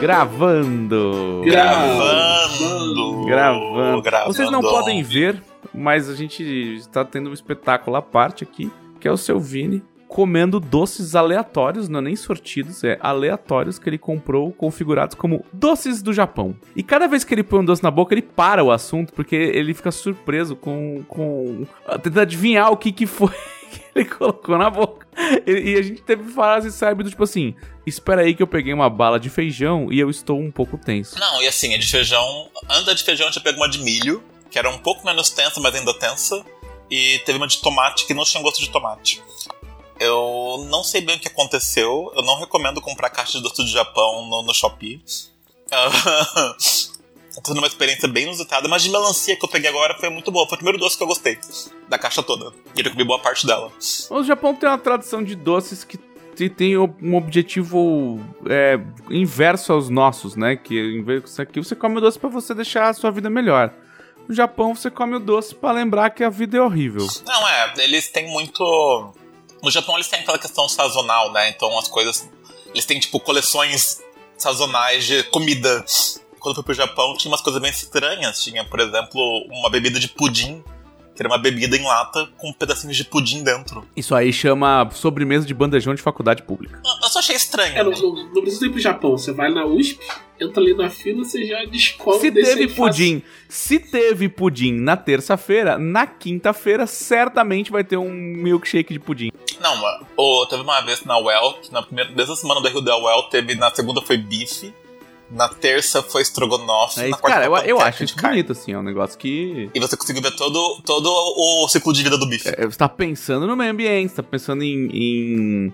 Gravando! Gravando! Gravando! Gravando. Vocês não podem ver, mas a gente está tendo um espetáculo à parte aqui, que é o seu Vini comendo doces aleatórios, não é nem sortidos, é aleatórios que ele comprou configurados como doces do Japão. E cada vez que ele põe um doce na boca, ele para o assunto, porque ele fica surpreso com. com tentando adivinhar o que, que foi ele colocou na boca. E, e a gente teve frases, sabe, do tipo assim: espera aí que eu peguei uma bala de feijão e eu estou um pouco tenso. Não, e assim, a de feijão. Anda de feijão, a gente pegou uma de milho, que era um pouco menos tensa, mas ainda tensa. E teve uma de tomate que não tinha gosto de tomate. Eu não sei bem o que aconteceu. Eu não recomendo comprar caixa de doce do Japão no, no Shopee. Tô tendo uma experiência bem inusitada, mas de melancia que eu peguei agora foi muito boa. Foi o primeiro doce que eu gostei da caixa toda. E eu comi boa parte dela. O Japão tem uma tradição de doces que te- tem um objetivo é, inverso aos nossos, né? Que em vez disso aqui você come o doce pra você deixar a sua vida melhor. No Japão você come o doce pra lembrar que a vida é horrível. Não, é, eles têm muito. No Japão eles têm aquela questão sazonal, né? Então as coisas. Eles têm, tipo, coleções sazonais de comida. Quando eu fui pro Japão tinha umas coisas bem estranhas. Tinha, por exemplo, uma bebida de pudim, que era uma bebida em lata com pedacinhos de pudim dentro. Isso aí chama sobremesa de bandejão de faculdade pública. Eu eu só achei estranho. É, não, não, não precisa ir pro Japão. Você vai na USP, entra ali na fila, você já descobre Se teve pudim, se teve pudim na terça-feira, na quinta-feira certamente vai ter um milkshake de pudim. Não, ô, teve uma vez na que na primeira dessa semana do Rio da Well, teve, na segunda foi bife, na terça foi estrogonofe, É na isso, quarta cara, eu, eu acho de isso carne. bonito, assim, é um negócio que. E você conseguiu ver todo, todo o ciclo de vida do bife. É, Você tá pensando no meio ambiente, você tá pensando em, em,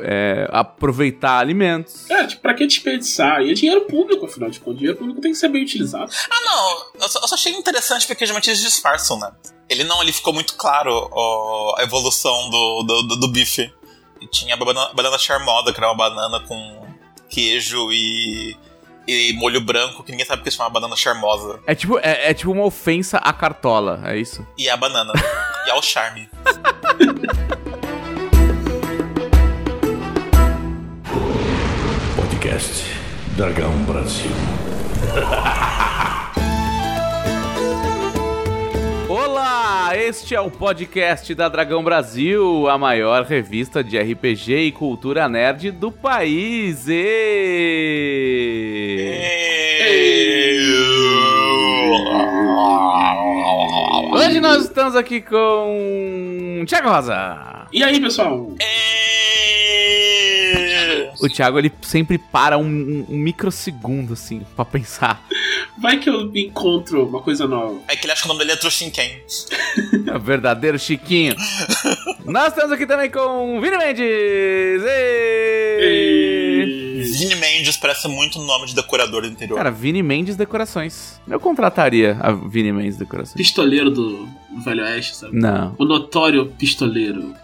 é, aproveitar alimentos. É, tipo, pra que desperdiçar? E é dinheiro público, afinal de contas. Dinheiro público tem que ser bem utilizado. Ah, não, eu só, eu só achei interessante porque geralmente eles disfarçam, né? Ele não, ele ficou muito claro ó, a evolução do, do, do, do bife. E tinha a banana, banana charmosa, que era uma banana com queijo e, e molho branco, que ninguém sabe porque chama banana charmosa. É tipo, é, é tipo uma ofensa à cartola, é isso? E a banana. e ao charme. Podcast Dragão Brasil. Olá, este é o podcast da Dragão Brasil, a maior revista de RPG e cultura nerd do país. E... Hoje nós estamos aqui com Thiago Rosa. E aí, pessoal? O Thiago ele sempre para um, um- um microsegundo assim pra pensar. Vai que eu encontro uma coisa nova. É que ele acha que o nome dele é Trushinken. É o verdadeiro Chiquinho. Nós estamos aqui também com Vini Mendes. E... E... Vini Mendes parece muito nome de decorador do interior. Cara, Vini Mendes Decorações. Eu contrataria a Vini Mendes Decorações. Pistoleiro do, do Velho Oeste, sabe? Não. O notório pistoleiro,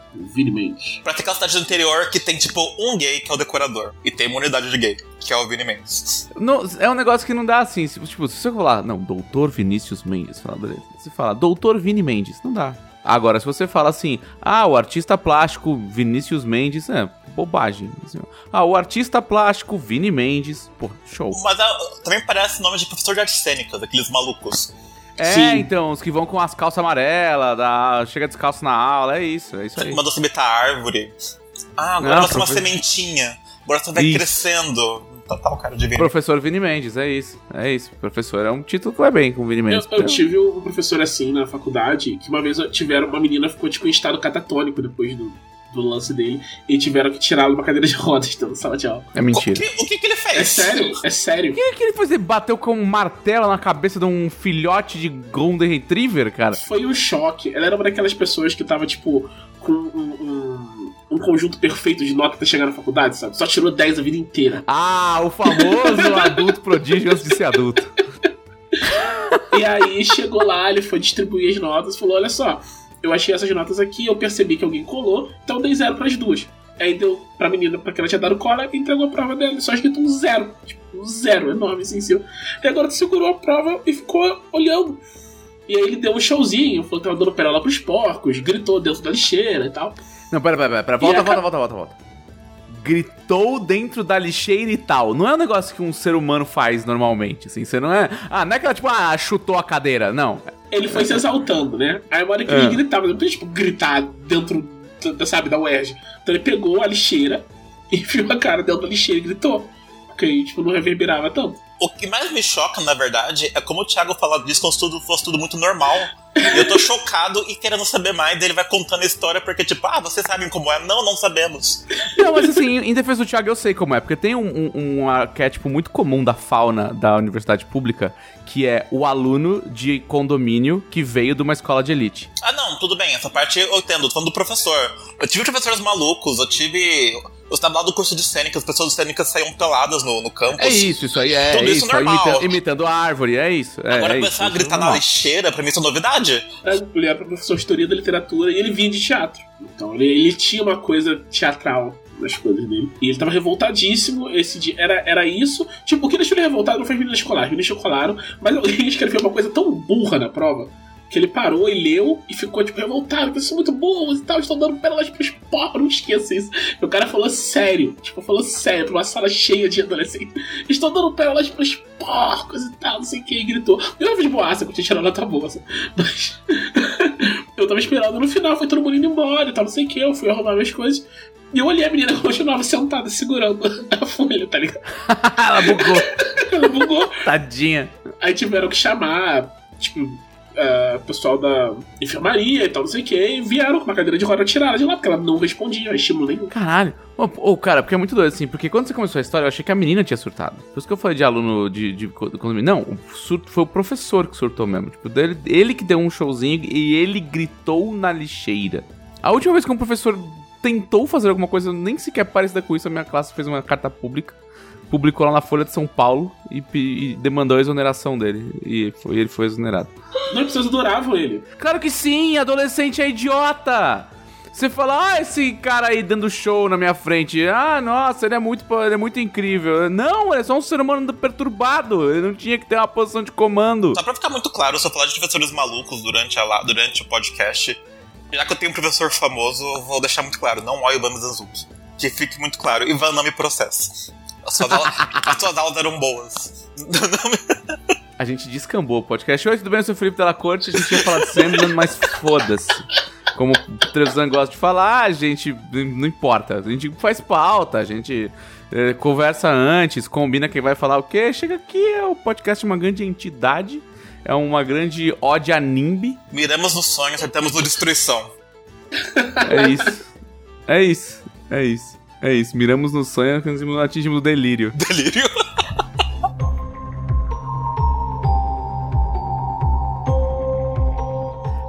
Mendes. Pra ter aquela cidade do interior que tem, tipo, um gay que é o decorador. E tem uma unidade de gay, que é o Vini Mendes. Não, é um negócio que não dá assim. se- Tipo, se você falar, não, doutor Vinícius Mendes, fala, beleza. Se fala, doutor Vini Mendes, não dá. Agora, se você fala assim, ah, o artista plástico Vinícius Mendes, é bobagem. Assim, ah, o artista plástico Vini Mendes, pô, show. Mas ah, também parece nome de professor de artes cênicas, aqueles malucos. É, Sim. então, os que vão com as calças amarelas, da... chega descalço na aula, é isso, é isso aí. Mandou subir a árvore. Ah, agora Não, você é uma sementinha. Agora você vai Isso. crescendo. Total, cara, de Vini. Professor Vini Mendes, é isso. É isso. Professor é um título que vai bem com o Vini Eu, Mendes. eu tive um professor assim na faculdade, que uma vez tiveram, uma menina ficou tipo em estado catatônico depois do, do lance dele, e tiveram que tirá-lo uma cadeira de rodas dentro da sala de aula. É O mentira. que, o que, que ele fez? É sério, é sério. O que, que ele fez? Ele bateu com um martelo na cabeça de um filhote de Golden Retriever, cara? Foi um choque. Ela era uma daquelas pessoas que tava, tipo, com um, um, um conjunto perfeito de nota até chegar na faculdade, sabe? Só tirou 10 a vida inteira. Ah, o famoso adulto prodígio antes de ser adulto. E aí chegou lá, ele foi distribuir as notas, falou: Olha só, eu achei essas notas aqui, eu percebi que alguém colou, então eu dei zero pras duas. Aí deu pra menina, pra que ela tinha dado cola, e entregou a prova dela, só escrito um zero. Tipo, um zero enorme assim, seu. E agora tu segurou a prova e ficou olhando. E aí ele deu um showzinho, falou que tava dando perola pros porcos, gritou dentro da lixeira e tal. Não, pera, pera, pera. Volta, volta, volta, volta, volta. Gritou dentro da lixeira e tal. Não é um negócio que um ser humano faz normalmente, assim. Você não é. Ah, não é que ela, tipo, ah, chutou a cadeira. Não. Ele foi se exaltando, né? Aí uma hora que É. ele gritava, não podia, tipo, gritar dentro, da, sabe, da UERJ. Então ele pegou a lixeira, enfiou a cara dentro da lixeira e gritou. Porque aí, tipo, não reverberava tanto. O que mais me choca, na verdade, é como o Thiago falou disso como se tudo fosse tudo muito normal. E eu tô chocado e querendo saber mais. Ele vai contando a história porque, tipo, ah, vocês sabem como é? Não, não sabemos. Não, mas assim, em defesa do Thiago eu sei como é, porque tem um, um, um arquétipo muito comum da fauna da universidade pública, que é o aluno de condomínio que veio de uma escola de elite. Ah, não, tudo bem, essa parte eu entendo, tô falando do professor. Eu tive professores malucos, eu tive. Eu estava lá do curso de cênica, as pessoas de cênica saíam peladas no, no campus. É isso, isso aí é, Tudo é isso isso, normal. imitando, imitando a árvore, é isso. É, Agora é começar isso, a gritar é na lixeira, pra mim isso é novidade. Ele era professor de história da literatura e ele vinha de teatro. Então ele, ele tinha uma coisa teatral nas coisas dele. E ele tava revoltadíssimo esse dia. Era, era isso. Tipo, o que deixou ele revoltado não foi as meninas escolares. As meninas escolaram, mas alguém escreveu uma coisa tão burra na prova que ele parou e leu e ficou, tipo, revoltado. Vocês são muito burros e tal, estão dando pérolas pros porcos. Não esqueça isso. E o cara falou sério. Tipo, falou sério pra uma sala cheia de adolescentes. Estão dando pérolas pros porcos e tal, não sei o que. E gritou. Eu fiz boaça, porque tinha tirado nota boa. assim. Mas. eu tava esperando no final, foi todo mundo indo embora e tal, não sei o que. Eu fui arrumar minhas coisas. E eu olhei a menina, continuava sentada, segurando a folha, tá ligado? Ela bugou, Ela bugou. tadinha. Aí tiveram que chamar, tipo, é, pessoal da enfermaria e tal, não sei o que, e vieram com uma cadeira de roda tirada de lá, porque ela não respondia a estímulo nenhum. Caralho. Ô, ô, cara, porque é muito doido, assim, porque quando você começou a história, eu achei que a menina tinha surtado. Por isso que eu falei de aluno de, de co- condomínio. Não, o surto foi o professor que surtou mesmo. Tipo, dele, ele que deu um showzinho e ele gritou na lixeira. A última vez que um professor tentou fazer alguma coisa nem sequer parecida com isso, a minha classe fez uma carta pública, publicou lá na Folha de São Paulo e, e demandou a exoneração dele. E foi- ele foi exonerado. Não, as pessoas adoravam ele. Claro que sim, adolescente é idiota. Você fala, ah, esse cara aí dando show na minha frente. Ah, nossa, ele é muito, ele é muito incrível. Não, ele é só um ser humano perturbado. Ele não tinha que ter uma posição de comando. Só pra ficar muito claro, se eu falar de professores malucos durante, a, durante o podcast, já que eu tenho um professor famoso, eu vou deixar muito claro, não olhe o Bami Zanzuki. Que fique muito claro. Ivan não me processa. As suas, aulas, as suas aulas eram boas. A gente descambou o podcast. Oi, tudo bem? Eu sou o Felipe Della Corte. A gente ia falar de Sandman, mas foda-se. Como o Trevisan gosta de falar, a gente não importa. A gente faz pauta, a gente eh, conversa antes, combina quem vai falar o quê. Chega aqui, é o podcast é uma grande entidade. É uma grande ode a. Miramos no sonho, acertamos no destruição. É isso. É isso. É isso. É isso. Miramos no sonho, atingimos o delírio. Delírio.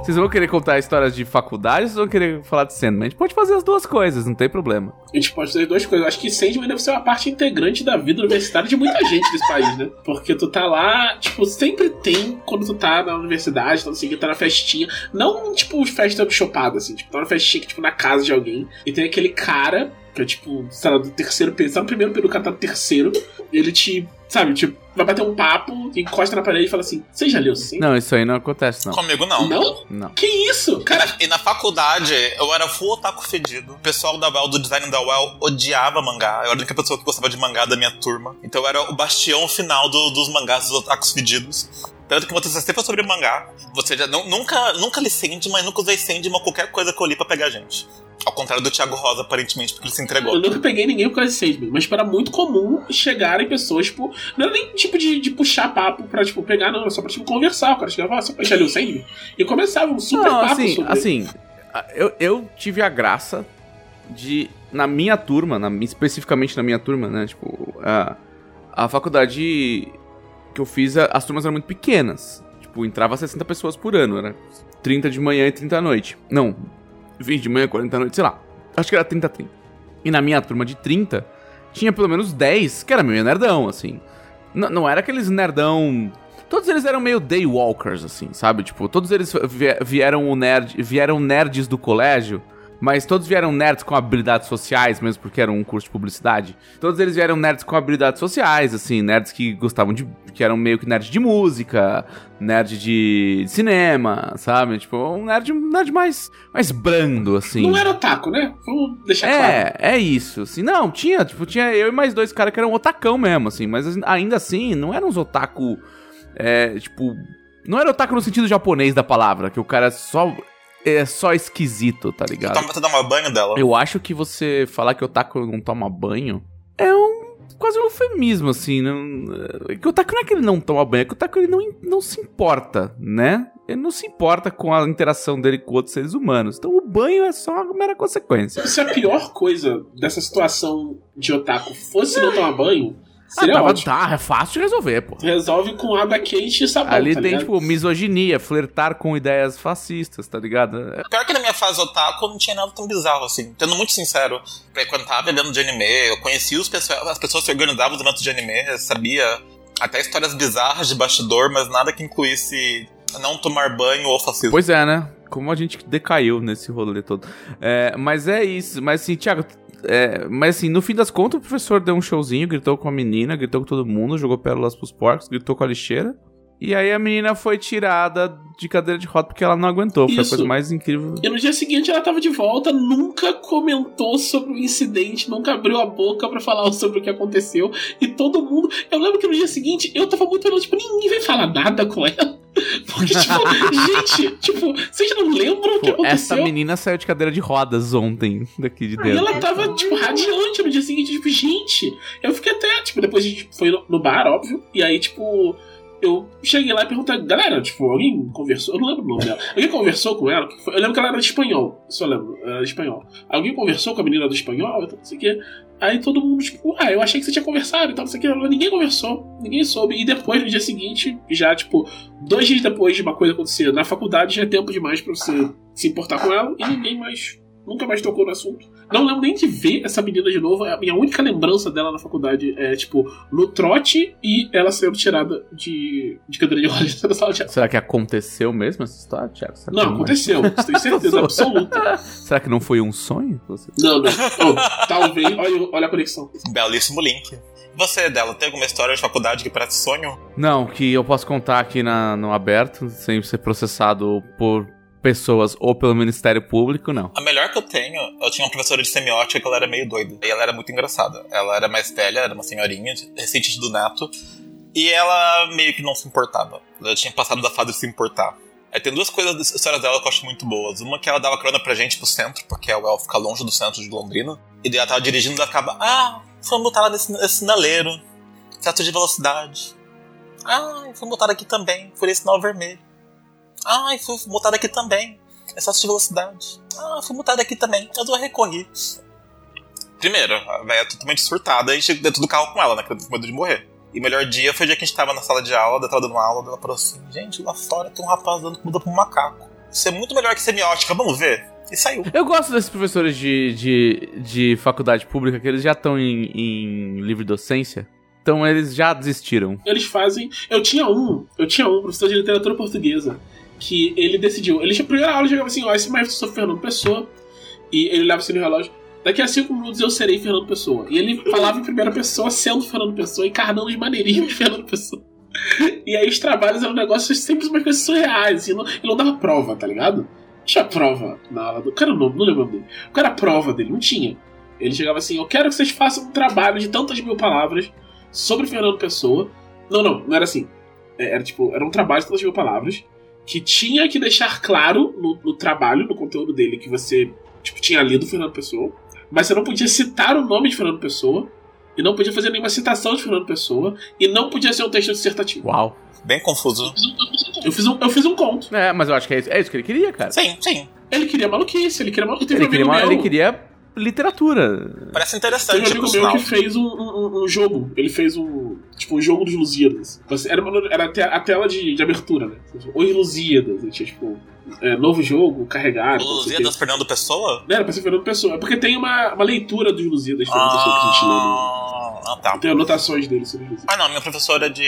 Vocês vão querer contar histórias de faculdade ou vocês vão querer falar de Sandman? A gente pode fazer as duas coisas, não tem problema. A gente pode fazer duas coisas. Eu acho que Sandman deve ser uma parte integrante da vida universitária de muita gente desse país, né? Porque tu tá lá, tipo, sempre tem quando tu tá na universidade, tá, que, tá na festinha. Não, tipo, festa chopada, assim. Tipo, tá na festinha tipo, na casa de alguém. E tem aquele cara, que é, tipo, sei lá, do terceiro período. Tá no primeiro período, o cara tá no terceiro. E ele te, sabe, tipo, vai bater um papo, encosta na parede e fala assim: Você já leu sim? Não, isso aí não acontece, não. Comigo não. Não? Não. Que isso? E Cara, na, e na faculdade, eu era full otaku fedido. O pessoal da UEL, do design da UEL, odiava mangá. Eu era a única pessoa que gostava de mangá da minha turma. Então eu era o bastião final do- dos mangás dos otakus fedidos. Tanto que você sempre foi sobre mangá. Você já nu- nunca, nunca li Sandman, nunca usei Sandman, qualquer coisa que eu li pra pegar gente. Ao contrário do Thiago Rosa, aparentemente, porque ele se entregou. Eu nunca peguei ninguém por causa de Sandman, mas era muito comum chegarem pessoas, tipo, não era nem tipo de, de puxar papo pra, tipo, pegar, não, era só pra, tipo, conversar. O cara chegava, ah, você já leu Sandman? E começava um super Não, papo assim, sobre assim, eu, eu tive a graça de, na minha turma, na- especificamente na minha turma, né, tipo, a, a faculdade que eu fiz, a- as turmas eram muito pequenas. Tipo, entrava 60 pessoas por ano, era 30 de manhã e 30 à noite. Não, 20 de manhã, 40 à noite, sei lá. Acho que era 30 a 30. E na minha turma de 30, tinha pelo menos 10 que era meio nerdão, assim. N- não era aqueles nerdão Todos eles eram meio daywalkers, assim, sabe? Tipo, todos eles vie- vieram o nerd, vieram nerds do colégio Mas todos vieram nerds com habilidades sociais, mesmo porque era um curso de publicidade. Todos eles vieram nerds com habilidades sociais, assim, nerds que gostavam de. que eram meio que nerds de música, nerd de cinema, sabe? Tipo, um nerd, um nerd mais, mais brando, assim. Não era otaku, né? Vamos deixar claro. É, é isso, assim. Não, tinha, tipo, tinha eu e mais dois caras que eram otacão mesmo, assim. Mas ainda assim, não eram uns otaku, é, tipo... Não era otaku no sentido japonês da palavra, que o cara só... É só esquisito, tá ligado? Toma, tu dá banho dela. Eu acho que você falar que o otaku não toma banho é um quase um eufemismo, assim. Não, é que o otaku não é que ele não toma banho, é que o otaku ele não, não se importa, né? Ele não se importa com a interação dele com outros seres humanos. Então o banho é só uma mera consequência. Se a pior coisa dessa situação de otaku fosse não tomar banho, Seria ah, ótimo. Tá, é fácil de resolver, pô. Resolve com água quente e sabão. Ali tá tem, ligado? tipo, misoginia, flertar com ideias fascistas, tá ligado? É- Pior que na minha fase otaku não tinha nada tão bizarro assim. Sendo muito sincero, frequentava evento de anime, eu conhecia os pessoas, as pessoas que organizavam os eventos de anime, sabia até histórias bizarras de bastidor, mas nada que incluísse não tomar banho ou fascismo. Pois é, né? Como a gente decaiu nesse rolê todo. É, mas é isso. Mas assim, Thiago, é, mas assim, no fim das contas, o professor deu um showzinho, gritou com a menina, gritou com todo mundo, jogou pérolas pros porcos, gritou com a lixeira. E aí a menina foi tirada de cadeira de roda porque ela não aguentou. Foi a Isso. coisa mais incrível. E no dia seguinte ela tava de volta, nunca comentou sobre o incidente, nunca abriu a boca pra falar sobre o que aconteceu. E todo mundo. Eu lembro que no dia seguinte eu tava muito olhando, tipo, ninguém vai falar nada com ela. Porque, tipo, gente, tipo, vocês não lembram o que Pô, essa aconteceu? menina saiu de cadeira de rodas ontem, daqui de E dentro. ela tava, tipo, radiante no dia seguinte, tipo, gente. Eu fiquei até, tipo, depois a gente foi no, bar, óbvio. E aí, tipo, eu cheguei lá e perguntei, galera, tipo, alguém conversou? Eu não lembro o nome dela. Alguém conversou com ela? Eu lembro que ela era de espanhol. Eu lembro, ela era de espanhol. Alguém conversou com a menina do espanhol? Então, não sei o quê. Aí todo mundo, tipo, ah, eu achei que você tinha conversado e tal, não sei o quê. Ela, Ninguém conversou, ninguém soube. E depois, no dia seguinte, já, tipo, dois dias depois de uma coisa acontecer na faculdade, já é tempo demais pra você se importar com ela e ninguém mais. Nunca mais tocou no assunto. Não lembro nem de ver essa menina de novo. A minha única lembrança dela na faculdade é, tipo, no trote e ela sendo tirada de, de cadeira de rodas da sala de aula. Será que aconteceu mesmo essa história, Thiago? Será Não, aconteceu. Isso tenho certeza absoluta. Será que não foi um sonho? Você- Não, não. Oh, talvez. Olha, olha a conexão. Belíssimo link. Você, dela, tem alguma história de faculdade que parece sonho? Não, que eu posso contar aqui na, no aberto, sem ser processado por pessoas ou pelo Ministério Público, não. A melhor que eu tenho, eu tinha uma professora de semiótica que ela era meio doida. E ela era muito engraçada. Ela era mais velha, era uma senhorinha, recente do neto. E ela meio que não se importava. Ela tinha passado da fase de se importar. Aí tem duas coisas das histórias dela que eu acho muito boas. Uma que ela dava carona pra gente pro centro, porque o El fica longe do centro de Londrina. E daí ela tava dirigindo e ela ah, foi multada nesse, nesse sinaleiro. Excesso de velocidade. Ah, foi multada aqui também, por esse sinal vermelho. Ah, fui multada aqui também. Excesso de velocidade. Ah, fui multada aqui também. Eu recorri. Primeiro, a velha é totalmente surtada e chegou dentro do carro com ela, né? Com medo de morrer. E o melhor dia foi o dia que a gente tava na sala de aula, ela tava dando aula, ela falou assim: gente, lá fora tem um rapaz dando comida pra um macaco. Isso é muito melhor que semiótica, vamos ver? E saiu. Eu gosto desses professores de, de, de faculdade pública que eles já estão em, em livre docência. Então eles já desistiram. Eles fazem. Eu tinha um, eu tinha um professor de literatura portuguesa que ele decidiu. Ele, na primeira aula, ele chegava assim: ó, esse maestro sou Fernando Pessoa. E ele olhava assim no relógio. Daqui a cinco minutos eu serei Fernando Pessoa. E ele falava em primeira pessoa, sendo Fernando Pessoa, encarnando os maneirismos de Fernando Pessoa. E aí os trabalhos eram negócios sempre umas coisas surreais. Assim, não, ele não dava prova, tá ligado? Tinha prova na aula do. Cara, não, não lembro dele. O cara, a prova dele, não tinha. Ele chegava assim: Eu quero que vocês façam um trabalho de tantas mil palavras sobre Fernando Pessoa. Não, não, não era assim. É, Era tipo, era um trabalho de tantas mil palavras que tinha que deixar claro no, no trabalho, no conteúdo dele, que você tipo, tinha lido Fernando Pessoa, mas você não podia citar o nome de Fernando Pessoa, e não podia fazer nenhuma citação de Fernando Pessoa, e não podia ser um texto dissertativo. Uau. Bem confuso. Eu fiz um, eu fiz um conto. É, mas eu acho que é isso, é isso que ele queria, cara. Sim, sim. Ele queria maluquice, ele queria maluquice. Ele um queria, meu, ele queria literatura. Parece Teve um interessante, amigo por meu que fez um, um- um jogo. Ele fez um. Tipo, um jogo dos Lusíadas. Você- Era, uma- era a tela de, de abertura, né? Oi Lusíadas. E tinha, tipo, é, novo jogo, carregado. Lusíadas Fernando Pessoa? Não, era pra ser Fernando Pessoa. É porque tem uma, uma leitura dos Lusíadas de Fernando Pessoa que a gente lê. no- Ah, ah, tá. Tem anotações dele sobre Lusíadas. Ah, não, minha professora de,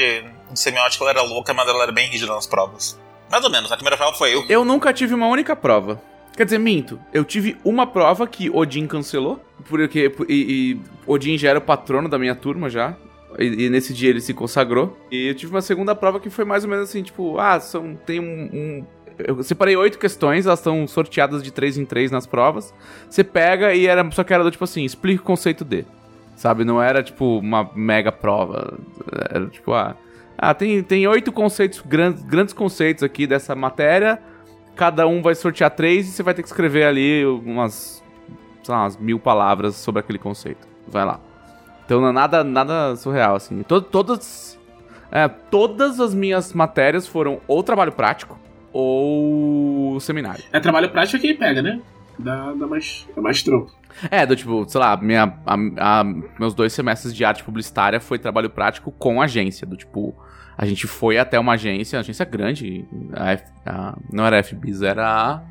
de semiótica ela era louca, mas ela era bem rígida nas provas. Mais ou menos, a primeira prova foi eu. Eu nunca tive uma única prova. Quer dizer, minto. Eu tive uma prova que Odin cancelou, porque e, e Odin já era o patrono da minha turma já. E, e, nesse dia ele se consagrou. E eu tive uma segunda prova que foi mais ou menos assim, tipo, ah, são, tem um, um eu separei oito questões, elas estão sorteadas de três em três nas provas. Você pega e era só que era do tipo assim, explica o conceito de. Sabe? Não era tipo uma mega prova. Era tipo, ah, ah tem, tem oito conceitos, grandes, grandes conceitos aqui dessa matéria. Cada um vai sortear três e você vai ter que escrever ali umas, sei lá, umas mil palavras sobre aquele conceito. Vai lá. Então não é nada, nada surreal, assim. Todo, todas. É, todas as minhas matérias foram ou trabalho prático ou seminário. É trabalho prático que pega, né? Dá, dá mais, dá mais trampo. É, do tipo, sei lá, minha, a, a, meus dois semestres de arte publicitária foi trabalho prático com agência. Do tipo, a gente foi até uma agência, uma agência grande. A F, a, não era a FBIS, era a.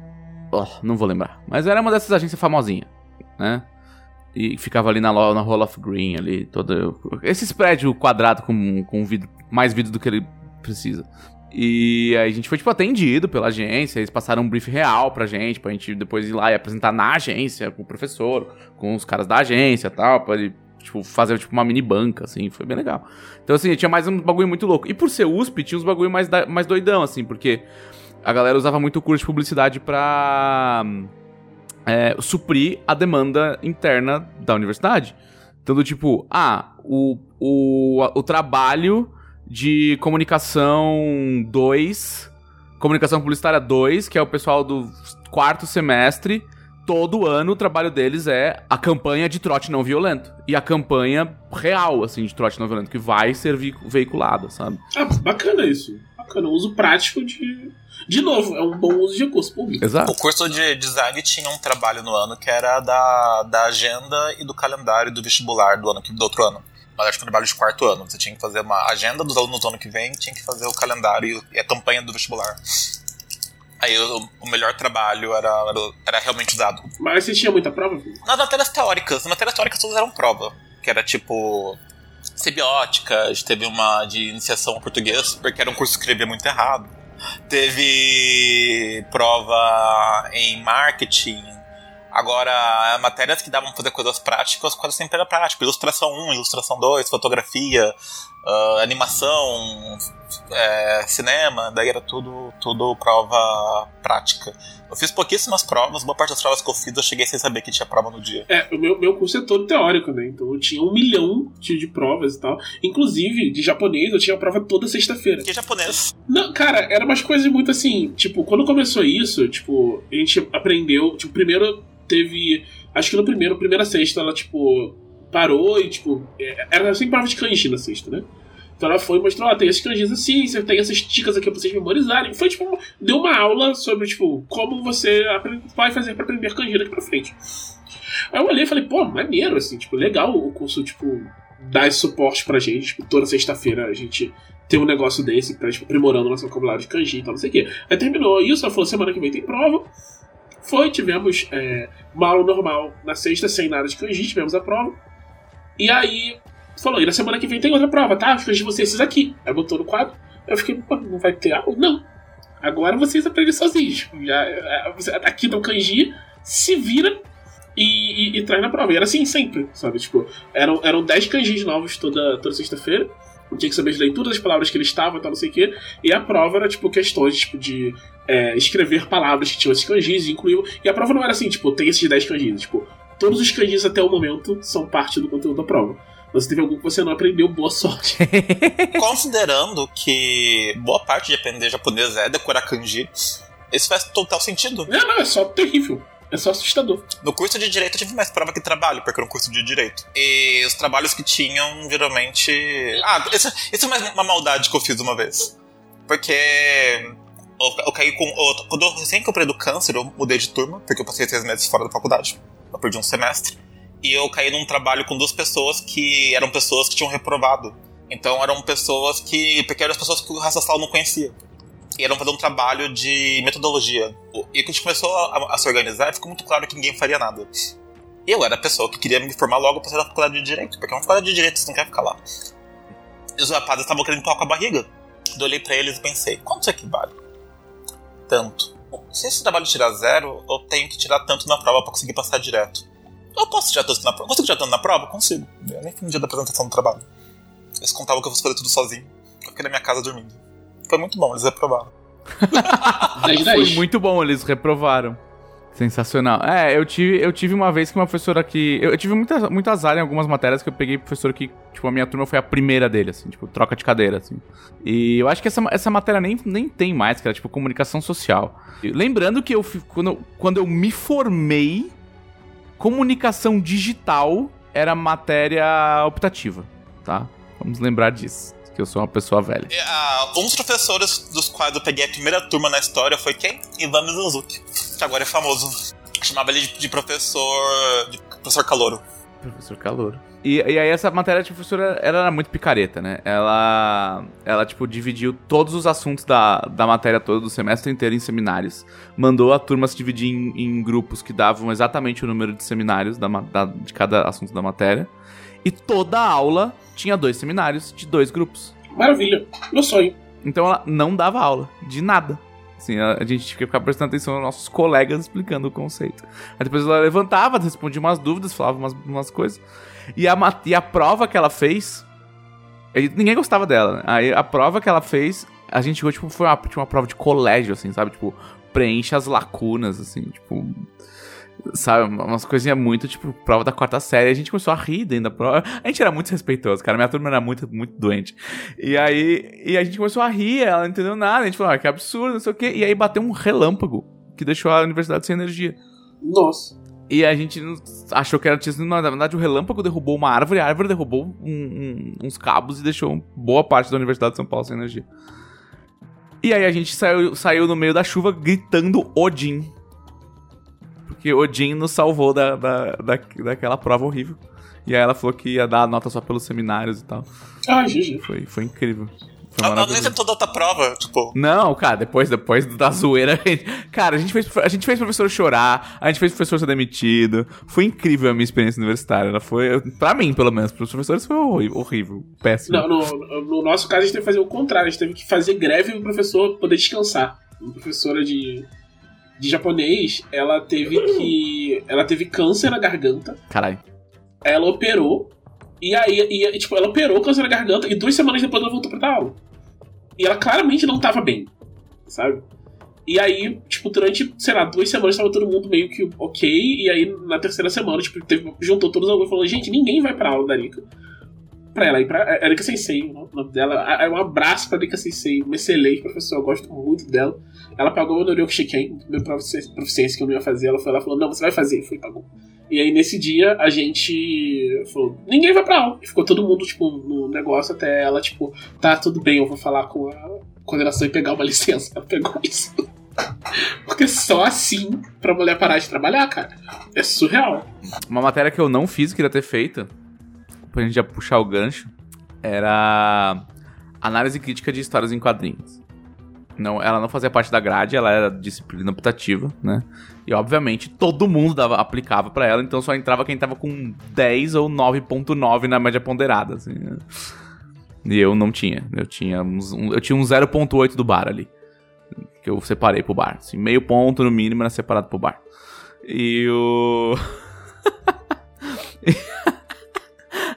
Oh, não vou lembrar. Mas era uma dessas agências famosinhas, né? E ficava ali na, na Hall of Green, ali, todo. Esses prédios quadrados com, com vidro, mais vidro do que ele precisa. E aí a gente foi, tipo, atendido pela agência, eles passaram um brief real pra gente, pra gente depois ir lá e apresentar na agência, com o professor, com os caras da agência e tal, pra ele, tipo, fazer, tipo, uma mini banca, assim, foi bem legal. Então, assim, tinha mais um bagulho muito louco. E por ser USP, tinha uns bagulho mais, mais doidão, assim, porque a galera usava muito o curso de publicidade pra é, suprir a demanda interna da universidade. Então, tipo, ah, o, o, o trabalho de comunicação 2, comunicação publicitária 2, que é o pessoal do quarto semestre. Todo ano o trabalho deles é a campanha de trote não violento. E a campanha real, assim, de trote não violento, que vai ser veiculada, sabe? Ah, bacana isso. Bacana. Uso prático de. De novo, é um bom uso de recurso público. Exato. O curso de design tinha um trabalho no ano que era da, da agenda e do calendário do vestibular do ano do outro ano mas acho que no trabalho de quarto ano. Você tinha que fazer uma agenda dos alunos do ano que vem, tinha que fazer o calendário e a campanha do vestibular. Aí o, o melhor trabalho era, era, era, realmente usado. Mas você tinha muita prova? Nas matérias teóricas. Nas matérias teóricas todas eram prova. Que era tipo. Semiótica, a gente teve uma de iniciação ao português, porque era um curso que escrevia muito errado. Teve prova em marketing, Agora, matérias que davam pra fazer coisas práticas, quase sempre era prático. Ilustração 1, ilustração 2, fotografia, uh, animação, é, cinema, daí era tudo, tudo prova prática. Eu fiz pouquíssimas provas, boa parte das provas que eu fiz eu cheguei sem saber que tinha prova no dia. É, o meu, meu curso é todo teórico, né? Então eu tinha um milhão de, de provas e tal. Inclusive, de japonês, eu tinha prova toda sexta-feira. Que japonês? Não, cara, era umas coisas muito assim, tipo, quando começou isso, tipo, a gente aprendeu, tipo, primeiro teve. Acho que no primeiro, primeira sexta, ela, tipo, parou e, tipo. É, era sempre prova de kanji na sexta, né? Então ela foi e mostrou, ó, tem esses kanjis assim, você tem essas dicas aqui pra vocês memorizarem. Foi, tipo, deu uma aula sobre, tipo, como você vai fazer pra aprender kanji daqui pra frente. Aí eu olhei e falei, pô, maneiro, assim, tipo, legal o curso, tipo, dar esse suporte pra gente. Tipo, toda sexta-feira a gente tem um negócio desse, pra, tipo, aprimorando nosso vocabulário de kanji e tal, não sei o quê. Aí terminou isso, ela falou, semana que vem tem prova. Foi, tivemos é, uma aula normal na sexta, sem nada de kanji, tivemos a prova. E aí falou, e na semana que vem tem outra prova, tá? Kanji vão ser esses aqui. Aí botou no quadro. Eu fiquei, não vai ter aula? Não. Agora vocês aprendem sozinhos. Já, é, aqui no kanji, se vira e, e, e, traz na prova. E era assim sempre, sabe? Tipo, eram, eram 10 kanjis novos toda, toda sexta-feira. Tinha que saber de leitura das palavras que eles estavam e tal, não sei o quê. E a prova era, tipo, questões, tipo, de é, escrever palavras que tinham esses kanjis e incluíam. E a prova não era assim, tipo, tem esses 10 kanjis. Tipo, todos os kanjis até o momento são parte do conteúdo da prova. Mas se teve algum que você não aprendeu, boa sorte. Considerando que boa parte de aprender japonês é decorar kanji, isso faz total sentido. Não, não, é só terrível. É só assustador. No curso de direito eu tive mais prova que trabalho, porque era um curso de direito. E os trabalhos que tinham, geralmente. Ah, isso, isso é mais uma maldade que eu fiz uma vez. Porque eu, eu caí com. Eu, quando eu recém comprei do câncer, eu mudei de turma, porque eu passei seis meses fora da faculdade. Eu perdi um semestre. E eu caí num trabalho com duas pessoas que eram pessoas que tinham reprovado. Então eram pessoas que. Porque eram as pessoas que o Raça não conhecia. E eram fazer um trabalho de metodologia. E quando a gente começou a, a, se organizar, ficou muito claro que ninguém faria nada. Eu era a pessoa que queria me formar logo pra ser da faculdade de Direito, porque é uma faculdade de Direito, você não quer ficar lá. E os rapazes estavam querendo empurrar com a barriga. Eu olhei pra eles e pensei, quanto é que vale? tanto. Se esse trabalho tirar zero, eu tenho que tirar tanto na prova pra conseguir passar direto. Eu posso tirar tanto na prova? Consigo tirar tanto na prova? Consigo. Eu nem fui no dia da apresentação do trabalho. Eles contavam que eu fosse fazer tudo sozinho. Eu fiquei na minha casa dormindo. Foi muito bom, eles reprovaram. 10 Foi 10. muito bom, eles reprovaram. Sensacional. É, eu tive, eu tive uma vez que uma professora que. Eu, eu tive muita, muito azar em algumas matérias que eu peguei professor que, tipo, a minha turma foi a primeira dele, assim, tipo, troca de cadeira, assim. E eu acho que essa, essa matéria nem, nem tem mais, que era, tipo, comunicação social. E lembrando que eu, quando, quando eu me formei, comunicação digital era matéria optativa, tá? Vamos lembrar disso, que eu sou uma pessoa velha. Ah, um dos professores dos quais eu peguei a primeira turma na história foi quem? Ivan Mizanzuki, que agora é famoso. Chamava ele de, de professor. de professor calouro. Professor Calouro. E, e aí essa matéria de professora, ela era muito picareta, né? Ela, ela tipo, dividiu todos os assuntos da, da matéria toda, do semestre inteiro em seminários. Mandou a turma se dividir em, em grupos que davam exatamente o número de seminários da, da- de cada assunto da matéria. E toda a aula tinha dois seminários de dois grupos. Maravilha. Meu sonho. Então ela não dava aula, de nada. Assim, a, a gente tinha que ficar prestando atenção aos nossos colegas explicando o conceito. Aí depois ela levantava, respondia umas dúvidas, falava umas, umas coisas. E a, e a prova que ela fez. Ninguém gostava dela, né? Aí a prova que ela fez, a gente chegou, tipo, foi uma, tipo, uma prova de colégio, assim, sabe? Tipo, preenche as lacunas, assim, tipo. Sabe, umas coisinhas muito, tipo, prova da quarta série. A gente começou a rir dentro da prova. A gente era muito respeitoso, cara. Minha turma era muito, muito doente. E aí, e a gente começou a rir, ela não entendeu nada. A gente falou, ah, que absurdo, não sei o quê. E aí bateu um relâmpago que deixou a universidade sem energia. Nossa. E a gente achou que era sido, na verdade, o relâmpago derrubou uma árvore, a árvore derrubou um- um- uns cabos e deixou boa parte da Universidade de São Paulo sem energia. E aí a gente saiu, saiu no meio da chuva gritando Odin. Porque Odin nos salvou da, da, da, daquela prova horrível. E aí ela falou que ia dar a nota só pelos seminários e tal. Ah, GG. Foi, foi incrível. Foi Ela nem tentou dar outra prova, tipo. Não, cara, depois, depois da zoeira. a gente- Cara, a gente, fez, a gente fez professor chorar, a gente fez professor ser demitido. Foi incrível a minha experiência universitária. Ela foi, pra mim, pelo menos, pros professores foi horrível, horrível péssimo. Não, no, no nosso caso, a gente teve que fazer o contrário. A gente teve que fazer greve pro professor poder descansar. Uma professora de, de japonês, ela teve que. Ela teve câncer na garganta. Caralho. Ela operou. E aí, e, tipo, ela operou câncer na garganta e duas semanas depois ela voltou pra dar aula. E ela claramente não tava bem, sabe? E aí, tipo, durante, sei lá, duas semanas tava todo mundo meio que ok. E aí, na terceira semana, tipo, teve, juntou todos os alunos e falou: gente, ninguém vai pra aula da Erika. Pra ela ir pra. é Erika Sensei, o nome dela. É Um abraço pra Erika Sensei, uma excelente professora, eu gosto muito dela. Ela pagou meu Noryoku Shiken, meu profici- proficiência que eu não ia fazer. Ela foi lá e falou: não, você vai fazer. Foi, pagou. E aí, nesse dia, a gente falou: ninguém vai pra aula. E ficou todo mundo, tipo, no negócio até ela, tipo, tá, tudo bem, eu vou falar com a coordenação e pegar uma licença. Ela pegou isso. Porque só assim pra mulher parar de trabalhar, cara. É surreal. Uma matéria que eu não fiz, queria ter feito, pra gente já puxar o gancho, era análise crítica de histórias em quadrinhos. Não, ela não fazia parte da grade, ela era disciplina optativa, né? E obviamente todo mundo dava, aplicava pra ela, então só entrava quem tava com 10 ou 9.9 na média ponderada, assim. E eu não tinha. Eu tinha uns, um, eu tinha um 0.8 do bar ali. Que eu separei pro bar. Assim, meio ponto no mínimo era separado pro bar. E o.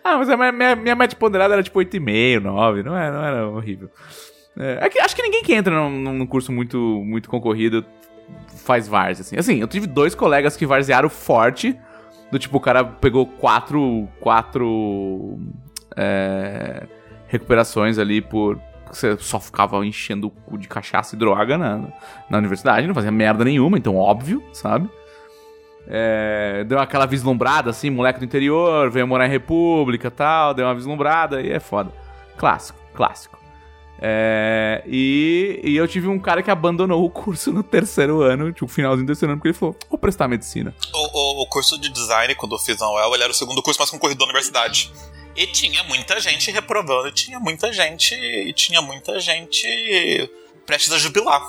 ah, mas a minha, minha, minha média ponderada era tipo 8,5, 9. Não era, não era horrível. É, é que acho que ninguém que entra num, num curso muito, muito concorrido faz várzea, assim. Assim, eu tive dois colegas que varzearam forte. Do tipo, o cara pegou quatro. Quatro. é, recuperações ali por. Você só ficava enchendo o cu de cachaça e droga na, na universidade, não fazia merda nenhuma, então óbvio, sabe? É, deu aquela vislumbrada, assim, moleque do interior, veio morar em república tal, deu uma vislumbrada e é foda. Clássico, clássico. É, e, e eu tive um cara que abandonou o curso no terceiro ano, tipo, finalzinho do terceiro ano, porque ele falou, vou prestar medicina. O, o, o curso de design, quando eu fiz na UEL, ele era o segundo curso mais concorrido da universidade. E tinha muita gente reprovando, tinha muita gente. E tinha muita gente prestes a jubilar.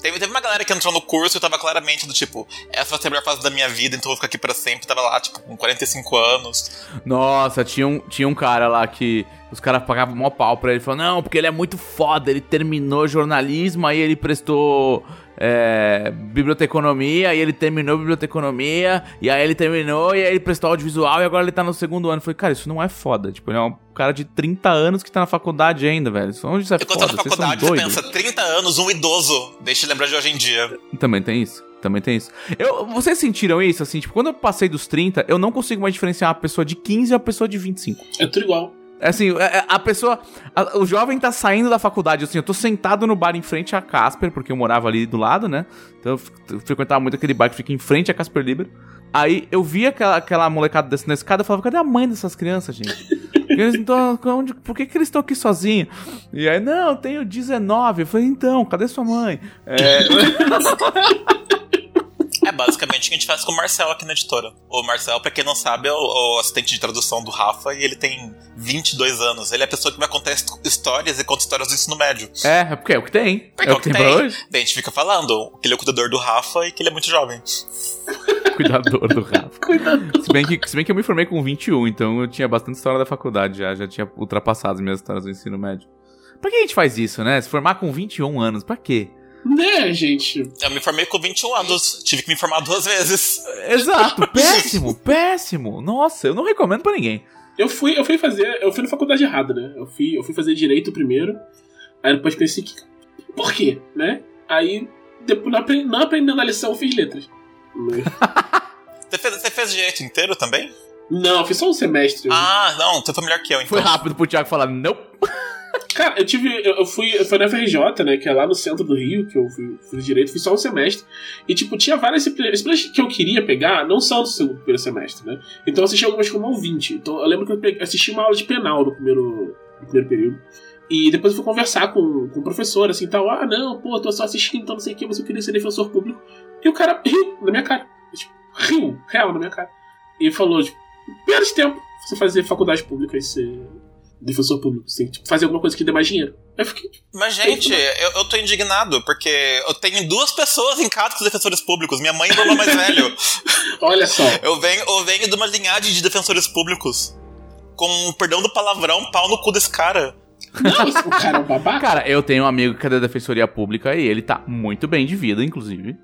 Teve, teve uma galera que entrou no curso e tava claramente do tipo, essa vai ser a melhor fase da minha vida, então eu vou ficar aqui pra sempre. Tava lá, tipo, com 45 anos. Nossa, tinha um, tinha um cara lá que os caras pagavam mó pau pra ele. Falou, não, porque ele é muito foda, ele terminou jornalismo, aí ele prestou é, biblioteconomia, e ele terminou biblioteconomia, e aí ele terminou, e aí ele prestou audiovisual, e agora ele tá no segundo ano. Eu falei, cara, isso não é foda. Tipo, ele é um cara de 30 anos que tá na faculdade ainda, velho. Onde isso é Enquanto foda? tá na Vocês são faculdade, você doidos. pensa, 30 anos, um idoso. Deixa eu lembrar de hoje em dia. Também tem isso. Também tem isso. Eu, vocês sentiram isso? Assim, tipo, quando eu passei dos 30, eu não consigo mais diferenciar uma pessoa de 15 e uma pessoa de 25. É tudo igual. Assim, é- é- a pessoa. a- o jovem tá saindo da faculdade, assim, eu tô sentado no bar em frente à Casper, porque eu morava ali do lado, né? Então eu frequentava muito aquele bar que fica em frente à Casper Liber. Aí eu via aquela, aquela molecada descendo na escada e falava, cadê a mãe dessas crianças, gente? Eles por que, que eles estão aqui sozinhos? E aí, não, eu tenho 19. Eu falei, então, cadê sua mãe? É, É basicamente o que a gente faz com o Marcel aqui na editora. O Marcel, pra quem não sabe, é o, o assistente de tradução do Rafa e ele tem 22 anos. Ele é a pessoa que vai contar his- histórias e conta histórias do ensino médio. é, é porque é o que tem. Porque É o que tem pra hoje. Daí a gente fica falando que ele é o cuidador do Rafa e que ele é muito jovem. Cuidador do Rafa. Se bem, que, se bem que eu me formei com 21, então eu tinha bastante história da faculdade já, já tinha ultrapassado as minhas histórias do ensino médio. Pra que a gente faz isso, né? Se formar com 21 anos, pra quê? Né, gente? Eu me formei com 21 anos, tive que me formar duas vezes. Exato, péssimo, péssimo. Nossa, eu não recomendo pra ninguém. Eu fui, eu fui fazer. Eu fui na faculdade errada, né? Eu fui, eu fui fazer direito primeiro. Aí depois pensei que. Por quê? Né? Aí, depois, não, apre- não aprendendo a lição, eu fiz letras. Você fez, você fez direito inteiro também? Não, eu fiz só um semestre. Ah, não, você foi melhor que eu, então. Foi rápido pro Thiago falar, não. Cara, eu tive. Eu, fui. Fui na FRJ, né? Que é lá no centro do Rio, que eu fui, fiz direito, fiz só um semestre. E, tipo, tinha várias disciplinas que eu queria pegar, não são do segundo primeiro semestre, né? Então eu assisti algumas como ouvinte. Então eu lembro que eu peguei- assisti uma aula de penal no primeiro, no primeiro período. E depois eu fui conversar com, com o professor, assim, tal. Ah, não, pô, tô só assistindo, então não sei o que, mas eu queria ser defensor público. E o cara riu na minha cara. Tipo, riu, real na minha cara. E falou, tipo, perde tempo você fazer faculdade pública e ser defensor público. Você tem que tipo, fazer alguma coisa que dê mais dinheiro. Eu fiquei, tipo, Mas, gente, eu, eu tô indignado, porque eu tenho duas pessoas em casa com defensores públicos, minha mãe e meu irmão mais velho. olha só. Eu venho, eu venho de uma linhagem de defensores públicos. Com perdão do palavrão, pau no cu desse cara. Não, o cara é um babaca. Cara, eu tenho um amigo que é da Defensoria Pública e ele tá muito bem de vida, inclusive.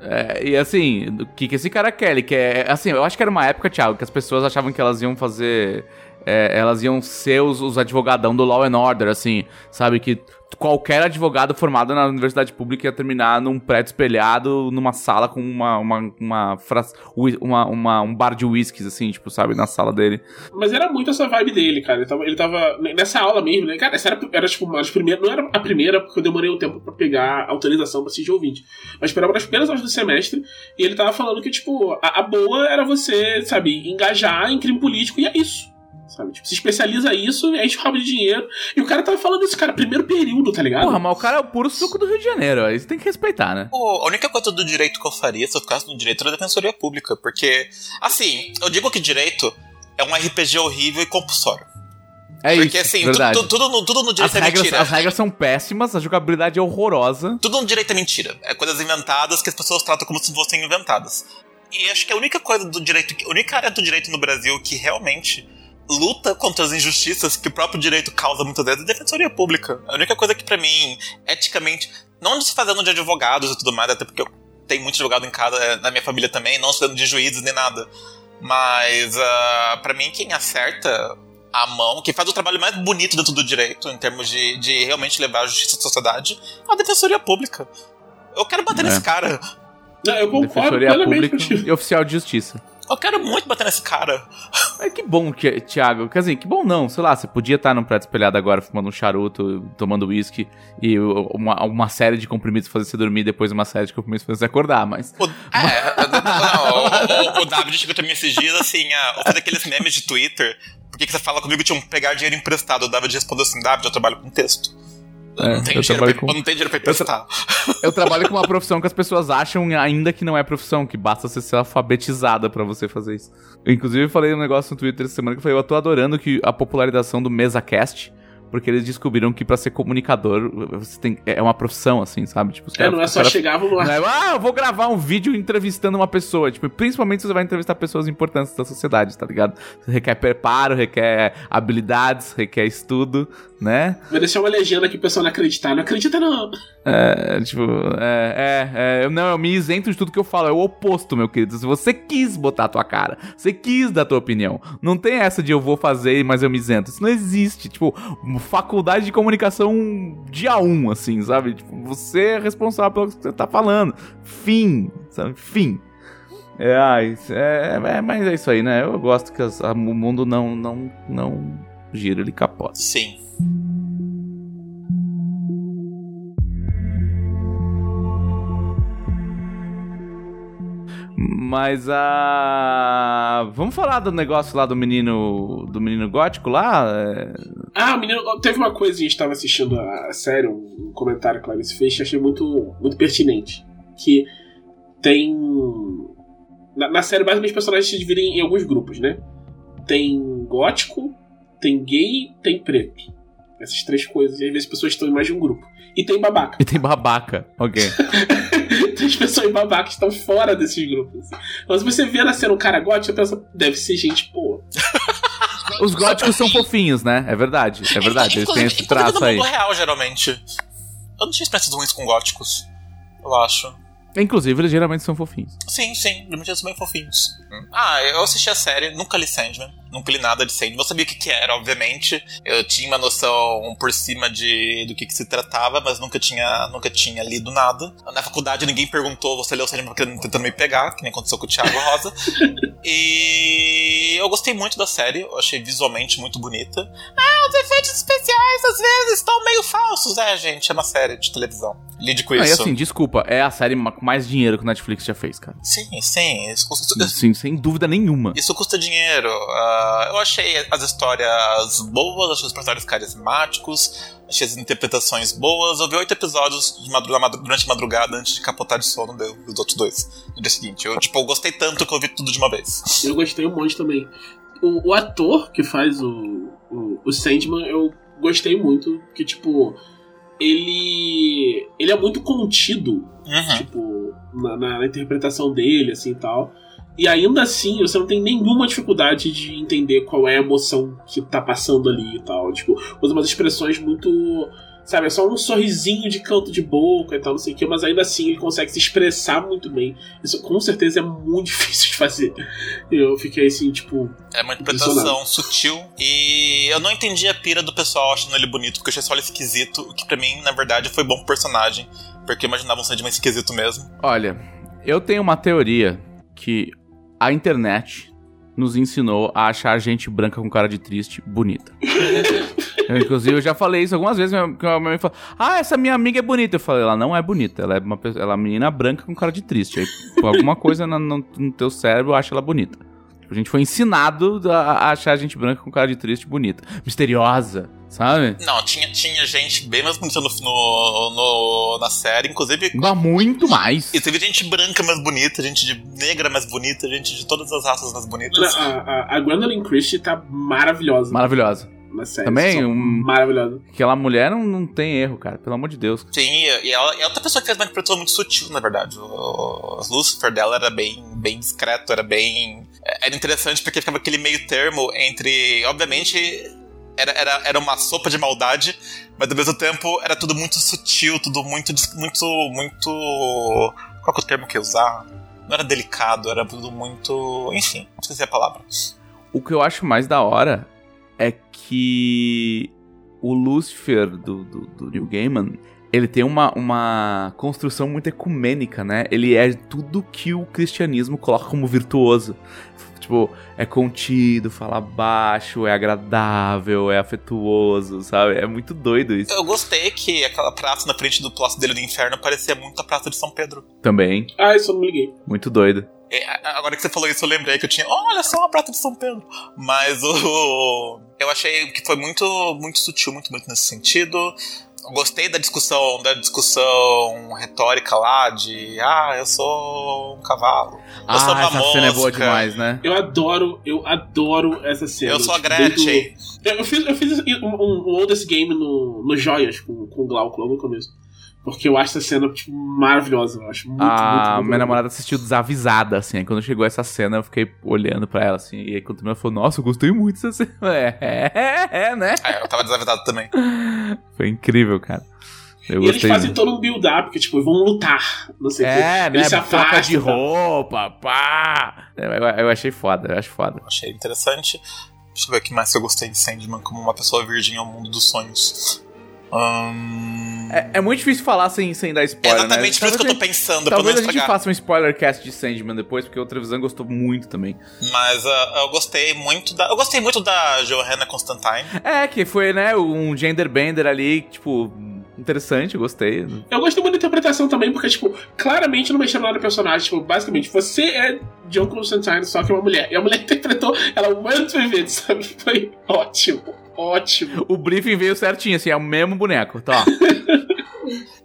É, e assim, o que, que esse cara quer? Ele quer. Assim, eu acho que era uma época, Thiago, que as pessoas achavam que elas iam fazer. É, elas iam ser os, os advogadão do Law and Order, assim, sabe? Que qualquer advogado formado na universidade pública ia terminar num prédio espelhado, numa sala com uma, uma, uma, uma, uma- um bar de whiskies, assim, tipo, sabe, na sala dele. Mas era muito essa vibe dele, cara. Ele tava, ele tava nessa aula mesmo, né? Cara, essa era, era tipo uma das primeiras. Não era a primeira, porque eu demorei um tempo pra pegar autorização pra assistir ouvinte. Mas tipo, era uma das primeiras aulas do semestre. E ele tava falando que, tipo, a, a boa era você, sabe, engajar em crime político e é isso. Sabe? Tipo, se especializa isso, enche o rabo de dinheiro. E o cara tava falando isso, cara, primeiro período, tá ligado? Porra, mas o cara é o puro suco do Rio de Janeiro, aí você tem que respeitar, né? Pô, a única coisa do direito que eu faria se eu ficasse no direito era a defensoria pública. Porque, assim, eu digo que direito é um RPG horrível e compulsório. É Porque, isso, assim, verdade. tu- tudo, no, tudo no As direito é regras, mentira. as regras são péssimas, a jogabilidade é horrorosa. Tudo no direito é mentira. É coisas inventadas que as pessoas tratam como se fossem inventadas. E acho que a única coisa do direito, a única área do direito no Brasil que realmente luta contra as injustiças que o próprio direito causa muitas vezes é a defensoria pública. A única coisa que pra mim, eticamente, não desfazendo de advogados e tudo mais, até porque eu tenho muito advogado em casa, é, na minha família também, não sendo de juízes nem nada. Mas uh, para mim quem acerta a mão, que faz o trabalho mais bonito dentro do direito, em termos de, de realmente levar a justiça à sociedade, é a defensoria pública. Eu quero bater É. nesse cara. Não, eu concordo Defensoria plenamente Pública e Oficial de Justiça. Eu quero muito bater nesse cara. Mas que bom, Thiago. Quer dizer, que bom não. Sei lá, você podia estar num prédio espelhado agora, fumando um charuto, tomando uísque e uma, uma série de comprimidos fazer você dormir, depois uma série de comprimidos fazer você acordar, mas... O, é, não, o, o, o David chegou pra mim esses dias assim, ah, fiz aqueles memes de Twitter. Por que, que você fala comigo que tinha um pegar dinheiro emprestado? O David respondeu assim, David, eu trabalho com texto. Eu É, não dinheiro pra, com- eu não tenho dinheiro pra emprestar. Eu trabalho com uma profissão que as pessoas acham ainda que não é profissão, que basta você ser alfabetizada pra você fazer isso. Eu, inclusive, eu falei um negócio no Twitter essa semana que eu falei, eu tô adorando que a popularização do MesaCast, porque eles descobriram que pra ser comunicador você tem, é uma profissão, assim, sabe? Tipo, É, cara- não é só cara- chegar, vamos lá. é, ah, eu vou gravar um vídeo entrevistando uma pessoa. Tipo, principalmente se você vai entrevistar pessoas importantes da sociedade, tá ligado? Requer preparo, requer habilidades, requer estudo, né? Vai deixar uma legenda que o pessoal não acreditar. Não acredita, não. É, tipo, é, é, é, eu- não, eu me isento de tudo que eu falo, é o oposto, meu querido. Se você quis botar a tua cara, você quis dar a tua opinião. Não tem essa de eu vou fazer, mas eu me isento. Isso não existe. Tipo, faculdade de comunicação dia 1, assim, sabe? Tipo, você é responsável pelo que você tá falando. Fim, sabe? Fim. É, ai, é, é, mas é isso aí, né? Eu gosto que as- a- o mundo não, não, não gira, ele capota. Sim. Mas a. Vamos falar do negócio lá do menino. Do menino gótico lá? É, Ah, o menino. Teve uma coisa, a gente tava assistindo a série, um comentário que a Clarice fez, que eu achei muito, muito pertinente. Que tem. Na, na série, basicamente, os personagens se dividem em alguns grupos, né? Tem gótico, tem gay, tem preto. Essas três coisas. E às vezes as pessoas estão em mais de um grupo. E tem babaca. E tem babaca. Ok. tem as pessoas babacas que estão fora desses grupos. Mas você vê na cena um cara gótico, você pensa, deve ser gente boa. Os góticos são fofinhos, né? É verdade. É verdade. Eles têm esse traço no aí. mundo real, geralmente. Eu não tinha experiências ruins com góticos. Eu acho. Inclusive, eles geralmente são fofinhos. Sim, sim, geralmente eles são bem fofinhos. Ah, eu assisti a série, nunca li Sandman, nunca li nada de Sandman. Eu sabia o que, que era, obviamente. Eu tinha uma noção por cima de do que, que se tratava, mas nunca tinha, nunca tinha lido nada. Na faculdade ninguém perguntou, você leu Sandman porque tentando me pegar, que nem aconteceu com o Thiago Rosa. e eu gostei muito da série, eu achei visualmente muito bonita. Ah, os efeitos especiais às vezes estão meio falsos. É, gente, é uma série de televisão. Lide com Ah, e isso. assim, desculpa, é a série com mais dinheiro que o Netflix já fez, cara. Sim, sim. Isso custa, Sim, sem dúvida nenhuma. Isso custa dinheiro. Eu achei as histórias boas, achei os personagens carismáticos, achei as interpretações boas. Eu vi oito episódios de madru- madru- durante a madrugada antes de capotar de sono deu, dos outros dois no dia seguinte. Eu, tipo, eu gostei tanto que eu vi tudo de uma vez. Eu gostei um monte também. O, o ator que faz o, o, o Sandman, eu gostei muito, porque, tipo, ele. Ele é muito contido, Uhum. tipo, na, na- interpretação dele, assim e tal. E ainda assim, você não tem nenhuma dificuldade de entender qual é a emoção que tá passando ali e tal. Tipo, usa umas expressões muito. Sabe, é só um sorrisinho de canto de boca e tal, não sei o que, mas ainda assim ele consegue se expressar muito bem. Isso com certeza é muito difícil de fazer. Eu fiquei assim, tipo, É uma interpretação sutil. E eu não entendi a pira do pessoal achando ele bonito, porque eu achei só ele esquisito, o que pra mim, na verdade, foi bom pro personagem. Porque eu imaginava um Sandman esquisito mesmo. Olha, eu tenho uma teoria que a internet nos ensinou a achar gente branca com cara de triste bonita. Eu, inclusive, eu já falei isso algumas vezes, minha- que a minha mãe fala, ah, essa minha amiga é bonita. Eu falei, ela não é bonita, ela é uma, ela é uma menina branca com cara de triste. Aí, por alguma coisa no, no- no teu cérebro acha ela bonita. A gente foi ensinado a, a achar gente branca com cara de triste bonita. Misteriosa, sabe? Não, tinha, tinha gente bem mais bonita no, no- no- na série, inclusive Dá muito mais. E teve gente branca mais bonita, gente de negra mais bonita, gente de todas as raças mais bonitas. A, a, a Gwendolyn Christie tá maravilhosa Maravilhosa. na série. Também, um- Maravilhosa. Aquela mulher não, não tem erro, cara. Pelo amor de Deus. Sim, e ela é outra pessoa que fez uma interpretação muito sutil, na verdade. O, o Lucifer dela era bem, bem discreto, era bem. Era interessante porque ficava aquele meio termo entre. Obviamente, era, era, era uma sopa de maldade, mas ao mesmo tempo era tudo muito sutil, tudo muito. muito. muito. Qual é o termo que eu ia usar? Não era delicado, era tudo muito. Enfim, não sei se é a palavra. O que eu acho mais da hora é que o Lucifer do, do, do Neil Gaiman, ele tem uma, uma construção muito ecumênica, né? Ele é tudo que o cristianismo coloca como virtuoso. Tipo, é contido, fala baixo, é agradável, é afetuoso, sabe? É muito doido isso. Eu gostei que aquela praça na frente do Palácio dele do Inferno parecia muito a Praça de São Pedro. Também, Ah, isso eu não me liguei. muito doido. É, Agora que você falou isso, eu lembrei que eu tinha. Olha só a Praça de São Pedro. Mas o. Eu achei que foi muito, muito sutil, muito bonito nesse sentido. Gostei da discussão, da discussão retórica lá de ah, eu sou um cavalo. Eu ah, sou uma essa mosca. cena é boa demais, né? Eu adoro, eu adoro essa cena. Eu sou a Tipo, Gretchen. desde o- Eu, eu fiz, eu fiz um, um, um oldest game no, no Joias com, com o Glauco logo no começo. Porque eu acho essa cena tipo, maravilhosa. Eu acho muito, a muito, muito minha namorada assistiu desavisada, assim. Aí quando chegou essa cena, eu fiquei olhando pra ela, assim. E aí quando ela falou, nossa, eu gostei muito dessa cena. É, é, é, né? É, eu tava desavisado também. Foi incrível, cara. Eu E eles fazem muito. todo um build-up, que tipo, vão lutar. Não sei o. É, né? Eles se Troca afastam. de roupa, pá. Eu, eu achei foda, eu acho foda. Achei interessante. Deixa eu ver o que mais que eu gostei de Sandman como uma pessoa virgem ao mundo dos sonhos. Hum... É, é muito difícil falar sem, sem dar É spoiler, exatamente né? por isso que eu tô Talvez pensando, pra não Talvez a gente faça um spoiler cast de Sandman depois, porque o Trevisan gostou muito também. Mas ah, eu gostei muito da. Eu gostei muito da Johanna Constantine. É, que foi, né, um gender bender ali, tipo, interessante, eu gostei. Eu gostei muito da interpretação também, porque, tipo, claramente não mexeram nada no personagem. Tipo, basicamente, você é John Constantine, só que é uma mulher. E a mulher interpretou ela muito viver, sabe? Foi ótimo. Ótimo. O briefing veio certinho, assim, é o mesmo boneco, tá?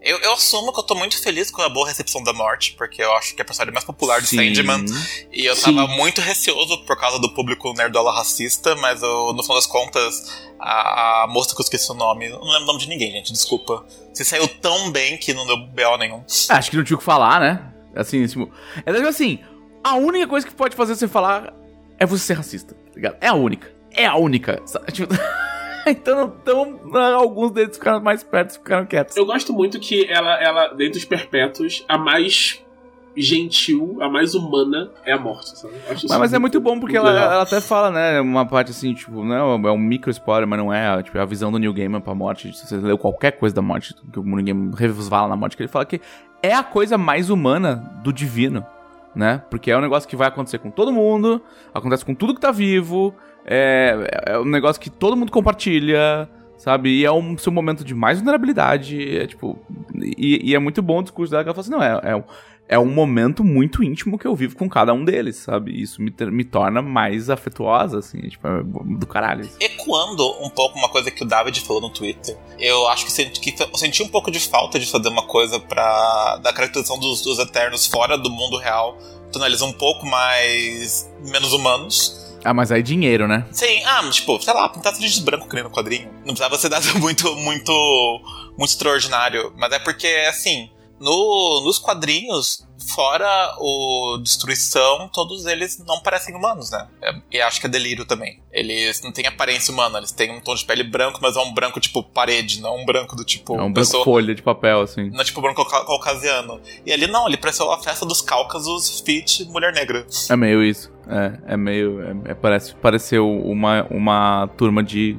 Eu, eu assumo que eu tô muito feliz com a boa recepção da morte, porque eu acho que é a personagem mais popular de Sim. Sandman. E eu Sim. tava muito receoso por causa do público nerdola racista, mas eu, no final das contas, a, a moça que eu esqueci o nome, eu não lembro o nome de ninguém, gente, desculpa. Você saiu tão bem que não deu BO nenhum. Acho que não tinha o que falar, né? Assim, tipo. É tipo assim, a única coisa que pode fazer você falar é você ser racista, tá ligado? É a única. É a única. sabe? Tipo, então, então, alguns deles ficaram mais perto ficaram quietos. Eu gosto muito que ela, ela, dentre os perpétuos, a mais gentil, a mais humana é a morte, sabe? Mas, mas é muito bom porque ela, legal. ela até fala, né? Uma parte assim, tipo, não, é um micro spoiler, mas não é. Tipo, é a visão do Neil Gaiman pra morte. Se você leu qualquer coisa da morte, que o Neil Gaiman resvala na morte, que ele fala que é a coisa mais humana do divino, né? Porque é um negócio que vai acontecer com todo mundo, acontece com tudo que tá vivo, é, é um negócio que todo mundo compartilha. Sabe? E é um seu momento de mais vulnerabilidade. É tipo. E, e é muito bom o discurso dela que ela fala assim: não, é, é, um- é um momento muito íntimo que eu vivo com cada um deles, sabe? Isso me, me torna mais afetuosa, assim, tipo, é do caralho. isso. Ecoando um pouco uma coisa que o David falou no Twitter, eu acho que, senti, que eu senti um pouco de falta de fazer uma coisa pra. da caracterização dos, dos Eternos fora do mundo real, tornar eles um pouco mais. menos humanos. Ah, mas aí dinheiro, né? Sim, ah, mas, tipo, sei lá, pintar de branco nem no quadrinho. Não precisava ser nada muito, muito, muito extraordinário. Mas é porque, assim, no, nos quadrinhos, fora o Destruição, todos eles não parecem humanos, né? É, E acho que é delírio também. Eles não têm aparência humana, eles têm um tom de pele branco, mas é um branco tipo parede, não um branco do tipo. É um branco pessoa- folha de papel, assim. Não é tipo branco cauca- caucasiano. E ali não, ele pareceu a festa dos Cáucasos fit mulher negra. É meio isso. É, é meio. É, é- parece, pareceu uma, uma turma de,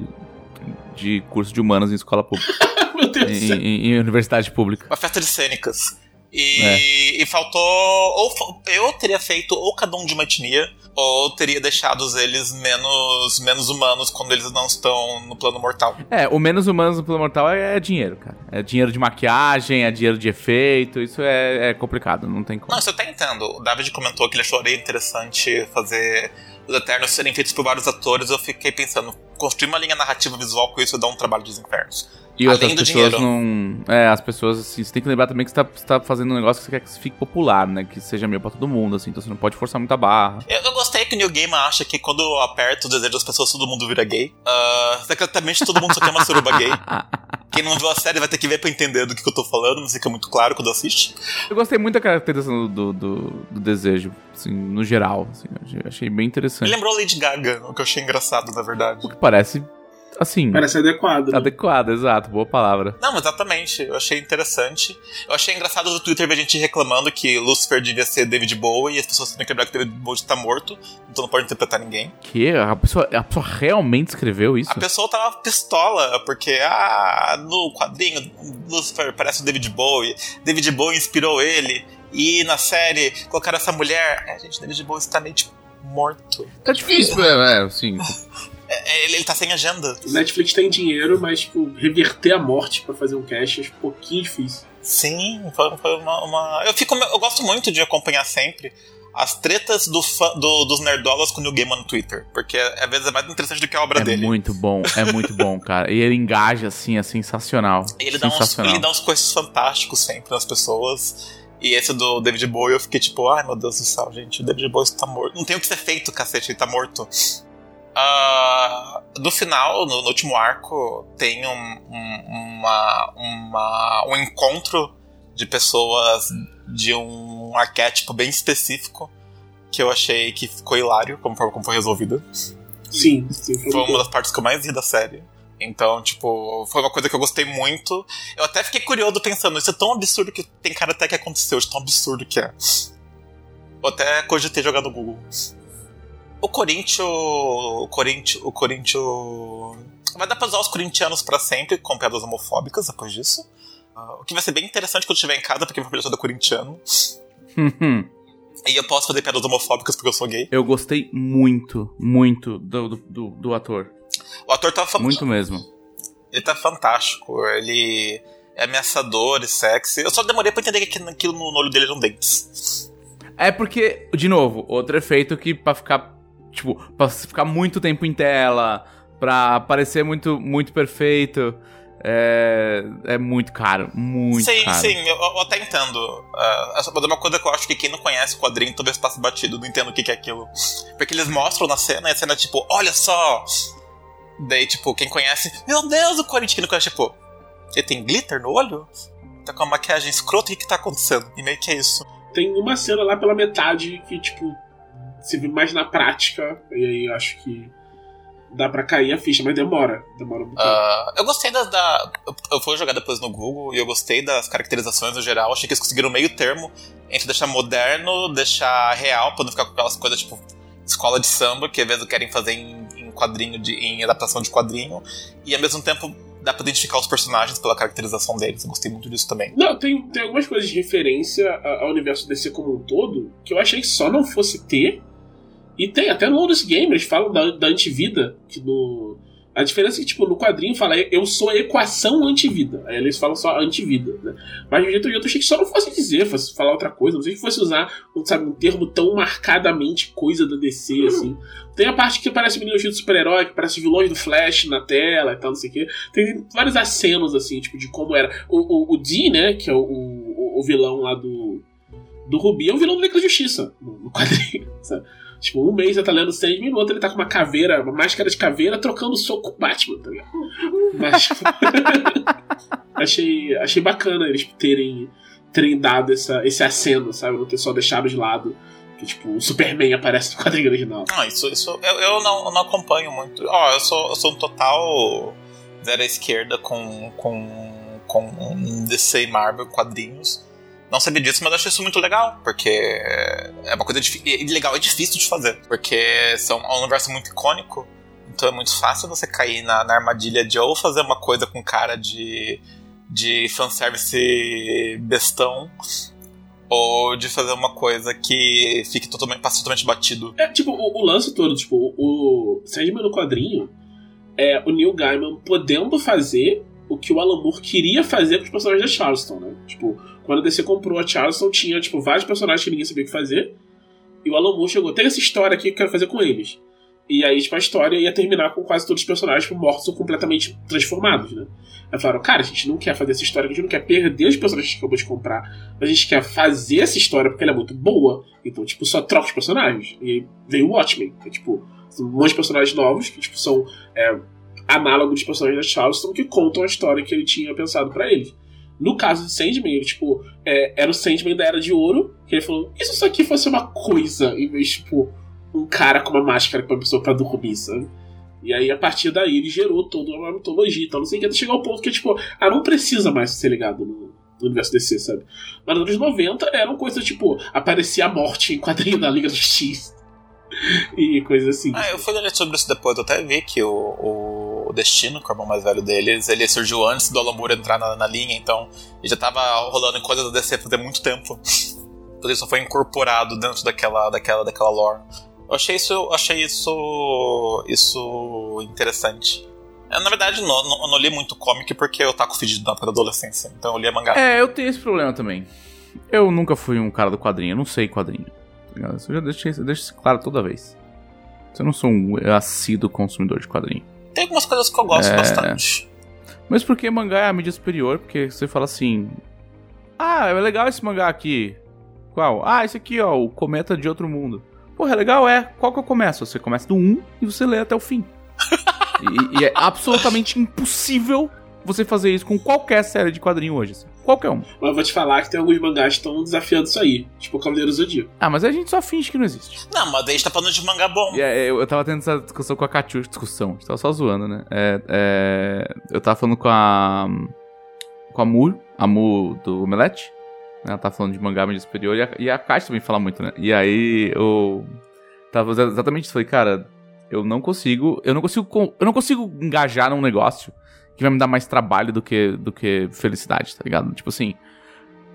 de curso de humanos em escola pública. Meu Deus do em, céu. em- em universidade pública. Uma festa de cênicas. E, É. e faltou. Ou eu teria feito ou cada um de uma etnia, ou teria deixado eles menos, menos humanos quando eles não estão no plano mortal. É, o menos humanos no plano mortal é, é dinheiro, cara. É dinheiro de maquiagem, é dinheiro de efeito, isso é, é complicado, não tem como. Não, isso eu até entendo. O David comentou que ele achou interessante fazer os Eternos serem feitos por vários atores. Eu fiquei pensando, construir uma linha narrativa visual com isso dá um trabalho dos infernos. E Além outras do pessoas dinheiro. não. É, as pessoas, assim, você tem que lembrar também que você tá, você tá fazendo um negócio que você quer que fique popular, né? Que seja meio pra todo mundo, assim, então você não pode forçar muita barra. Eu, eu gostei que o New Game acha que quando eu aperto o desejo das pessoas, todo mundo vira gay. Ah, secretamente todo mundo só quer uma suruba gay. Quem não viu a série vai ter que ver pra entender do que, que eu tô falando, mas fica muito claro quando assiste. Eu gostei muito da caracterização do, do, do desejo, assim, no geral. Assim, achei- bem Me interessante. lembrou Lady Gaga, o que eu achei engraçado, na verdade. O que parece, assim, Parece adequado. né? adequado, exato, boa palavra. Não, exatamente. Eu achei interessante. Eu achei engraçado no Twitter ver gente reclamando que Lucifer devia ser David Bowie e as pessoas têm que lembrar que David Bowie tá morto, então não pode interpretar ninguém. Que? A pessoa, a pessoa realmente escreveu isso? A pessoa tava pistola, porque, ah, no quadrinho, Lucifer parece o David Bowie, David Bowie inspirou ele, e na série colocaram essa mulher. É, gente, David Bowie está meio tipo, morto. É difícil, é, é, assim. É, ele, ele tá sem agenda. O Netflix tem dinheiro, mas, tipo, reverter a morte pra fazer um cast é um pouquinho difícil. Sim, foi, foi uma, uma- Eu fico. Eu gosto muito de acompanhar sempre as tretas do fã, do, dos nerdolas com o New Game no Twitter. Porque às vezes é mais interessante do que a obra é dele. É muito bom, é muito bom, cara. E ele engaja, assim, é sensacional. E ele, dá uns, ele dá uns coisas fantásticos sempre nas pessoas. E esse do David Bowie eu fiquei tipo, ai meu Deus do céu, gente, o David Bowie tá morto. Não tem o que ser feito, cacete, ele tá morto. Uh, no final, no, no, último arco, tem um, um, uma, uma, um encontro de pessoas de um arquétipo bem específico que eu achei que ficou hilário como, como foi resolvido. Sim, sim. Foi, foi uma das partes que eu mais ri da série. Então, tipo, foi uma coisa que eu gostei muito. Eu até fiquei curioso pensando, isso é tão absurdo que tem cara até que aconteceu, de tão absurdo que é. Eu até cogitei jogar no Google. O Corinthians. O Corinthians. O Corinthians. Vai dar pra usar os corintianos para sempre com piadas homofóbicas depois disso. Uh, o que vai ser bem interessante quando eu estiver em casa, porque minha família toda é corintiano. e eu posso fazer piadas homofóbicas porque eu sou gay. Eu gostei muito, muito do, do, do, ator. O ator tá Muito mesmo. Ele tá fantástico. Ele é ameaçador e sexy. Eu só demorei pra entender que aquilo no olho dele eram dentes. É porque, de novo, outro efeito que pra ficar. Tipo, pra ficar muito tempo em tela, pra parecer muito, muito perfeito. É, é muito caro, muito sim, caro. Sim, sim, eu, eu, até entendo. Uh, é uma coisa que eu acho que quem não conhece o quadrinho talvez passe batido, não entendo o que, que é aquilo. Porque eles mostram na cena e a cena é tipo, olha só, Daí, tipo, quem conhece, meu Deus, o Corinthians que não conhece, tipo, ele tem glitter no olho? Tá com a maquiagem escrota, o que que tá acontecendo? E meio que é isso. Tem uma cena lá pela metade que, tipo, se vê mais na prática, e aí eu acho que dá pra cair a ficha, mas demora. Demora muito. Uh, eu gostei da, da, Eu fui jogar depois no Google e eu gostei das caracterizações no geral. Achei que eles conseguiram meio termo entre deixar moderno, deixar real, pra não ficar com aquelas coisas tipo escola de samba, que às vezes querem fazer em quadrinho, de, em adaptação de quadrinho, e ao mesmo tempo dá pra identificar os personagens pela caracterização deles. Eu gostei muito disso também. Não, tem, tem algumas coisas de referência ao universo DC como um todo que eu achei que só não fosse ter. E tem, até no Lotus Game, eles falam da, da antivida, que no. A diferença é que, tipo, no quadrinho fala eu sou equação antivida. Aí eles falam só antivida, né? Mas de jeito eu achei que só não fosse dizer, fosse falar outra coisa. Não sei que fosse usar, sabe, um termo tão marcadamente coisa da DC, assim. Tem a parte que parece menino de super-herói, que parece vilões do Flash na tela e tal, não sei o quê. Tem vários acenos, assim, tipo, de como era. O, o, o né, que é o, o, o vilão lá do. Do Rubi, é o vilão do Liga da Justiça, no, no quadrinho, sabe? Tipo, um mês ele tá lendo Sandman, no outro ele tá com uma caveira, uma máscara de caveira, trocando soco com o Batman, tá ligado? Mas. achei, achei bacana eles terem, terem dado essa, esse aceno, sabe? Não ter só deixado de lado que, tipo, o Superman aparece no quadrinho original. Ah, isso, isso eu, eu, não, eu não acompanho muito. Ó, oh, eu sou, eu sou um total zero à esquerda com, com, com DC Marvel quadrinhos. Não sabia disso, mas acho isso muito legal, porque é uma coisa legal e difícil de fazer, porque são, é um universo muito icônico, então é muito fácil você cair na, na armadilha de ou fazer uma coisa com cara de, de fanservice bestão, ou de fazer uma coisa que fique totalmente, passe totalmente batido. É, tipo, o, o lance todo, tipo, o, o Sandman no quadrinho é o Neil Gaiman podendo fazer o que o Alan Moore queria fazer com os personagens da Charleston, né? Tipo, quando a DC comprou a Charleston, tinha, tipo, vários personagens que ninguém sabia o que fazer. E o Alan Moore chegou, tem essa história aqui que eu quero fazer com eles. E aí, tipo, a história ia terminar com quase todos os personagens tipo, mortos ou completamente transformados, né? Aí falaram, cara, a gente não quer fazer essa história, a gente não quer perder os personagens que acabou de comprar. A gente quer fazer essa história porque ela é muito boa. Então, tipo, só troca os personagens. E aí veio o Watchmen, que é, tipo, um monte de personagens novos que, tipo, são é, análogos dos personagens da Charleston que contam a história que ele tinha pensado para eles. No caso de Sandman, ele, tipo, é, era o Sandman da Era de Ouro, que ele falou, e isso aqui fosse uma coisa, em vez, tipo, um cara com uma máscara com uma pessoa pra dormir, sabe? E aí, a partir daí, ele gerou toda uma mitologia e tal, não sei o que, até chegar ao ponto que, tipo, ah, não precisa mais ser ligado no, no universo DC, sabe? Mas nos anos 90 eram coisas, tipo, aparecia a morte em quadrinho da Liga do X. e coisas assim. Ah, eu fui ler sobre isso depois, eu até vi que o, o, o Destino, que é o irmão mais velho deles, ele surgiu antes do Alan Moore entrar na, na linha, então ele já tava rolando em coisas da DC faz muito tempo. Por isso foi incorporado dentro daquela, daquela, daquela lore. Eu achei isso, achei isso, isso interessante. Eu, na verdade, não, não, não li muito comic porque eu taco fedido na adolescência, então eu lia mangá. É, eu tenho esse problema também. Eu nunca fui um cara do quadrinho, eu não sei quadrinho. tá eu já deixo, eu deixo isso claro toda vez. Eu não sou um assíduo consumidor de quadrinho. Tem algumas coisas que eu gosto É. bastante. Mas porque mangá é a mídia superior? Porque você fala assim. Ah, é legal esse mangá aqui. Qual? Ah, esse aqui, ó, o Cometa de Outro Mundo. Porra, é legal, é. Qual que eu começo? Você começa do 1 e você lê até o fim. e, e é absolutamente impossível você fazer isso com qualquer série de quadrinho hoje. assim. Qualquer um. Mas eu vou te falar que tem alguns mangás que estão desafiando isso aí. Tipo o Cavaleiro Zodíaco. Ah, mas a gente só finge que não existe. Não, mas daí a gente tá falando de mangá bom. É, eu, eu tava tendo essa discussão com a Catiuxa. Discussão, a gente tava só zoando, né? É, é, eu tava falando com a. Com a Mu, a Mu do Omelete. né? Ela tava falando de mangá mídia superior e a, e a Kátia também fala muito, né? E aí eu. Tava fazendo exatamente isso. Falei, cara, eu não consigo. Eu não consigo. con- Eu não consigo engajar num negócio que vai me dar mais trabalho do que, do que felicidade, tá ligado? Tipo assim.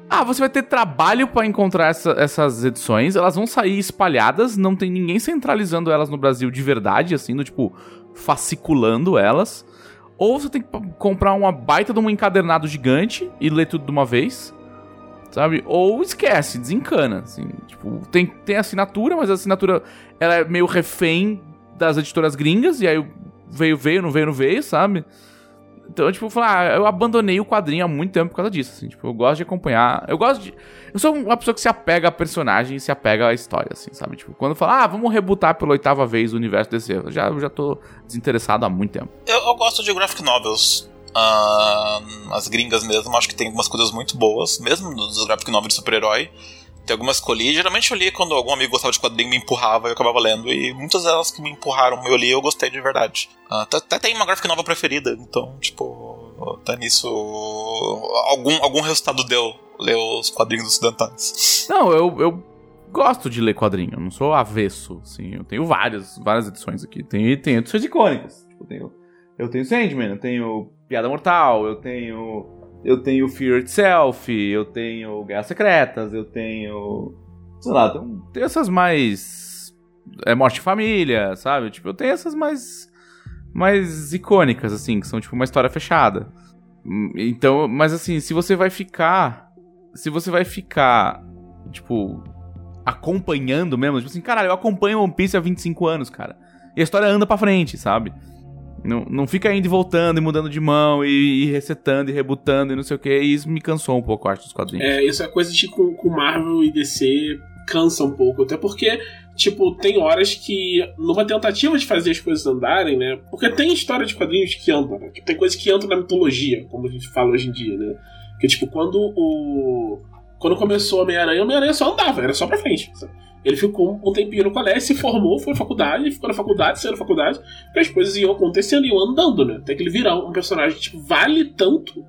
Ah, você vai ter trabalho pra encontrar essa- essas edições, elas vão sair espalhadas, não tem ninguém centralizando elas no Brasil de verdade, assim, do tipo, fasciculando elas. Ou você tem que comprar uma baita de um encadernado gigante e ler tudo de uma vez, sabe? Ou esquece, desencana, assim. Tipo, tem, tem assinatura, mas a assinatura ela é meio refém das editoras gringas, e aí veio, veio, não veio, não veio, sabe? Então, tipo, falar, ah, eu abandonei o quadrinho há muito tempo por causa disso, assim. Tipo, eu gosto de acompanhar. Eu gosto de. Eu sou uma pessoa que se apega a personagem e se apega à história, assim, sabe? Tipo, quando fala, ah, vamos rebutar pela oitava vez o universo DC, eu já, eu já tô desinteressado há muito tempo. Eu, eu gosto de graphic novels. Ah, as gringas mesmo, acho que tem algumas coisas muito boas, mesmo nos graphic novels de super-herói. Tem algumas que eu li, geralmente eu li quando algum amigo gostava de quadrinho me empurrava e eu acabava lendo. E muitas delas que me empurraram, eu li eu gostei de verdade. Ah, até, até tem uma graphic novel preferida, então, tipo, tá nisso. Algum, algum resultado deu ler os quadrinhos ocidentais. Não, eu, eu gosto de ler quadrinho, eu não sou avesso, assim. Eu tenho várias, várias edições aqui. Tem, tem edições icônicas. Tipo, eu tenho, eu tenho Sandman, eu tenho Piada Mortal, eu tenho. Eu tenho Fear Itself, eu tenho Guerras Secretas, eu tenho. Sei lá, tem, tem essas mais. É Morte de Família, sabe? Tipo, eu tenho essas mais. Mais icônicas, assim, que são tipo uma história fechada. Então, mas assim, se você vai ficar. Se você vai ficar, tipo, acompanhando mesmo, tipo assim, caralho, eu acompanho One Piece há 25 anos, cara. E a história anda pra frente, sabe? Não, não fica indo e voltando e mudando de mão e, e resetando e rebutando e não sei o que. E isso me cansou um pouco, acho, dos quadrinhos. É, isso é coisa de com, com Marvel e DC cansa um pouco. Até porque, tipo, tem horas que, numa tentativa de fazer as coisas andarem, né? Porque tem história de quadrinhos que andam, né? Tipo, tem coisas que entram na mitologia, como a gente fala hoje em dia, né? Que, tipo, quando o. Quando começou Homem-Aranha, Homem-Aranha só andava, era só pra frente. sabe? Ele ficou um tempinho no colégio, se formou, foi na faculdade, ficou na faculdade, saiu da faculdade, porque as coisas iam acontecendo iam andando, né? Até que ele virar um personagem que tipo, vale tanto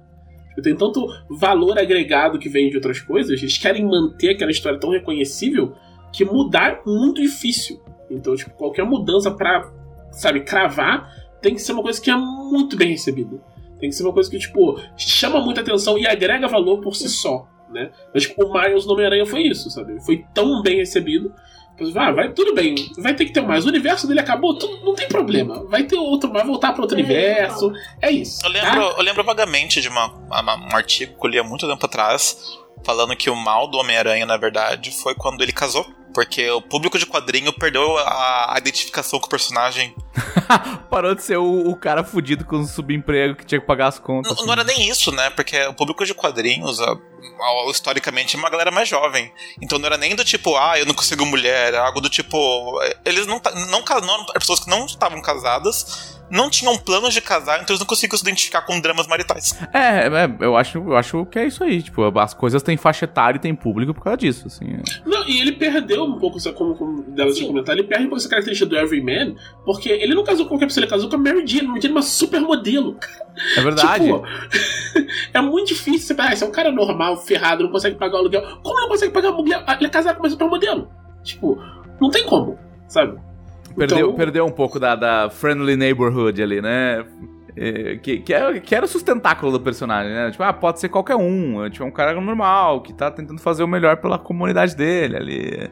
tem tanto valor agregado que vem de outras coisas, eles querem manter aquela história tão reconhecível que mudar é muito difícil. Então, tipo, qualquer mudança pra, sabe, cravar tem que ser uma coisa que é muito bem recebida. Tem que ser uma coisa que, tipo, chama muita atenção e agrega valor por si só, né? Mas, tipo, o Miles no Homem-Aranha foi isso, sabe? Ele foi tão bem recebido ah, vai, tudo bem, vai ter que ter mais. O universo dele acabou, tudo, não tem problema. Vai ter outro, vai voltar para outro universo. É isso. Eu lembro, tá? eu lembro vagamente de uma, uma- um artigo que eu li há muito tempo atrás, falando que o mal do Homem-Aranha, na verdade, foi quando ele casou. Porque o público de quadrinho perdeu a, identificação com o personagem. Parou de ser o, o cara fudido com o subemprego que tinha que pagar as contas. N- Não era nem isso, né? Porque o público de quadrinhos, a- a- historicamente, é uma galera mais jovem. Então não era nem do tipo, ah, eu não consigo mulher. Era algo do tipo. Eles não. não, ca- não pessoas que não estavam casadas, não tinham planos de casar, então eles não conseguiam se identificar com dramas maritais. É, é, eu acho, eu acho que é isso aí. Tipo, as coisas têm faixa etária e tem público por causa disso, assim. é. Não, e ele perdeu um pouco, essa- como, como dela tinha comentado, ele perde um pouco essa característica do Everyman, porque ele não casou com qualquer pessoa, ele casou com a Mary Jane. Mary Jane é uma supermodelo. É verdade. Tipo, é muito difícil você pensar, ah, esse é um cara normal, ferrado, não consegue pagar o aluguel. Como não consegue pagar o aluguel? Ah, Ele é casado com uma supermodelo. Tipo, não tem como, sabe? Perdeu, Então- perdeu um pouco da, da friendly neighborhood ali, né? É, que, que, era, que era o sustentáculo do personagem, né? Tipo, ah, pode ser qualquer um. é, Tipo, é um cara normal, que tá tentando fazer o melhor pela comunidade dele ali.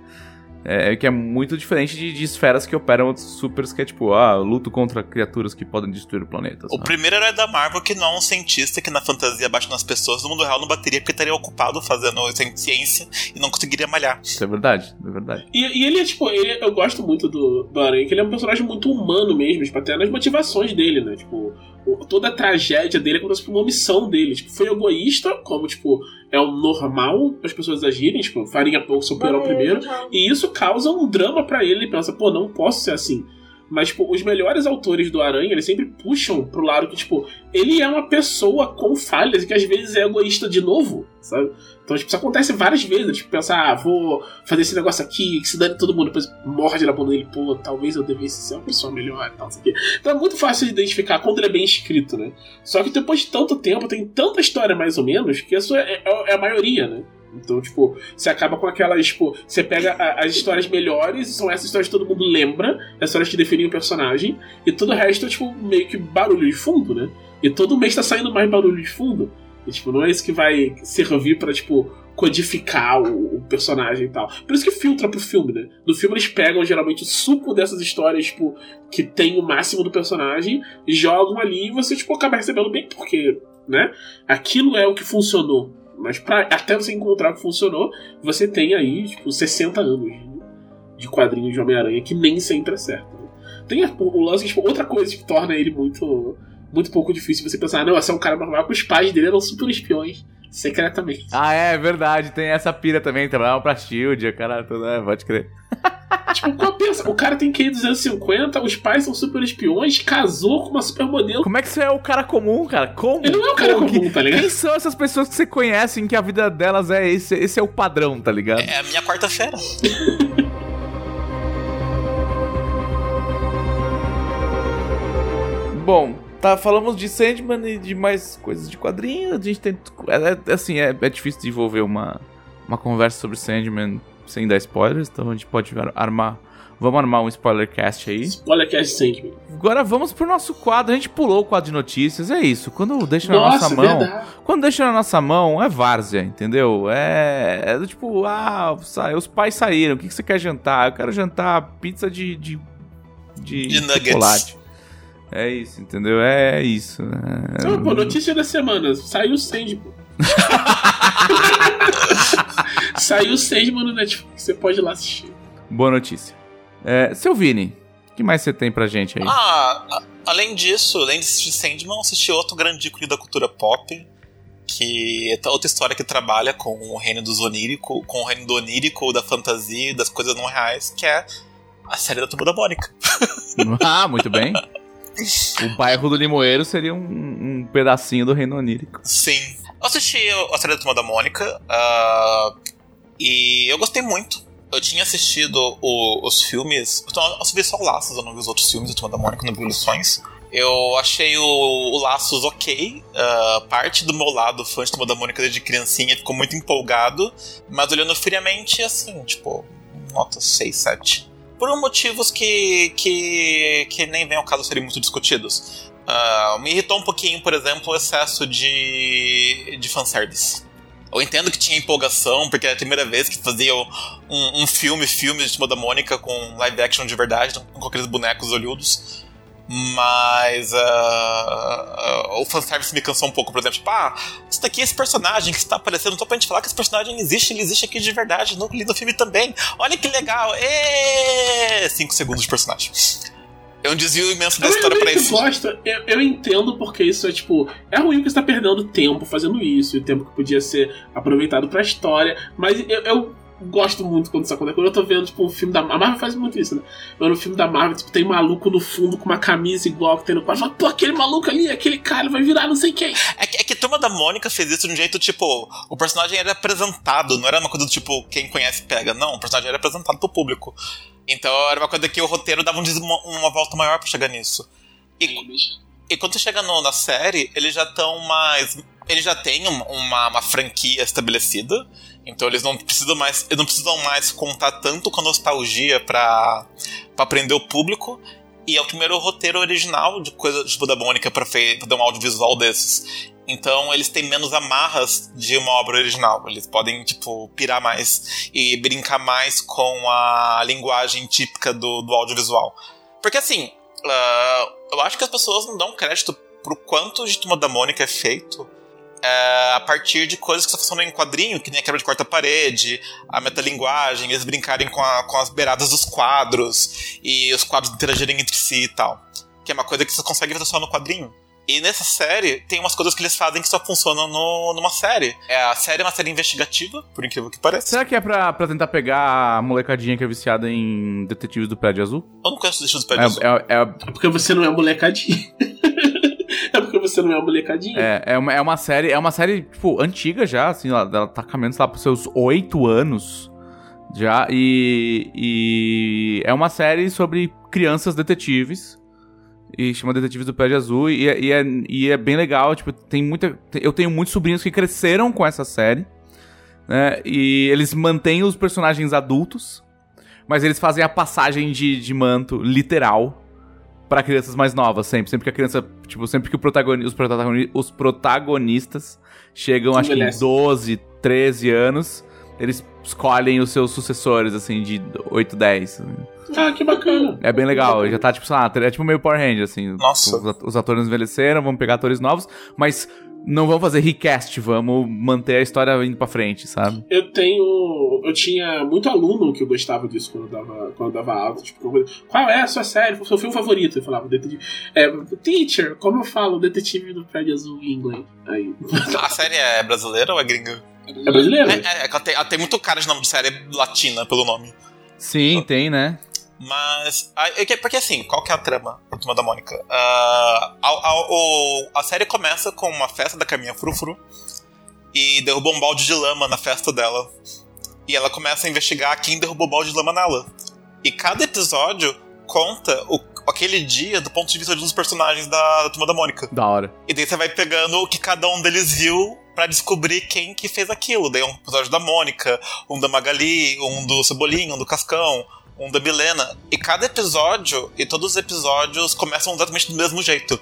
É, que é muito diferente de, de esferas que operam outros supers, que é tipo, ah, luto contra criaturas que podem destruir o planeta. O primeiro herói da Marvel que não é um cientista que na fantasia bate nas pessoas, no mundo real não bateria porque estaria ocupado fazendo ciência e não conseguiria malhar. Isso é verdade, é verdade. E, e ele é, tipo, ele, eu gosto muito do, do Aranha, que ele é um personagem muito humano mesmo, tipo, até nas motivações dele, né? Tipo, o- toda a tragédia dele acontece por uma omissão dele. Tipo, foi egoísta, como, tipo, é o normal as pessoas agirem, tipo, farinha pouco, superou o primeiro. E isso causa um drama pra ele. Ele pensa, pô, não posso ser assim. Mas, tipo, os melhores autores do Aranha, eles sempre puxam pro lado que, tipo, ele é uma pessoa com falhas e que às vezes é egoísta de novo, sabe? Então, tipo, isso acontece várias vezes. Tipo, pensar, ah, vou fazer esse negócio aqui, que se dane todo mundo, depois morde na bunda dele, pô, talvez eu devesse ser uma pessoa melhor e tal, não sei o quê. Então é muito fácil de identificar quando ele é bem escrito, né? Só que depois de tanto tempo, tem tanta história mais ou menos, que isso é, é- é a maioria, né? Então, tipo, você acaba com aquelas, tipo, você pega a- as histórias melhores, são essas histórias que todo mundo lembra, as histórias que definem o personagem, e todo o resto é, tipo, meio que barulho de fundo, né? E todo mês tá saindo mais barulho de fundo. E, tipo, não é isso que vai servir pra, tipo, codificar o, o personagem e tal. Por isso que filtra pro filme, né? No filme eles pegam geralmente o suco dessas histórias, tipo, que tem o máximo do personagem, jogam ali e você, tipo, acaba recebendo bem, porque, né? Aquilo é o que funcionou. Mas pra, até você encontrar o que funcionou, você tem aí, tipo, 60 anos de quadrinhos de Homem-Aranha que nem sempre é certo. né? Tem o lance, tipo, outra coisa que torna ele muito, muito pouco difícil você pensar, não, esse é um cara normal, os pais dele eram super espiões, secretamente. Ah, é verdade, tem essa pira também, trabalhava pra Shield, cara, tudo, é, pode crer. Tipo, qual pensa? O cara tem QI 250, os pais são super espiões, casou com uma supermodelo. Como é que você é o cara comum, cara? Como? Ele não é um cara Como comum, tá ligado? Quem são essas pessoas que você conhece em que a vida delas é esse? Esse é o padrão, tá ligado? É a minha quarta-feira. Bom, tá, falamos de Sandman e de mais coisas de quadrinhos. A gente tem. É, é- assim, é, é difícil desenvolver uma, uma conversa sobre Sandman sem dar spoilers, então a gente pode ar- armar. Vamos armar um spoiler cast aí. Que é Sandman. Agora vamos pro nosso quadro. A gente pulou o quadro de notícias, é isso. Quando deixa na Nossa, nossa mão. verdade. Quando deixa na nossa mão, é várzea, entendeu? É, é do tipo, ah, os pais saíram, o que, que você quer jantar? Eu quero jantar pizza de. de, de, De nuggets. chocolate. É isso, entendeu? É isso. É... Então, pô, notícia da semana. Saiu o Sandman. Saiu o Sandman no Netflix. Você pode ir lá assistir. Boa notícia. É, seu Vini, o que mais você tem pra gente aí? Ah, a- além disso, além de assistir Sandman, eu assisti outro grande ícone da cultura pop, que é outra história que trabalha com o reino dos onírico, com o reino do onírico, da fantasia, e das coisas não reais, que é a série da Turma da Mônica. Ah, muito bem. O bairro do Limoeiro seria um, um pedacinho do Reino Onírico. Sim. Eu assisti a série da Turma da Mônica ah, e eu gostei muito. Eu tinha assistido o- os filmes. Então, eu vi só o Laços, eu não vi os outros filmes da Turma da Mônica, não vi Lições. Eu achei o, o Laços ok. ah, parte do meu lado, fã de Turma da Mônica desde criancinha, ficou muito empolgado. Mas olhando friamente, assim, tipo, nota 6, 7. Por motivos que, que, que nem vem ao caso serem muito discutidos. Ah, me irritou um pouquinho, por exemplo, o excesso de, de fanservice. Eu entendo que tinha empolgação, porque era a primeira vez que faziam um, um filme, filme de Turma da Mônica com live action de verdade, com aqueles bonecos olhudos. Mas ah, ah, o fanservice me cansou um pouco, por exemplo, tipo, ah, isso daqui é esse personagem que está aparecendo só pra gente falar que esse personagem existe, ele existe aqui de verdade, no, no filme também. Olha que legal! Êêêê! Cinco segundos de personagem. É um desvio imenso da Eu história pra isso. gosto, eu, eu entendo porque isso é tipo. É ruim que você tá perdendo tempo fazendo isso, e o tempo que podia ser aproveitado pra história. Mas eu, eu gosto muito quando isso acontece. Quando eu tô vendo, tipo, um filme da A Marvel faz muito isso, né? Eu no filme da Marvel, tipo, tem maluco no fundo com uma camisa igual que tem no quadro. Fala, pô, aquele maluco ali, aquele cara vai virar não sei quem. É que, é que a turma da Mônica fez isso de um jeito, tipo, o personagem era apresentado, não era uma coisa do tipo, quem conhece pega. Não, o personagem era apresentado pro público. Então era uma coisa que o roteiro dava um uma, uma volta maior pra chegar nisso. E, e quando você chega no- na série, eles já estão mais. Eles já têm um- uma, uma franquia estabelecida. Então eles não precisam mais. Eles não precisam mais contar tanto com a nostalgia pra, pra prender o público. E é o primeiro roteiro original de coisa tipo da Mônica pra dar um audiovisual desses. Então eles têm menos amarras de uma obra original. Eles podem, tipo, pirar mais e brincar mais com a linguagem típica do, do audiovisual. Porque assim, uh, eu acho que as pessoas não dão crédito pro quanto de Turma da Mônica é feito é, a partir de coisas que só funcionam em quadrinho, que nem a quebra de quarta parede, a metalinguagem, eles brincarem com, a, com as beiradas dos quadros e os quadros interagirem entre si e tal. Que é uma coisa que você consegue ver só no quadrinho. E nessa série, tem umas coisas que eles fazem que só funcionam no, numa série. É, a série é uma série investigativa, por incrível que pareça. Será que é pra, pra tentar pegar a molecadinha que é viciada em Detetives do Prédio Azul? Eu não conheço Detetives do Prédio Azul. É, é, é... é porque você não é molecadinha. é porque você não é molecadinha. É, é uma, é uma série, é uma série, tipo, antiga já, assim, ela, ela tá caminhando, lá, pros seus oito anos já, e, e é uma série sobre crianças detetives e chama Detetives do Pé de Azul. E, é, e, é, e é bem legal. Tipo, tem muita. Eu tenho muitos sobrinhos que cresceram com essa série. Né? E eles mantêm os personagens adultos. Mas eles fazem a passagem de, de manto literal para crianças mais novas, sempre. Sempre que a criança. Tipo, sempre que os, protagoni os protagonistas chegam, acho que em 12, 13 anos, eles escolhem os seus sucessores, assim, de 8, 10. Ah, que bacana. É bem legal. Já tá, tipo, sei lá, é tipo meio Power Ranger, assim. Nossa. Os, atores envelheceram, vamos pegar atores novos, mas não vamos fazer recast, vamos manter a história indo pra frente, sabe? Eu tenho. Eu tinha muito aluno que eu gostava disso quando eu dava, quando eu dava aula. Tipo, qual é a sua série? O seu filme favorito? Eu falava, detetive. É, teacher, como eu falo, detetive do prédio azul em inglês. Aí. A série é brasileira ou é gringa? É brasileira? É, é, é ela, tem, ela tem muito cara de nome de série latina pelo nome. Sim, tem, né? Mas. Porque assim, qual que é a trama da Turma da Mônica? Uh, a, a, a, série começa com uma festa da Caminha Frufru e derruba um balde de lama na festa dela. E ela começa a investigar quem derrubou o balde de lama nela. E cada episódio conta o, aquele dia do ponto de vista dos personagens da, da Turma da Mônica. Da hora. E daí você vai pegando o que cada um deles viu para descobrir quem que fez aquilo. Daí um episódio da Mônica, um da Magali, um do Cebolinha, um do Cascão, um da Milena. E cada episódio, e todos os episódios começam exatamente do mesmo jeito.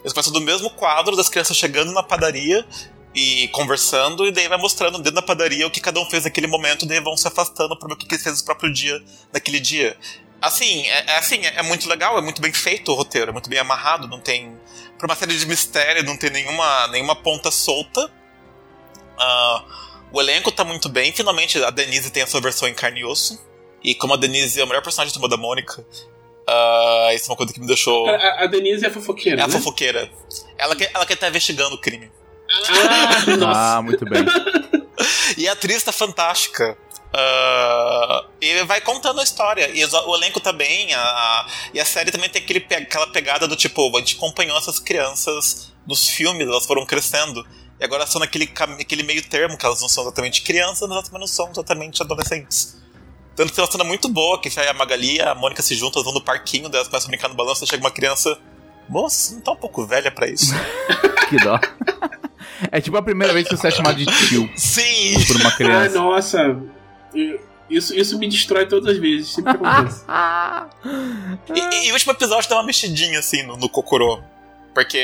Eles começam do mesmo quadro das crianças chegando na padaria e conversando, e daí vai mostrando dentro da padaria o que cada um fez naquele momento, e daí vão se afastando para ver o que fez no próprio dia, naquele dia. Assim, é, é assim, é, é, muito legal, é muito bem feito o roteiro, é muito bem amarrado, não tem. Pra uma série de mistério, não tem nenhuma, nenhuma ponta solta. Uh, o elenco tá muito bem, finalmente a Denise tem a sua versão em carne e osso. E como a Denise é o melhor personagem do Turma da Mônica, uh, isso é uma coisa que me deixou. A, a Denise é a fofoqueira. É né? a fofoqueira. Ela quer, ela quer estar investigando o crime. Ah, ah muito bem. e a atriz tá fantástica. Uh, e vai contando a história. E o elenco tá bem. A, e a série também tem aquele, aquela pegada do tipo: a gente acompanhou essas crianças nos filmes, elas foram crescendo. E agora são naquele, naquele meio termo, que elas não são exatamente crianças, mas também não são exatamente adolescentes. Tanto que tem uma cena muito boa, que a Magali e a Mônica se juntam, vão no parquinho, delas começam a brincar no balanço, chega uma criança. Moça, não tá um pouco velha para isso. que dó. É tipo a primeira vez que você é chamado de tio. Sim! Por uma criança. Ah, nossa. Isso, isso me destrói todas as vezes, sempre acontece. e, e, o último episódio dá uma mexidinha assim no, no Kokoro. Porque,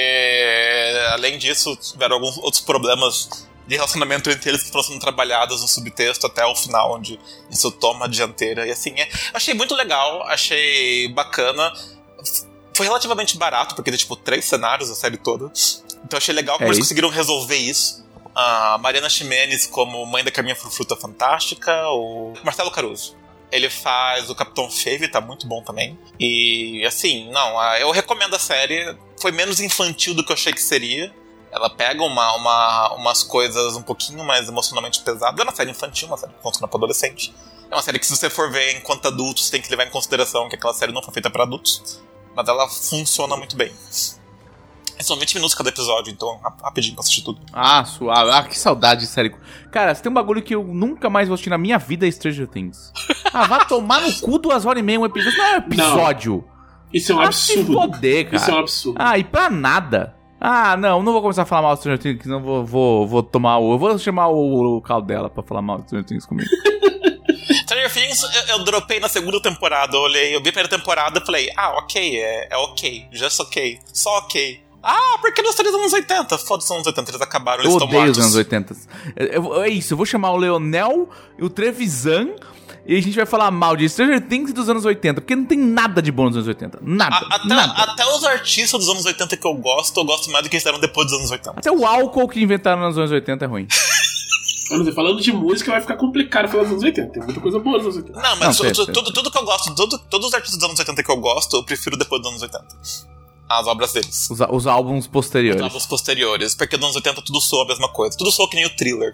além disso, tiveram alguns outros problemas de relacionamento entre eles que estão sendo trabalhadas no subtexto até o final, onde isso toma a dianteira. E assim, é, achei muito legal, achei bacana. Foi relativamente barato, porque tem tipo três cenários a série toda. Então achei legal como é eles isso? conseguiram resolver isso. A Mariana Ximenes como mãe da Carminha Frufruta Fantástica, o Marcelo Caruso. Ele faz o Capitão Fave, tá muito bom também. E assim, não, eu recomendo a série. Foi menos infantil do que eu achei que seria. Ela pega uma, uma, umas coisas um pouquinho mais emocionalmente pesadas. É uma série infantil, uma série que funciona para adolescente. É uma série que, se você for ver enquanto adulto, você tem que levar em consideração que aquela série não foi feita para adultos. Mas ela funciona muito bem. São 20 minutos cada episódio, então rapidinho pra assistir tudo. Ah, suave. Ah, que saudade de série. Cara, se tem um bagulho que eu nunca mais vou assistir na minha vida é Stranger Things. Ah, vai tomar no cu duas horas e meia um episódio. Não é um episódio. Não. Isso é um ah, absurdo. Se foder, cara. Isso é um absurdo. Ah, e pra nada. Ah, não, não vou começar a falar mal do Stranger Things, não vou, vou, vou tomar o. Eu vou chamar o, o Caldela pra falar mal do Stranger Things comigo. Stranger Things, eu, eu, dropei na segunda temporada, eu olhei, eu vi a primeira temporada e falei, ah, ok, é, é ok, just ok, só ok. Ah, porque nós dos anos 80. Foda-se os anos 80, eles acabaram, eles Eu estão odeio mortos. os anos 80. É, eu- é isso, eu vou chamar o Leonel e o Trevisan e a gente vai falar mal de Stranger Things dos anos 80, porque não tem nada de bom nos anos 80. Nada. A- até, nada. até os artistas dos anos 80 que eu gosto, eu gosto mais do que eles fizeram depois dos anos 80. Até o álcool que inventaram nos anos 80 é ruim. Falando de música vai ficar complicado falar dos anos 80. Tem muita coisa boa nos anos 80. Não, mas Não, tu- tu- tudo, tudo que eu gosto, tudo- todos os artistas dos anos 80 que eu gosto, eu prefiro depois dos anos 80. As obras deles. Os, os álbuns posteriores. Os álbuns posteriores, porque nos anos 80 tudo soa a mesma coisa. Tudo soa que nem o thriller.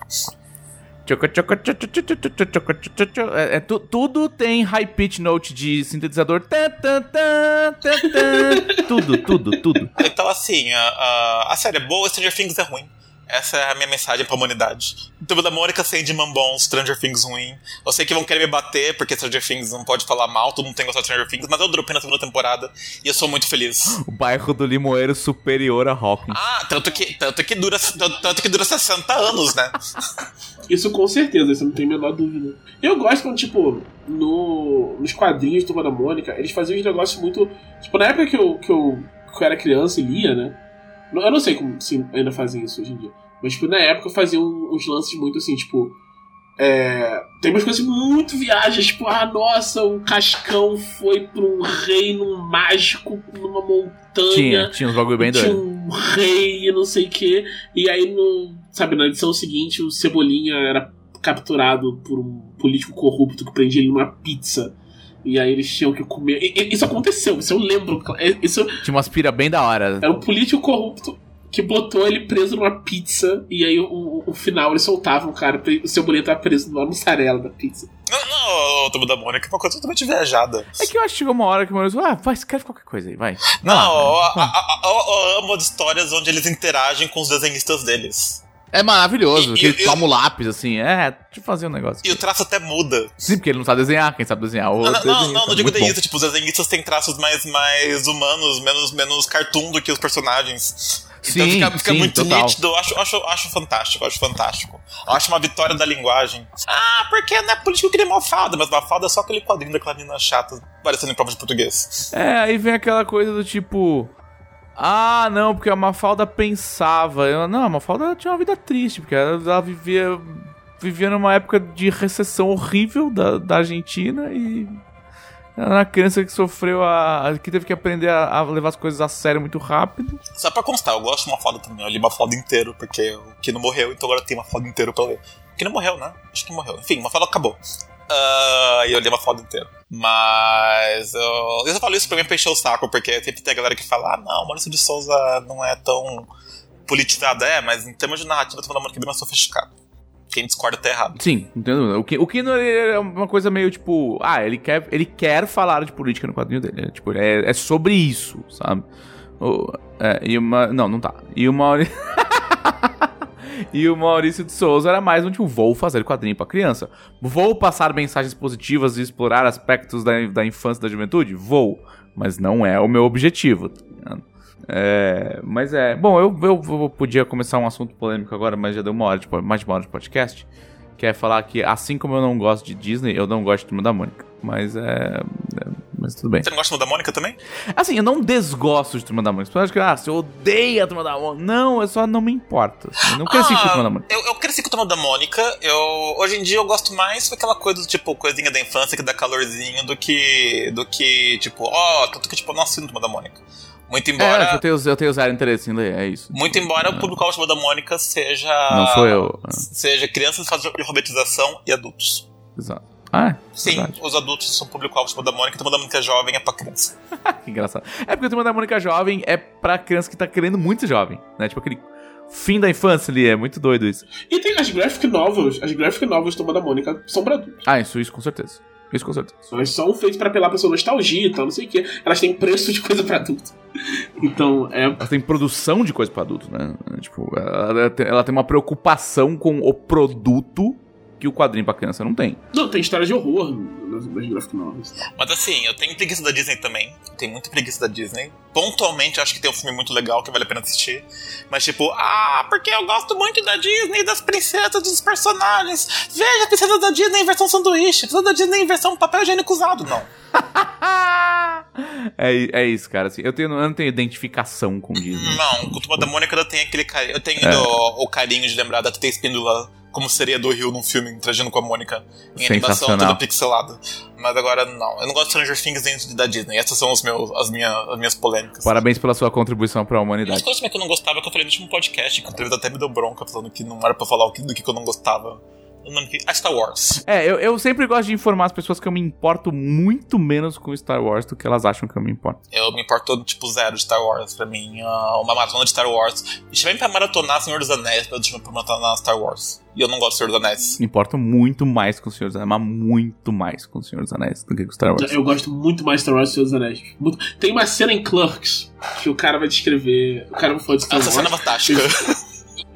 Tchoco, tchoco, tcho, tcho, tcho, tcho, tcho, tchoco, tcho, tcho, tcho. É, é tu- tudo tem high pitch note de sintetizador. Tudo, tudo, tudo. Então, assim, a, a, série é boa, Stranger Things é ruim. Essa é a minha mensagem pra humanidade. Turma da Mônica, Sandman bom, Stranger Things ruim. Eu sei que vão querer me bater, porque Stranger Things não pode falar mal, todo mundo tem gostado de Stranger Things, mas eu dropei na segunda temporada e eu sou muito feliz. O bairro do Limoeiro superior a Hawkins. Ah, tanto que, tanto que, dura, tanto, tanto que dura 60 anos, né? Isso com certeza, isso não tem a menor dúvida. Eu gosto quando, tipo, no, nos quadrinhos do Turma Mônica, eles faziam uns negócios muito. Tipo, na época que eu, que eu, que eu era criança e lia, né? Eu não sei como se ainda fazem isso hoje em dia. Mas, tipo, na época faziam uns lances muito assim, tipo. É, tem umas coisas muito viagens, tipo, ah, nossa, o Cascão foi pra um reino mágico numa montanha. Tinha, tinha uns bagulho bem tinha doido. um rei e não sei o que. E aí, no, sabe, na edição seguinte, o Cebolinha era capturado por um político corrupto que prendia ele numa pizza. E aí eles tinham que comer. E- e- isso aconteceu, isso eu lembro. É, Isso Tinha umas pira bem da hora. era um político corrupto que botou ele preso numa pizza. E aí, o, o- o final, eles soltavam o cara. O Cebolinha tava preso numa mussarela da pizza. Não, não, Turma da Mônica é uma coisa totalmente viajada. É que eu acho que chegou uma hora que o Maurício falou, ah, vai, escreve qualquer coisa aí, vai. Não, Vai lá, eu, vai. a- a- a- eu amo as histórias onde eles interagem com os desenhistas deles. É maravilhoso, E- que e- ele toma o lápis, assim, é, deixa eu fazer um negócio. E o traço até muda. Sim, porque ele não sabe desenhar, quem sabe desenhar. O Não, não, outro não, não, não digo Muito bom. desenhista, tipo, os desenhistas têm traços mais, mais humanos, menos, menos cartoon do que os personagens. Então Sim, fica, fica sim, muito total. nítido, acho, acho, acho fantástico, acho fantástico. Acho uma vitória da linguagem. Ah, porque não é político que nem Mafalda, mas Mafalda é só aquele quadrinho da Clarina chata, parecendo em prova de português. É, aí vem aquela coisa do tipo. Ah, não, porque a Mafalda pensava. Eu, não, a Mafalda tinha uma vida triste, porque ela, ela vivia, vivia numa época de recessão horrível da, da Argentina e. Era uma criança que sofreu a. que teve que aprender a, a levar as coisas a sério muito rápido. Só pra constar, eu gosto de Mafalda também, eu li Mafalda inteiro, porque o Kino morreu, então agora tem Mafalda inteiro pra ler. O Kino morreu, né? Acho que morreu. Enfim, Mafalda acabou. Ah, e eu li Mafalda inteiro. Mas eu, eu só falo isso pra mim pra encher o saco, porque sempre tem a galera que fala, ah não, Maurício de Souza não é tão politizado. É, mas em termos de narrativa, eu tô falando que é bem mais sofisticado. Quem discorda tá errado. Sim, entendo. O, Ki- o Kino ele é uma coisa meio tipo. Ah, ele quer, ele quer falar de política no quadrinho dele. É, tipo, é, é sobre isso, sabe? É, e uma. Não, não tá. E o Maurício. e o Maurício de Souza era mais um tipo, vou fazer quadrinho pra criança. Vou passar mensagens positivas e explorar aspectos da, da infância e da juventude? Vou. Mas não é o meu objetivo, tá? É, mas é. Bom, eu, eu, eu podia começar um assunto polêmico agora, mas já deu uma hora de, mais de uma hora de podcast. Que é falar que, assim como eu não gosto de Disney, eu não gosto de Turma da Mônica. Mas é. é- mas tudo bem. Você não gosta da Mônica também? Assim, eu não desgosto de Turma da Mônica. Você acha que, ah, você odeia a Turma da Mônica. Não, eu só não me importa. assim, eu não cresci com a Turma da Mônica. Eu, eu cresci com a Turma da Mônica. Eu, hoje em dia eu gosto mais daquela coisa do tipo, coisinha da infância que dá calorzinho do que. do que, tipo, ó, tanto que tipo, eu não assino Turma da Mônica. Muito embora. É, eu tenho, eu tenho zero interesse em ler, é isso. Muito embora o público-alvo da Mônica seja. Não sou eu. Seja crianças em fase de alfabetização e adultos. Exato. Ah, é? Sim, Verdade. os adultos são público-alvo da Mônica, a Turma da Mônica jovem é pra criança. que engraçado. É porque a Turma da Mônica jovem é pra criança que tá querendo muito ser jovem, né? Tipo aquele fim da infância ali, é muito doido isso. E tem as graphic novels, as graphic novels do Turma da Mônica são pra adultos. Ah, isso, isso com certeza. Isso com certeza. Elas são feitas pra apelar pra sua nostalgia e tal, não sei o que. Elas têm preço de coisa pra adulto. Então, é. Ela tem produção de coisa pra adultos, né? Tipo, ela tem uma preocupação com o produto que o quadrinho pra criança não tem. Não, tem história de horror nas, graphic novels. Mas assim, eu tenho preguiça da Disney também. Tenho muita preguiça da Disney. Pontualmente, eu acho que tem um filme muito legal que vale a pena assistir. Mas tipo, ah, porque eu gosto muito da Disney, das princesas, dos personagens. Veja a princesa da Disney em versão sanduíche. A princesa da Disney em versão papel higiênico usado. Não. É, é isso, cara. Assim, eu, tenho, eu não tenho identificação com Disney. Não, com Turma da Mônica eu tenho aquele carinho. Eu tenho É. o, o carinho de lembrar da TT Espíndola como seria do Rio num filme interagindo com a Mônica em animação toda pixelada. Mas agora não. Eu não gosto de Stranger Things dentro da Disney. Essas são os meus, as, minhas, as minhas polêmicas. Parabéns pela sua contribuição para a humanidade. coisas também que eu não gostava que eu falei no último podcast, que o Trevis até me deu bronca falando que não era pra falar o que, do que eu não gostava. O nome que. A Star Wars. É, eu, eu sempre gosto de informar as pessoas que eu me importo muito menos com Star Wars do que elas acham que eu me importo. Eu me importo tipo zero de Star Wars. Pra mim, ah, uma maratona de Star Wars. E se tiver pra maratonar Senhor dos Anéis, eu pra maratonar Star Wars. E eu não gosto de Senhor dos Anéis. Me importo muito mais com o Senhor dos Anéis, mas muito mais com o Senhor dos Anéis do que com Star Wars. Eu gosto muito mais de Star Wars do que os Anéis. Muito- Tem uma cena em Clerks que o cara vai descrever. O cara não foi de Star Essa cena é fantástica.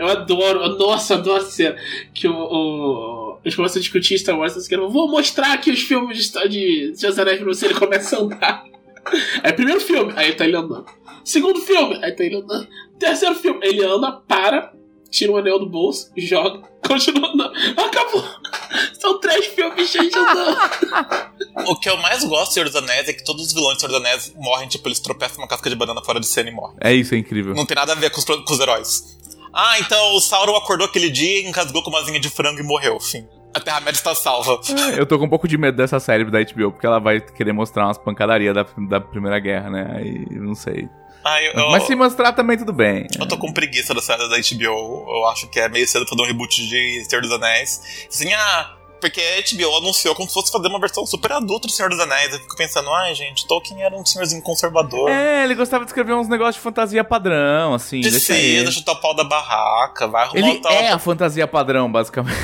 Eu adoro, nossa, eu adoro a cena que o, o, eles começam a discutir Star Wars. Eles querem, vou mostrar aqui os filmes de, Star- de Senhor dos Anéis pra você. Ele começa a andar. Aí, primeiro filme, aí tá ele andando. Segundo filme, aí tá ele andando. Terceiro filme, ele anda, para, tira um anel do bolso, joga, continua andando. Acabou. São três filmes cheios de andando. o que eu mais gosto de Senhor dos Anéis é que todos os vilões de Senhor dos Anéis morrem, tipo, eles tropeçam uma casca de banana fora de cena e morrem. É isso, é incrível. Não tem nada a ver com os, com os heróis. Ah, então o Sauron acordou aquele dia, engasgou com uma asinha de frango e morreu. Fim. A Terra-média está salva. Eu tô com um pouco de medo dessa série da HBO, porque ela vai querer mostrar umas pancadarias da, da Primeira Guerra, né? Aí, não sei. Ah, eu, eu, Mas se mostrar também, tudo bem. eu tô com preguiça da série da HBO. Eu acho que é meio cedo pra dar um reboot de Senhor dos Anéis. Assim, ah, porque a HBO anunciou como se fosse fazer uma versão super adulta do Senhor dos Anéis. Eu fico pensando, ai, gente, Tolkien era um senhorzinho conservador. É, ele gostava de escrever uns negócios de fantasia padrão, assim. Deixa Precisa ele. chutar o pau da barraca, vai arrumar Ele o tal. é a fantasia padrão, basicamente.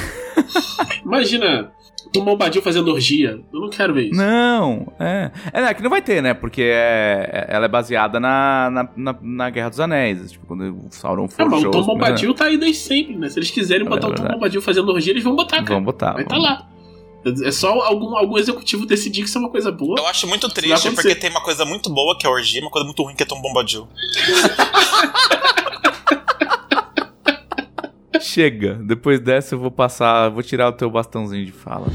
Imagina, Tom Bombadil fazendo orgia. Eu não quero ver isso. Não, é. É, não, é que não vai ter, né? Porque é, é- ela é baseada na, na, na, na Guerra dos Anéis. Tipo, quando o Sauron for Ah, mas o shows, Tom Bombadil tá aí desde sempre, né? Se eles quiserem É botar o Tom verdade. Bombadil fazendo orgia, eles vão botar, cara. Vamos botar. Vai tá vamos- lá. É só algum, algum executivo decidir que isso é uma coisa boa. Eu acho muito triste, porque tem uma coisa muito boa que é a orgia, e uma coisa muito ruim que é Tom Bombadil. Chega. Depois dessa eu vou passar, vou tirar o teu bastãozinho de fala.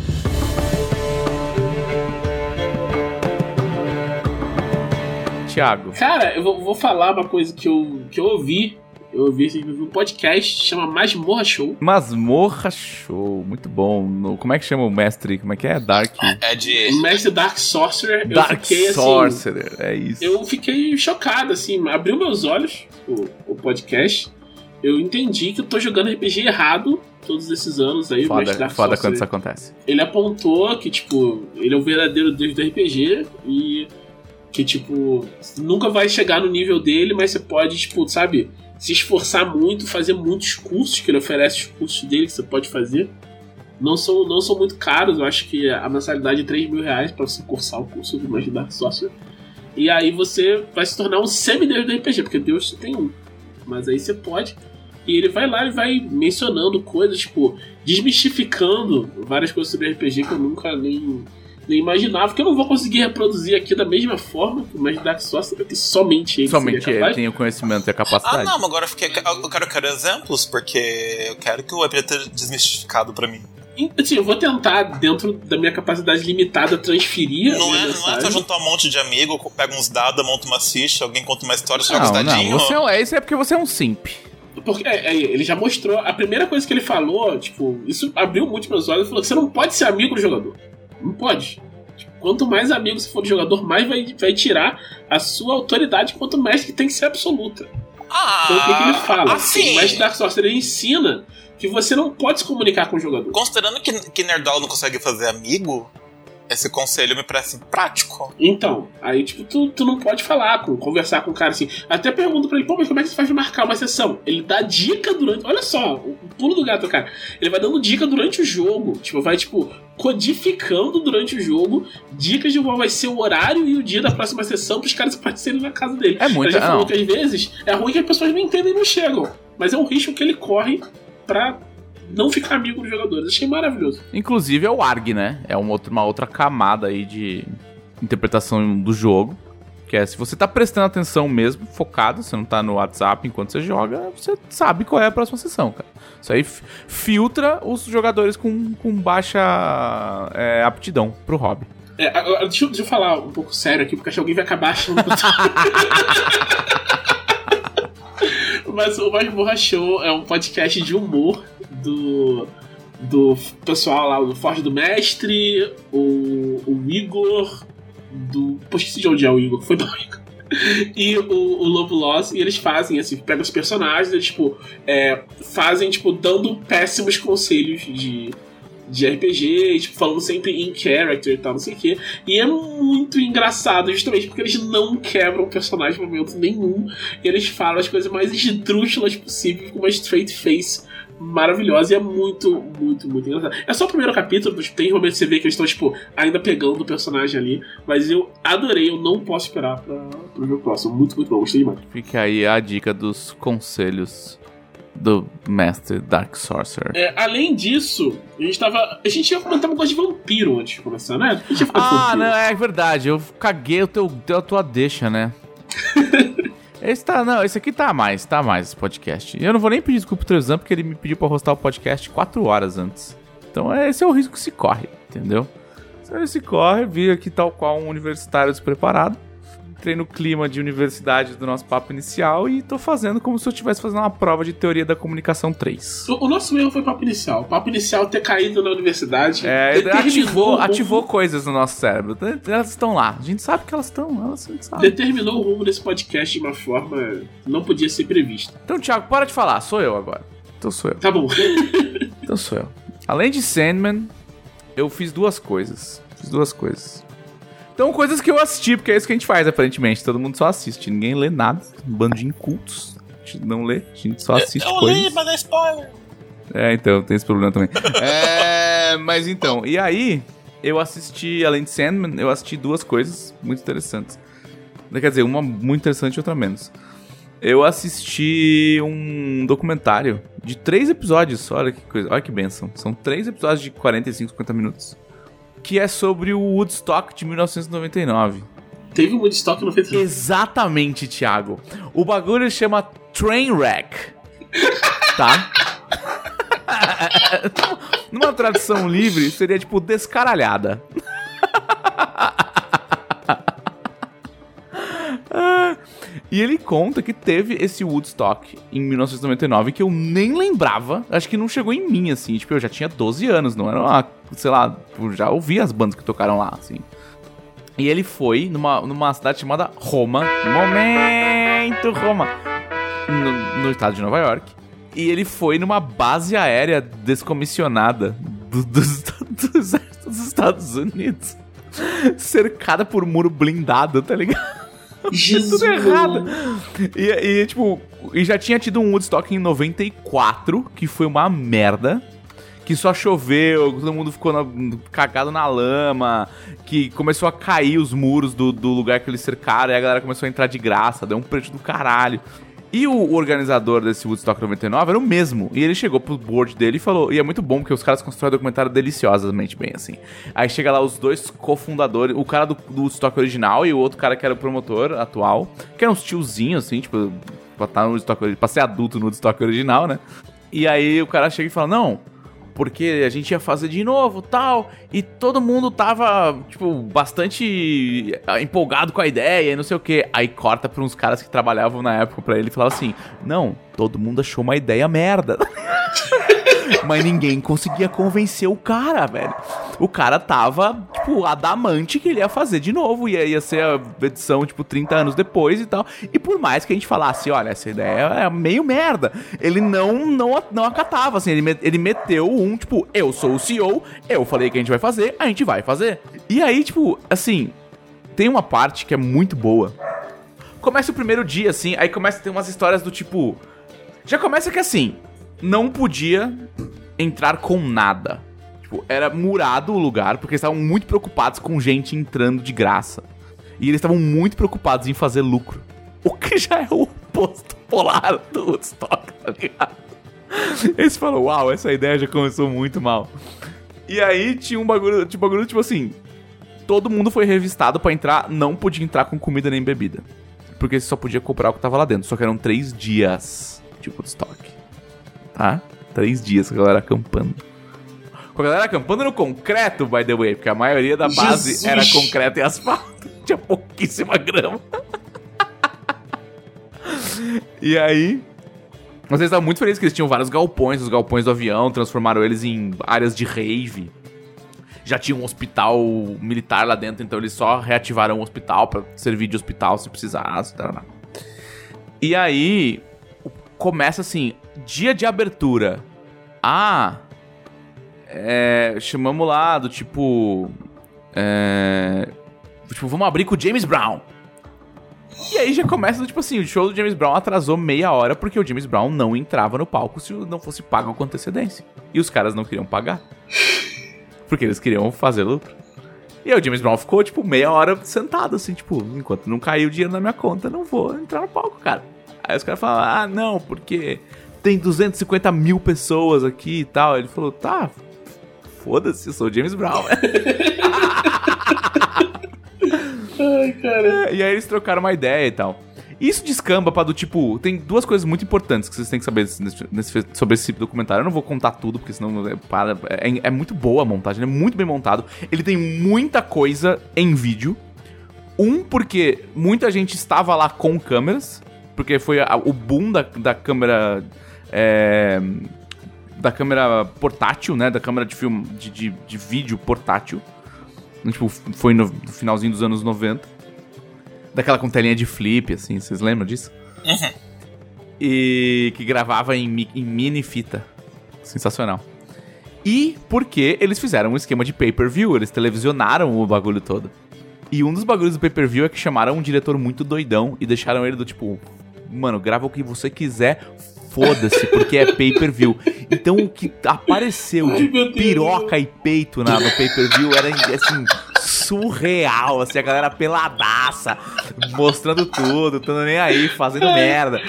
Tiago. Cara, eu vou, vou falar uma coisa que eu, que eu ouvi. Eu ouvi assim, um podcast chama Masmorra Show. Masmorra Show, muito bom. No- como é que chama o mestre? Como é que é? Dark. É de. O mestre Dark Sorcerer. eu Dark fiquei assim. Sorcerer, é isso. Eu fiquei chocado, assim, abriu meus olhos o, o podcast. Eu entendi que eu tô jogando RPG errado todos esses anos aí. Foda, Dark foda quando isso acontece. ele apontou que, tipo, ele é o verdadeiro deus do RPG e que, tipo, nunca vai chegar no nível dele, mas você pode, tipo, sabe, se esforçar muito, fazer muitos cursos, que ele oferece os cursos dele que você pode fazer. Não são, não são muito caros, eu acho que a mensalidade é 3 mil reais pra você cursar o curso do Magic Dark Sorcerer. E aí você vai se tornar um semideus do RPG, porque Deus só tem um. Mas aí você pode. E ele vai lá e vai mencionando coisas, tipo, desmistificando várias coisas sobre RPG que eu nunca nem, nem imaginava, que eu não vou conseguir reproduzir aqui da mesma forma o Magic Dark Sorcerer, que somente ele Somente seria ele tem o conhecimento e a Ah, capacidade. não, mas agora eu, fiquei, eu quero, eu quero exemplos, porque eu quero que o RPG esteja desmistificado pra mim. Assim, eu vou tentar, dentro da minha capacidade limitada, transferir a Não é, não é só juntar um monte de amigo, pega uns dados, monta uma ficha, alguém conta uma história, joga os Não, não, dadinhos. você é, é, isso é porque você é um simp. Porque é, é, ele já mostrou. A primeira coisa que ele falou, tipo, isso abriu muito meus olhos. Ele falou que você não pode ser amigo do jogador. Não pode. Tipo, quanto mais amigo você for do jogador, mais vai, vai tirar a sua autoridade quanto mestre que tem que ser absoluta. Ah, Então o que, que ele fala? Assim, mestre Dark Sorcerer ele ensina que você não pode se comunicar com o jogador. considerando que, que Nerdola não consegue fazer amigo, esse conselho me parece prático. Então, aí, tipo, tu, tu não pode falar, com, conversar com o cara assim. Até pergunto pra ele, pô, mas como é que você faz pra marcar uma sessão? Ele dá dica durante. Olha só, o pulo do gato, cara. Ele vai dando dica durante o jogo. Tipo, vai, tipo, codificando durante o jogo dicas de qual vai ser o horário e o dia da próxima sessão pros caras aparecerem na casa dele. É muito. Ele já falou que às vezes é ruim que as pessoas não entendem e não chegam. Mas é um risco que ele corre pra não ficar amigo dos jogadores. Achei maravilhoso. Inclusive é o ARG, né? É uma outra, uma outra camada aí de interpretação do jogo. Que é, se você tá prestando atenção mesmo, focado, você não tá no WhatsApp enquanto você joga, você sabe qual é a próxima sessão, cara. Isso aí filtra os jogadores com, com baixa é, aptidão pro hobby. É, agora, deixa, eu, deixa eu falar um pouco sério aqui, porque acho que alguém vai acabar achando. Mas o Masmorra Show é um podcast de humor do, do pessoal lá, do Forte do Mestre, o, o Igor, do. Pô, esqueci de onde é o Igor, foi do Igor. E o, o Lobo Loss, e eles fazem assim, pegam os personagens, eles, tipo, é, fazem, tipo, dando péssimos conselhos de, de RPG, tipo, falando sempre in character e tal, não sei o quê. E é muito engraçado, justamente porque eles não quebram o personagem em momento nenhum. E eles falam as coisas mais esdrúxulas possíveis com uma straight face maravilhosa e é muito, muito, muito engraçado. É só o primeiro capítulo, tem realmente você vê que eles estão, tipo, ainda pegando o personagem ali. Mas eu adorei, eu não posso esperar pra, pro meu próximo. Muito, muito bom, gostei demais. Fica aí a dica dos conselhos do mestre Dark Sorcerer. É, além disso, a gente tava. A gente ia comentar um negócio de vampiro antes de começar, né? Ah, não, é verdade. Eu caguei o teu, a tua deixa, né? Esse tá, não, esse aqui tá mais, tá mais esse podcast. Eu não vou nem pedir desculpa pro Trezan, porque ele me pediu pra hostar o podcast 4 horas antes. Então é, esse é o risco que se corre, entendeu? Então esse corre, vi aqui tal qual um universitário despreparado. Entrei no clima de universidade do nosso papo inicial e tô fazendo como se eu estivesse fazendo uma prova de teoria da comunicação 3. O, o nosso erro foi papo inicial. O papo inicial ter caído na universidade. É, ativou, o ativou coisas no nosso cérebro. Elas estão lá. A gente sabe que elas estão, elas sabe. Determinou o rumo desse podcast de uma forma que não podia ser prevista. Então, Thiago, para de falar. Sou eu agora. Então sou eu. Tá bom. Então sou eu. Além de Sandman, eu fiz duas coisas. Fiz duas coisas. Então, coisas que eu assisti, porque é isso que a gente faz, aparentemente. Todo mundo só assiste. Ninguém lê nada. Um bando de incultos. A gente não lê, a gente só assiste eu coisas. li, mas é spoiler. É, então, tem esse problema também. é, mas então, e aí, eu assisti, além de Sandman, eu assisti duas coisas muito interessantes. Quer dizer, uma muito interessante e outra menos. Eu assisti um documentário de três episódios, olha que coisa, olha que benção. São três episódios de 45, 50 minutos. Que é sobre o Woodstock de 1999. Teve Woodstock no feito. Exatamente, Thiago. O bagulho chama Trainwreck. Tá? Numa tradução livre, seria tipo descaralhada. Ah, E ele conta que teve esse Woodstock em 1999 que eu nem lembrava. Acho que não chegou em mim, assim. Tipo, eu já tinha 12 anos, não era uma, sei lá, já ouvi as bandas que tocaram lá, assim. E ele foi numa, numa cidade chamada Roma. Momento Roma. No, no estado de Nova York. E ele foi numa base aérea descomissionada do- dos Estados Unidos. Cercada por muro blindado, tá ligado? Jesus. tudo errado. E, e, tipo, e já tinha tido um Woodstock em 94, que foi uma merda. Que só choveu, todo mundo ficou na- cagado na lama, que começou a cair os muros do, do lugar que eles cercaram, e a galera começou a entrar de graça, deu um preço do caralho. E o organizador desse Woodstock 99 era o mesmo. E ele chegou pro board dele e falou. E é muito bom porque os caras constroem documentário deliciosamente bem, assim. Aí chega lá os dois cofundadores, o cara do, do Woodstock original e o outro cara que era o promotor atual, que eram uns tiozinhos, assim, tipo, pra, tá no Woodstock, pra ser adulto no Woodstock original, né? E aí o cara chega e fala: Não, porque a gente ia fazer de novo tal, e todo mundo tava, tipo, bastante ah, empolgado com a ideia e não sei o que. Aí corta pra uns caras que trabalhavam na época pra ele e falava assim: Não, todo mundo achou uma ideia merda. Mas ninguém conseguia convencer o cara, velho. O cara tava, tipo, adamante que ele ia fazer de novo. Ia, ia ser a edição, tipo, 30 anos depois e tal. E por mais que a gente falasse, olha, essa ideia é meio merda, ele não não, não acatava, assim. Ele, ele meteu um, tipo, eu sou o CEO, eu falei que a gente vai fazer, a gente vai fazer. E aí, tipo, assim, tem uma parte que é muito boa. Começa o primeiro dia, assim, aí começa a ter umas histórias do tipo. Já começa que assim, não podia entrar com nada. Tipo, era murado o lugar, porque eles estavam muito preocupados com gente entrando de graça. E eles estavam muito preocupados em fazer lucro. O que já é o oposto polar do Woodstock, tá ligado? Eles falam, uau, essa ideia já começou muito mal. E aí tinha um bagulho, um bagulho tipo assim, todo mundo foi revistado pra entrar, não podia entrar com comida nem bebida. Porque só podia comprar o que tava lá dentro. Só que eram três dias de Woodstock. Tá? Três dias, a galera acampando. Com a galera acampando no concreto, by the way, porque a maioria da base Jesus. era concreto e asfalto. Tinha pouquíssima grama. e aí. Vocês estavam muito felizes que eles tinham vários galpões, os galpões do avião, transformaram eles em áreas de rave. Já tinha um hospital militar lá dentro, então eles só reativaram o hospital pra servir de hospital se precisasse. Tarará. E aí, começa assim, dia de abertura. Ah, é, chamamos lá do tipo. É, tipo, vamos abrir com o James Brown. E aí já começa, tipo assim, o show do James Brown atrasou meia hora porque o James Brown não entrava no palco se não fosse pago com antecedência. E os caras não queriam pagar. Porque eles queriam fazer lucro. E aí o James Brown ficou, tipo, meia hora sentado, assim, tipo, enquanto não caiu o dinheiro na minha conta, não vou entrar no palco, cara. Aí os caras falaram, ah, não, porque tem 250 mil pessoas aqui e tal. Ele falou, tá, foda-se, eu sou o James Brown. Ai, cara. e aí eles trocaram uma ideia e tal. Isso descamba pra do tipo. Tem duas coisas muito importantes que vocês têm que saber nesse- nesse- sobre esse documentário. Eu não vou contar tudo, porque senão é, para, é, é muito boa a montagem, é muito bem montado. Ele tem muita coisa em vídeo. Um, porque muita gente estava lá com câmeras. Porque foi a- o boom da, da câmera. é, da câmera portátil, né? Da câmera de filme. de, de, de vídeo portátil. Tipo, foi no finalzinho dos anos 90. Daquela com telinha de flip, assim, vocês lembram disso? E que gravava em, em mini fita. Sensacional. E porque eles fizeram um esquema de pay-per-view, eles televisionaram o bagulho todo. E um dos bagulhos do pay-per-view é que chamaram um diretor muito doidão e deixaram ele do tipo, mano, grava o que você quiser, foda-se, porque é pay-per-view. Então o que apareceu de piroca e peito na, no pay-per-view era assim surreal, assim, a galera peladaça, mostrando tudo, tando nem aí, fazendo merda.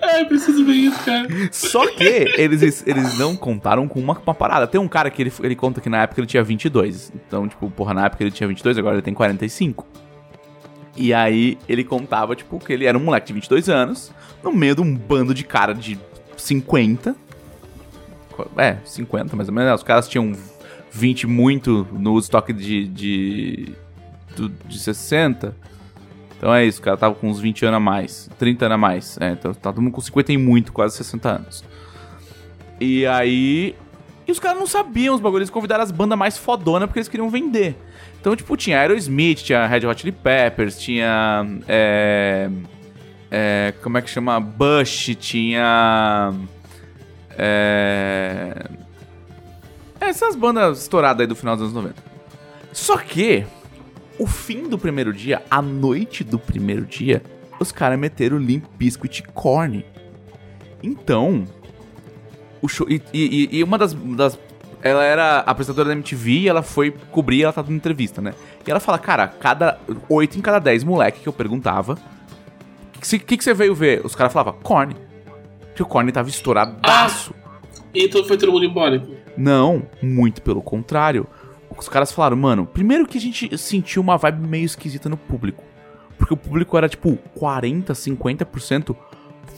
Ai, preciso ver isso, cara. Só que eles, eles não contaram com uma, uma parada. Tem um cara que ele, ele conta que na época ele tinha 22. Então, tipo, porra, na época ele tinha 22, agora ele tem 45. E aí ele contava, tipo, que ele era um moleque de 22 anos, no meio de um bando de cara de 50. É, 50 mais ou menos. Os caras tinham 20 muito no estoque de, de, do- de 60. Então é isso, o cara tava com uns 20 anos a mais, 30 anos a mais. É, então tá todo mundo com 50 e muito, quase 60 anos. E aí. E os caras não sabiam os bagulhos, eles convidaram as bandas mais fodonas porque eles queriam vender. Então, tipo, tinha Aerosmith, tinha Red Hot Chili Peppers, tinha. É, é, como é que chama? Bush, tinha. É, essas bandas estouradas aí do final dos anos 90. Só que, o fim do primeiro dia, a noite do primeiro dia, os caras meteram Limp Bizkit Korn. Então, o show. E, e- e uma das, das. Ela era apresentadora da MTV e ela foi cobrir, ela tá dando entrevista, né? E ela fala, cara, cada. Oito em cada dez moleque que eu perguntava. O que, que, que você veio ver? Os caras falavam, Korn. Porque o Korn tava estouradaço. Então foi todo mundo embora. Não, muito pelo contrário. Os caras falaram, mano, primeiro que a gente sentiu uma vibe meio esquisita no público. Porque o público era tipo 40, 50%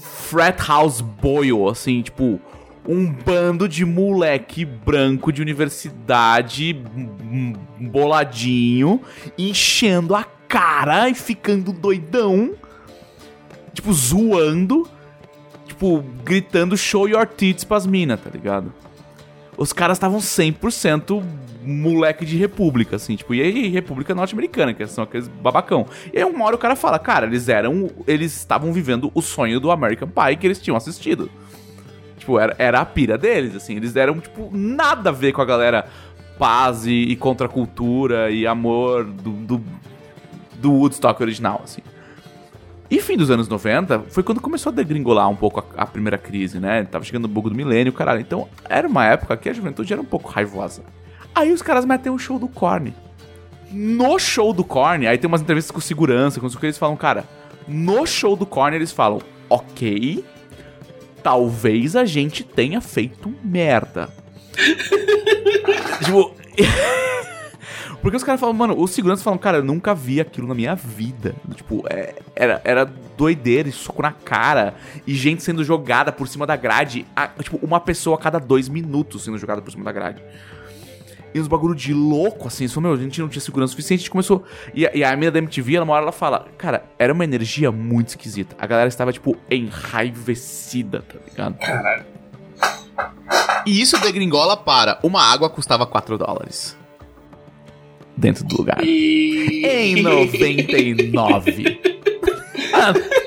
frat house boyle, assim, tipo, um bando de moleque branco de universidade boladinho, enchendo a cara e ficando doidão, tipo, zoando, tipo, gritando show your tits pras minas, tá ligado? os caras estavam 100% moleque de república, assim, tipo, e aí república norte-americana, que são aqueles babacão. E aí uma hora o cara fala, cara, eles eram, eles estavam vivendo o sonho do American Pie que eles tinham assistido. Tipo, era, era a pira deles, assim, eles deram, tipo, nada a ver com a galera paz e, e contracultura e amor do, do, do Woodstock original, assim. E fim dos anos 90 foi quando começou a degringolar um pouco a, a primeira crise, né? Tava chegando o bug do milênio, caralho. Então era uma época que a juventude era um pouco raivosa. Aí os caras metem um show do Korn. No show do Korn, aí tem umas entrevistas com segurança, com os que eles falam, cara, no show do Korn eles falam, ok, talvez a gente tenha feito merda. tipo. Porque os caras falam, mano, os seguranças falam, cara, eu nunca vi aquilo na minha vida. Tipo, é, era, era doideira, e soco na cara, e gente sendo jogada por cima da grade. a- tipo, uma pessoa a cada dois minutos sendo jogada por cima da grade. E uns bagulho de louco, assim, isso, meu, a gente não tinha segurança suficiente, a gente começou. E, a- e a mina da MTV, uma hora ela fala, cara, era uma energia muito esquisita. A galera estava, tipo, enraivecida, tá ligado? Caralho. E isso degringola para uma água custava 4 dólares. Dentro do lugar. E... Em 99.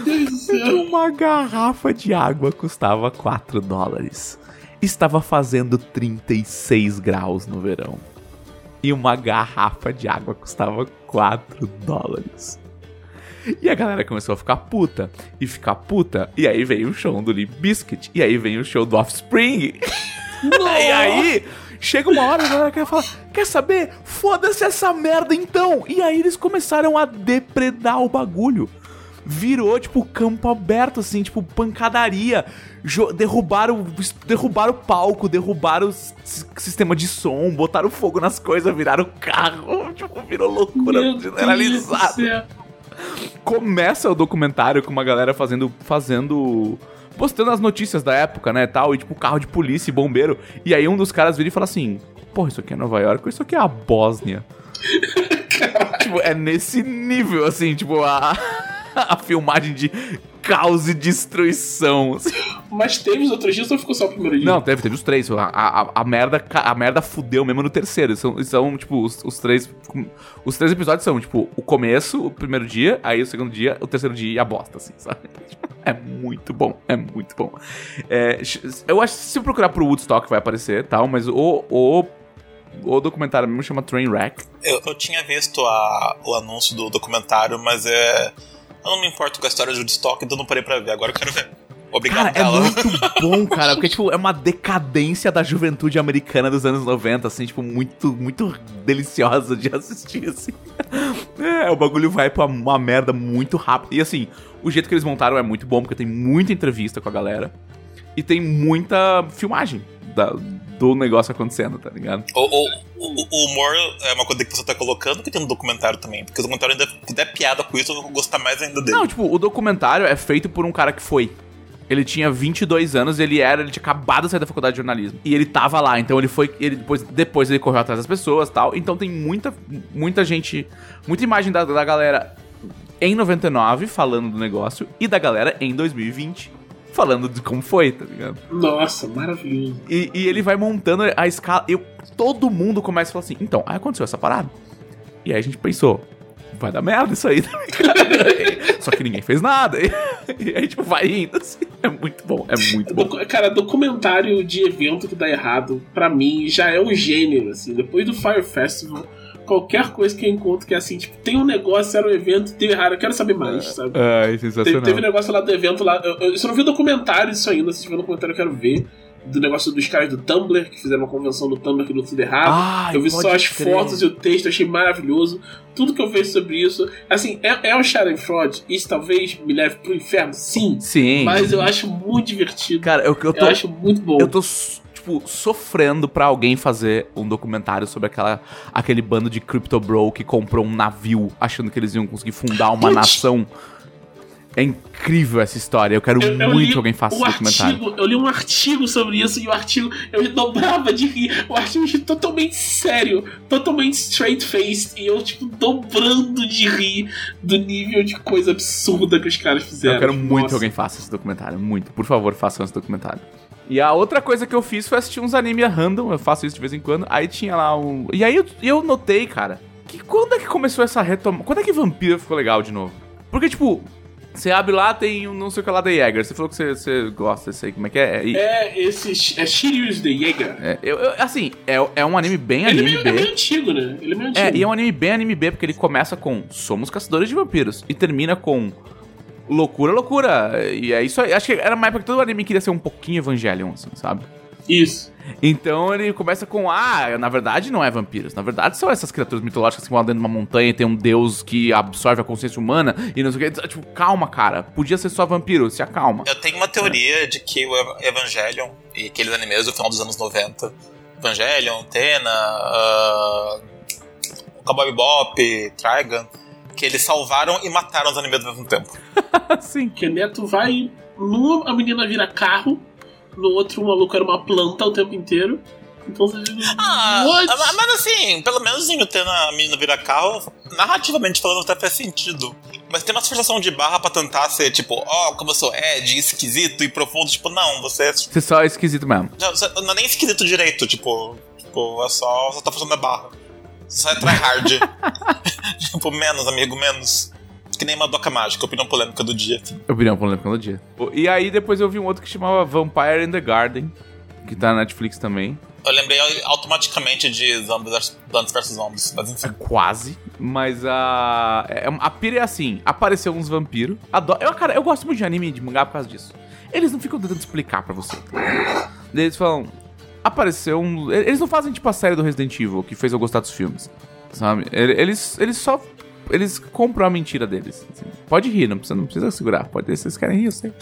meu Deus do céu. Uma garrafa de água custava 4 dólares. Estava fazendo 36 graus no verão. E uma garrafa de água custava 4 dólares. E a galera começou a ficar puta. E ficar puta. E aí veio o show do Limp Bizkit. E aí vem o show do Offspring. e aí, chega uma hora, a galera quer falar: Quer saber? Foda-se essa merda então! E aí eles começaram a depredar o bagulho. Virou, tipo, campo aberto, assim, tipo, pancadaria. Derrubaram, derrubaram o palco, derrubaram o sistema de som, botaram fogo nas coisas, viraram carro. Tipo, virou loucura Meu generalizada começa o documentário com uma galera fazendo. fazendo. postando as notícias da época, né? Tal, e tipo, carro de polícia e bombeiro. E aí um dos caras vira e fala assim: Porra, isso aqui é Nova York isso aqui é a Bósnia? tipo, é nesse nível, assim, tipo, a. a filmagem de caos e destruição. assim. Mas teve os outros dias ou ficou só o primeiro dia? Não, teve, teve os três. A, a, a merda, a merda fudeu mesmo no terceiro. São, são tipo, os, os três. Os três episódios são, tipo, o começo, o primeiro dia, aí o segundo dia, o terceiro dia e a bosta, assim, sabe? É muito bom, é muito bom. É, eu acho que se procurar pro Woodstock vai aparecer tal, mas o, o, o documentário mesmo chama Trainwreck. Eu, eu tinha visto a- o anúncio do documentário, mas é. Eu não me importo com a história de Woodstock, então não parei pra ver. Agora eu quero ver. Obrigado, Cara, é muito bom, cara, porque, tipo, é uma decadência da juventude americana dos anos 90, assim, tipo, muito, muito deliciosa de assistir, assim. É, o bagulho vai pra uma merda muito rápido. E, assim, o jeito que eles montaram é muito bom, porque tem muita entrevista com a galera. E tem muita filmagem da- do negócio acontecendo, tá ligado? O, o- o- humor é uma coisa que você tá colocando que tem no documentário também. Porque o documentário ainda se der piada com isso, eu vou gostar mais ainda dele. Não, tipo, o documentário é feito por um cara que foi. Ele tinha 22 anos, ele era, ele tinha acabado de sair da faculdade de jornalismo. E ele tava lá, então ele foi, ele depois, depois ele correu atrás das pessoas, tal. Então tem muita muita gente, muita imagem da, da galera em 99 falando do negócio e da galera em 2020 falando de como foi, tá ligado? Nossa, maravilhoso. E, e ele vai montando a escala. Eu, todo mundo começa a falar assim: então, aí aconteceu essa parada. E aí a gente pensou: vai dar merda isso aí, tá ligado? Só que ninguém fez nada. E, aí, tipo, vai indo assim. É muito bom, é muito bom. Cara, documentário de evento que dá errado, pra mim, já é um gênero, assim. Depois do Fire Festival, qualquer coisa que eu encontro que é assim, tipo, tem um negócio, era um evento, deu errado, eu quero saber mais, sabe? Ai, Teve, sensacional. teve um negócio lá do evento lá. Eu, eu, eu só não vi o documentário disso ainda. Se tiver no documentário, eu quero ver. Do negócio dos caras do Tumblr, que fizeram uma convenção do Tumblr que deu tudo errado. Ai, eu vi só as crer. fotos e o texto, achei maravilhoso. Tudo que eu vejo sobre isso. Assim, é, é um Schadenfreude. Isso talvez me leve pro inferno, sim. Sim. Mas eu acho muito divertido. Cara, eu, eu eu, tô. acho muito bom. Eu tô, tipo, sofrendo pra alguém fazer um documentário sobre aquela, aquele bando de crypto bro que comprou um navio achando que eles iam conseguir fundar uma nação. É incrível essa história. Eu quero Eu- eu muito que alguém faça esse documentário. artigo, eu li um artigo sobre isso e o artigo eu dobrava de rir. O artigo é totalmente sério, totalmente straight faced e eu tipo dobrando de rir do nível de coisa absurda que os caras fizeram. Eu quero muito Nossa. que alguém faça esse documentário. Muito. Por favor, façam esse documentário. E a outra coisa que eu fiz foi assistir uns anime random. Eu faço isso de vez em quando. Aí tinha lá um. E aí eu, eu notei, cara, que quando é que começou essa retoma. Quando é que Vampiro ficou legal de novo? Porque, tipo, você abre lá, tem um não sei o que lá da Jäger. Você falou que você, você gosta desse aí, como é que é? E- É esse é Sirius the Jaeger. é, eu- eu- assim, é, é um anime bem Ele é anime meio, é meio B. antigo, né? Ele é meio antigo. É, e é um anime bem anime B, porque ele começa com Somos caçadores de vampiros e termina com Loucura, loucura. E é isso aí. Acho que era uma época que todo anime queria ser um pouquinho Evangelion, assim, sabe? Isso. Então ele começa com: Ah, na verdade não é vampiros. Na verdade são essas criaturas mitológicas que moram dentro de uma montanha e tem um deus que absorve a consciência humana e não sei o que. Tipo, calma, cara. Podia ser só vampiro, se acalma. Eu tenho uma teoria de que o Ev- Evangelion e aqueles animes do final dos anos 90. Evangelion, Tena, uh, Cowboy Bebop, Trigun, que eles salvaram e mataram os animes ao mesmo tempo. Sim. Que Neto vai. Num a menina vira carro, no outro o maluco era uma planta o tempo inteiro. Então você fica. Ah, What? mas mas assim, pelo menos em Utena a menina vira carro, narrativamente falando até faz sentido. Mas tem uma forçação de barra pra tentar ser tipo, ó, como eu sou Ed, esquisito e profundo. Tipo, não, você, é- Você só é esquisito mesmo. não, você não é nem esquisito direito, tipo, tipo, é só, só tá forçando a barra. Só é tryhard. tipo, menos, amigo, menos. Que nem uma doca mágica, opinião polêmica do dia. assim. Opinião polêmica do dia. E aí depois eu vi um outro que chamava Vampire in the Garden, que tá na Netflix também. Eu lembrei automaticamente de Zombies Plants vs Zombies, mas enfim. Quase. Mas a. é- A pira é assim: apareceu uns vampiros. Adoro. Eu, cara, eu gosto muito de anime e de mangá por causa disso. Eles não ficam tentando explicar pra você. Eles falam. Apareceu um. Eles não fazem tipo a série do Resident Evil, que fez eu gostar dos filmes. Sabe? Eles, eles só. Eles compram a mentira deles. assim. Pode rir, não precisa, não precisa segurar. Pode, se vocês querem rir, eu sei.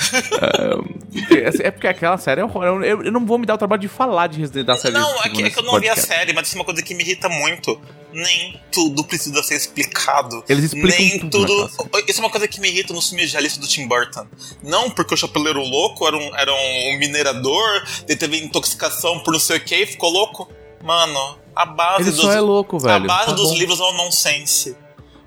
Ah, assim, é porque aquela série é horror. Eu, eu não vou me dar o trabalho de falar de Resident da série. Não, é que, é que eu não vi a podcast. série, mas isso é uma coisa que me irrita muito. Nem tudo precisa ser explicado. Eles explicam Nem tudo tudo. Isso é uma coisa que me irrita nos filmes de realista do Tim Burton. Não porque o Chapeleiro Louco era um, era um minerador, ele teve intoxicação por não sei o que e ficou louco. Mano, a base Ele dos. só é louco, velho. A base Tá dos bom. livros é um nonsense.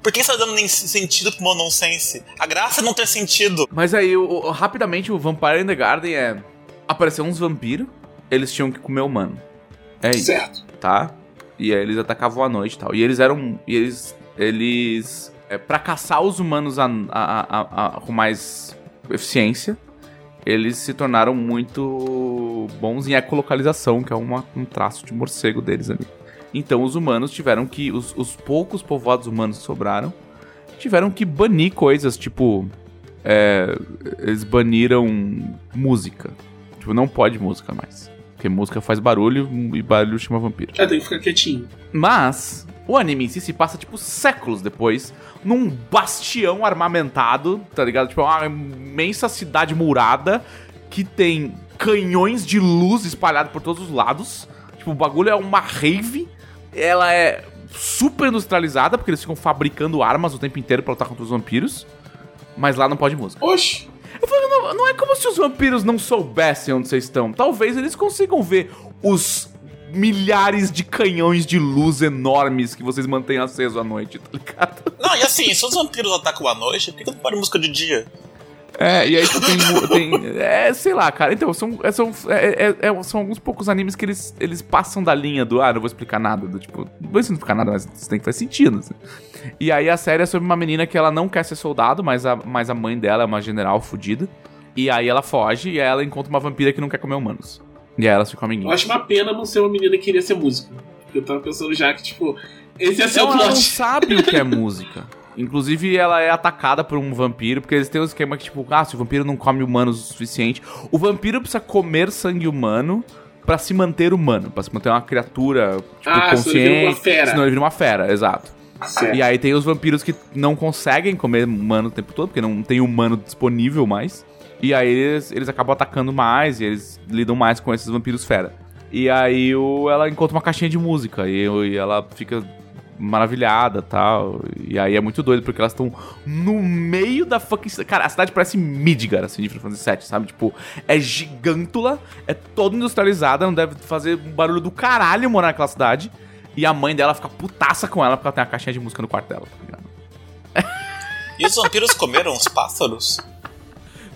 Por que você tá dando nem sentido pro meu nonsense? A graça é não ter sentido. Mas aí, o- o- rapidamente, o Vampire in the Garden é. Apareceu uns vampiros, eles tinham que comer humano. É isso, Certo. tá? E aí eles atacavam à noite e tal. E eles eram. E eles. Eles. É, pra caçar os humanos a, a- a- a- com mais eficiência, eles se tornaram muito bons em ecolocalização, que é uma- um traço de morcego deles ali. Então os humanos tiveram que. Os, os poucos povoados humanos que sobraram tiveram que banir coisas, tipo. é, eles baniram música. Tipo, não pode música mais. Porque música faz barulho e barulho chama vampiro. É, tem que ficar quietinho. Mas o anime em si se passa, tipo, séculos depois, num bastião armamentado, tá ligado? Tipo, uma imensa cidade murada que tem canhões de luz espalhados por todos os lados. Tipo, o bagulho é uma rave. Ela é super industrializada, porque eles ficam fabricando armas o tempo inteiro pra lutar contra os vampiros. Mas lá não pode música. Oxi. Eu falo, não, não é como se os vampiros não soubessem onde vocês estão. Talvez eles consigam ver os milhares de canhões de luz enormes que vocês mantêm aceso à noite, tá ligado? Não, e assim, se os vampiros atacam à noite, por que que não pode música de dia? É, e aí tipo, tem, tem. É, sei lá, cara. Então, são, é, são, é, é- é- são alguns poucos animes que eles, eles passam da linha do. Ah, não vou explicar nada. Do tipo, não vou explicar nada, mas isso tem que fazer sentido. assim. E aí a série é sobre uma menina que ela não quer ser soldado, mas a, mas a mãe dela é uma general fodida. E aí ela foge e aí ela encontra uma vampira que não quer comer humanos. E aí elas ficam Eu amiguinhas. acho uma pena não ser uma menina que queria ser música. Eu tava pensando já que, tipo, esse ia ser o Então ela não plot. sabe o que é música. Inclusive, ela é atacada por um vampiro, porque eles têm um esquema que, tipo, ah, se o vampiro não come humanos o suficiente. O vampiro precisa comer sangue humano pra se manter humano, pra se manter uma criatura, tipo, Ah, senão ele vira uma consciente. fera. Senão ele vira uma fera, exato. Certo. E aí tem os vampiros que não conseguem comer humano o tempo todo, porque não tem humano disponível mais. E aí eles, eles acabam atacando mais e eles lidam mais com esses vampiros fera. E aí o, ela encontra uma caixinha de música e, e ela fica maravilhada tal. E aí é muito doido, porque elas estão no meio da fucking. Cara, a cidade parece Midgar, assim, de Final Fantasy VII, sabe? Tipo, é gigântula, é toda industrializada, não deve fazer um barulho do caralho morar naquela cidade. E a mãe dela fica putaça com ela porque ela tem uma caixinha de música no quarto dela, tá ligado? E os vampiros comeram os pássaros?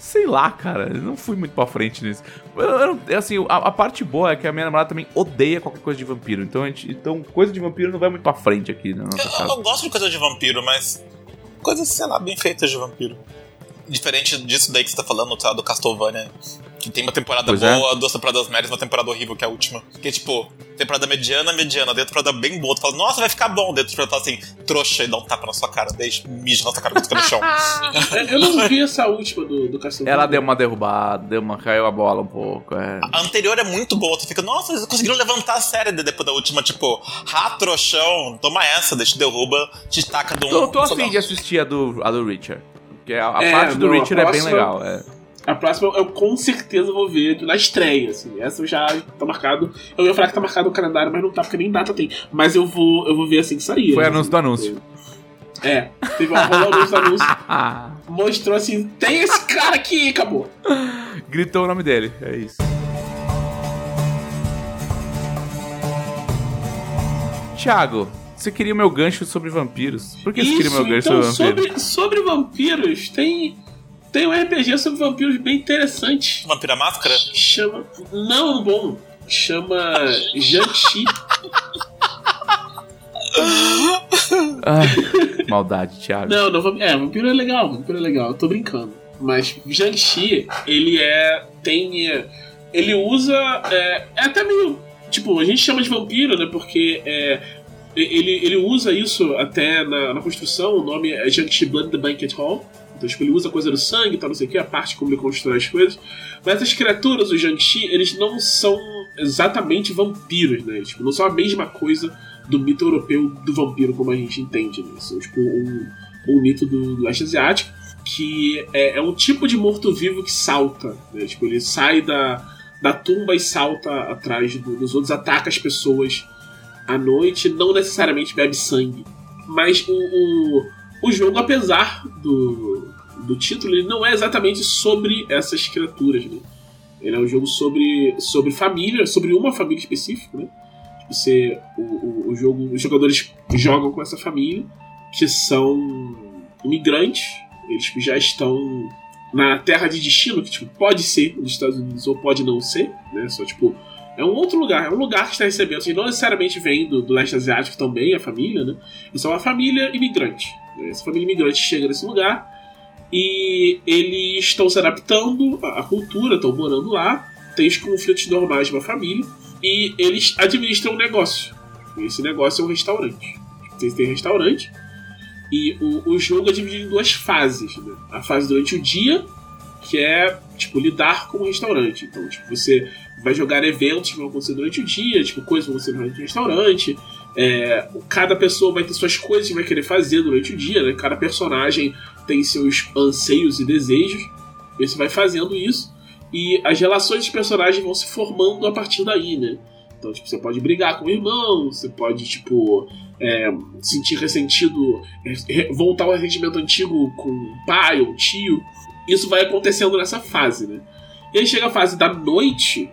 Sei lá, cara, eu não fui muito pra frente nisso. Eu, eu não- assim, a, a parte boa é que a minha namorada também odeia qualquer coisa de vampiro. Então, a gente, então coisa de vampiro não vai muito pra frente aqui na nossa Eu, casa. eu gosto de coisa de vampiro, mas. Coisas, sei lá, bem feitas de vampiro. Diferente disso daí que você tá falando, tá? Do Castlevania. Que tem uma temporada Pois é. boa, duas temporadas médias, uma temporada horrível, que é a última. Que é tipo, temporada mediana, mediana, dentro temporada bem boa. Tu fala, nossa, vai ficar bom. Dentro temporada assim, trouxa e dá um tapa na sua cara, deixa, mija na sua cara fica no chão. Eu não vi essa última do, do Castlevania. Ela deu uma derrubada, deu uma, caiu a bola um pouco. É. A anterior é muito boa, tu fica, nossa, eles conseguiram levantar a série de- depois da última, tipo, ah, trouxão, toma essa, deixa derruba, te taca de um. Tô, tô afim de assistir a do, a do Richard. Porque a, a É, parte do Richard é bem legal. É. A próxima eu com certeza vou ver na estreia, assim. Essa já tá marcado. Eu ia falar que tá marcado no calendário, mas não tá, porque nem data tem. Mas eu vou, eu vou ver assim que sair. Foi né? anúncio do anúncio. É, teve uma rolou anúncio do anúncio. Mostrou assim, tem esse cara aqui, acabou. Gritou o nome dele, é isso. Thiago, você queria o meu gancho sobre vampiros. Por que você queria o meu gancho então, sobre vampiros? sobre, sobre vampiros, tem, tem um RPG sobre vampiros bem interessante. Vampira Máscara? Chama. Não, bom. Chama Janchi. Ai, maldade, Thiago. Não, não, vamp- é, vampiro é legal, vampiro é legal, eu tô brincando. Mas Jiangxi, ele é. tem. é, Ele usa. É, é até meio. Tipo, a gente chama de vampiro, né? Porque é, ele, ele usa isso até na, na construção, o nome é Jiangxi Blood the Banquet Hall. Então, tipo, ele usa a coisa do sangue tal, não sei o que, a parte como ele constrói as coisas. Mas essas criaturas, os Jiangxi, eles não são exatamente vampiros, né? Tipo, não são a mesma coisa do mito europeu do vampiro como a gente entende, né? São, tipo, um, um mito do leste asiático que é, é um tipo de morto-vivo que salta, né? Tipo, ele sai da, da tumba e salta atrás do- dos outros, ataca as pessoas à noite, não necessariamente bebe sangue. Mas o, o, o jogo, apesar do, do título, ele não é exatamente sobre essas criaturas, né? Ele é um jogo sobre, sobre família, sobre uma família específica, né? Você, o, o, o jogo, os jogadores jogam com essa família, que são imigrantes, eles já estão na terra de destino, que tipo, pode ser nos Estados Unidos ou pode não ser, né? Só tipo, é um outro lugar, é um lugar que está recebendo. Assim, não necessariamente vem do, do leste asiático também, a família, né? É só uma família imigrante. Essa família imigrante chega nesse lugar e eles estão se adaptando à cultura, estão morando lá, tem os conflitos normais de uma família e eles administram um negócio. Esse negócio é um restaurante. Eles têm restaurante e o, o jogo é dividido em duas fases. Né? A fase durante o dia, que é tipo lidar com o restaurante. Então, tipo, você vai jogar eventos que vão acontecer durante o dia, tipo, coisas que vão acontecer durante o restaurante. É, cada pessoa vai ter suas coisas que vai querer fazer durante o dia, né? Cada personagem tem seus anseios e desejos. E você vai fazendo isso. E as relações dos personagens vão se formando a partir daí, né? Então, tipo, você pode brigar com o irmão, você pode, tipo, é, sentir ressentido, voltar ao ressentimento antigo com o pai ou tio. Isso vai acontecendo nessa fase, né? E aí chega a fase da noite,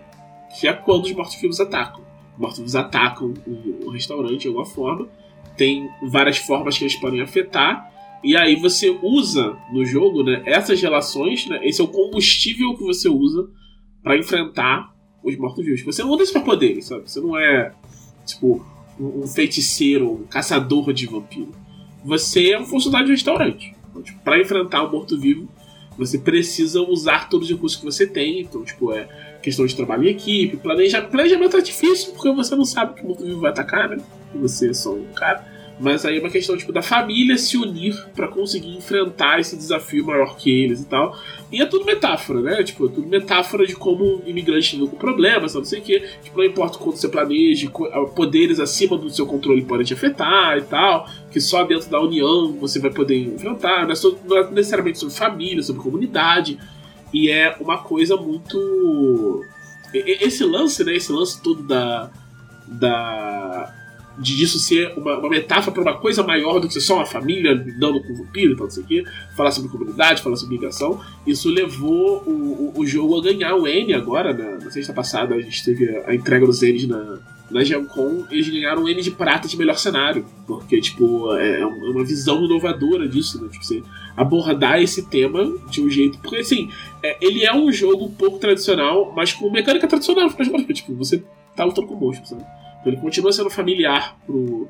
que é quando os mortos-vivos atacam. Os mortos-vivos atacam o, o restaurante de alguma forma. Tem várias formas que eles podem afetar. E aí você usa no jogo, né, essas relações, né, esse é o combustível que você usa para enfrentar os mortos-vivos. Você não usa isso pra poderes, sabe? Você não é, tipo, um, um feiticeiro, um caçador de vampiro. Você é um funcionário de restaurante. Então, tipo, pra enfrentar o morto-vivo, você precisa usar todos os recursos que você tem. Então, tipo, é questão de trabalho em equipe, planeja... planejamento é difícil, porque você não sabe que o morto-vivo vai atacar, né? Você é só um cara. Mas aí é uma questão tipo, da família se unir pra conseguir enfrentar esse desafio maior que eles e tal. E é tudo metáfora, né? Tipo, é tudo metáfora de como imigrantes lidam com problemas, não sei o quê. Tipo, não importa quanto você planeje, ah, poderes acima do seu controle podem te afetar e tal. Que só dentro da união você vai poder enfrentar. Não é, só- não é necessariamente sobre família, sobre comunidade. E é uma coisa muito. Esse lance, né? Esse lance todo da. da de disso ser uma, uma metáfora para uma coisa maior do que só uma família lidando com vampiro e tal, não sei o quê. Falar sobre comunidade, falar sobre migração. Isso levou o, o, o jogo a ganhar o N agora. Na, na sexta passada a gente teve a, a entrega dos N's na, na GenCon. Eles ganharam o N de prata de melhor cenário. Porque, tipo, é, é uma visão inovadora disso, né? Tipo, você abordar esse tema de um jeito. Porque, assim, é, ele é um jogo pouco tradicional, mas com mecânica tradicional. Porque, tipo, você tá lutando com monstros, sabe? Então ele continua sendo familiar pro,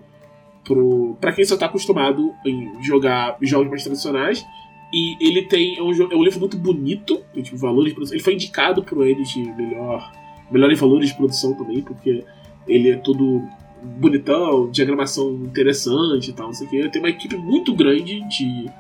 pro, pra quem só tá acostumado em jogar jogos mais tradicionais. E ele tem. É um, é um livro muito bonito, tem tipo, valores de produção. Ele foi indicado pro ele de melhor, melhor em valores de produção também, porque ele é todo bonitão, diagramação interessante e tal, não sei o que. Tem uma equipe muito grande de,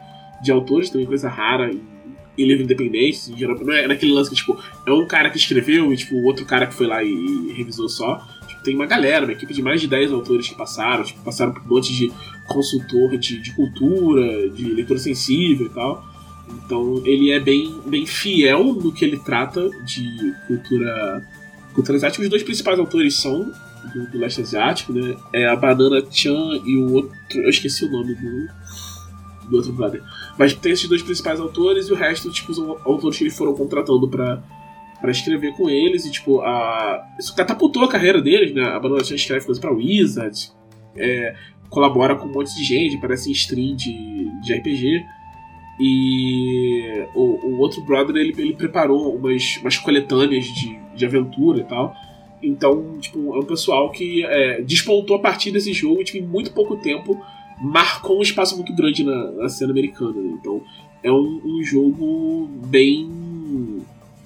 de autores, também coisa rara em, livro independente. geral, Não é naquele lance que, tipo, é um cara que escreveu e, tipo, outro cara que foi lá e, e revisou só. Tipo, tem uma galera, uma equipe de mais de 10 autores que passaram, tipo, passaram por um monte de consultor de, de cultura, de leitura sensível e tal. Então ele é bem, bem fiel no que ele trata de cultura, cultura asiática. Os dois principais autores são do, do leste asiático, né? É a Banana Chan e o outro. Eu esqueci o nome do, do outro brother. Mas tem esses dois principais autores e o resto, tipo, são autores que eles foram contratando pra, pra escrever com eles. E, tipo, a, isso catapultou a carreira deles, né? A Banana Chan escreve coisas pra Wizard, é, colabora com um monte de gente, aparece em stream de, de RPG. E o, o outro brother, ele, ele preparou umas, umas coletâneas de, de aventura e tal. Então, tipo, é um pessoal que é, despontou a partir desse jogo e, tipo, em muito pouco tempo marcou um espaço muito grande na, na cena americana. Né? Então, é um, um, jogo bem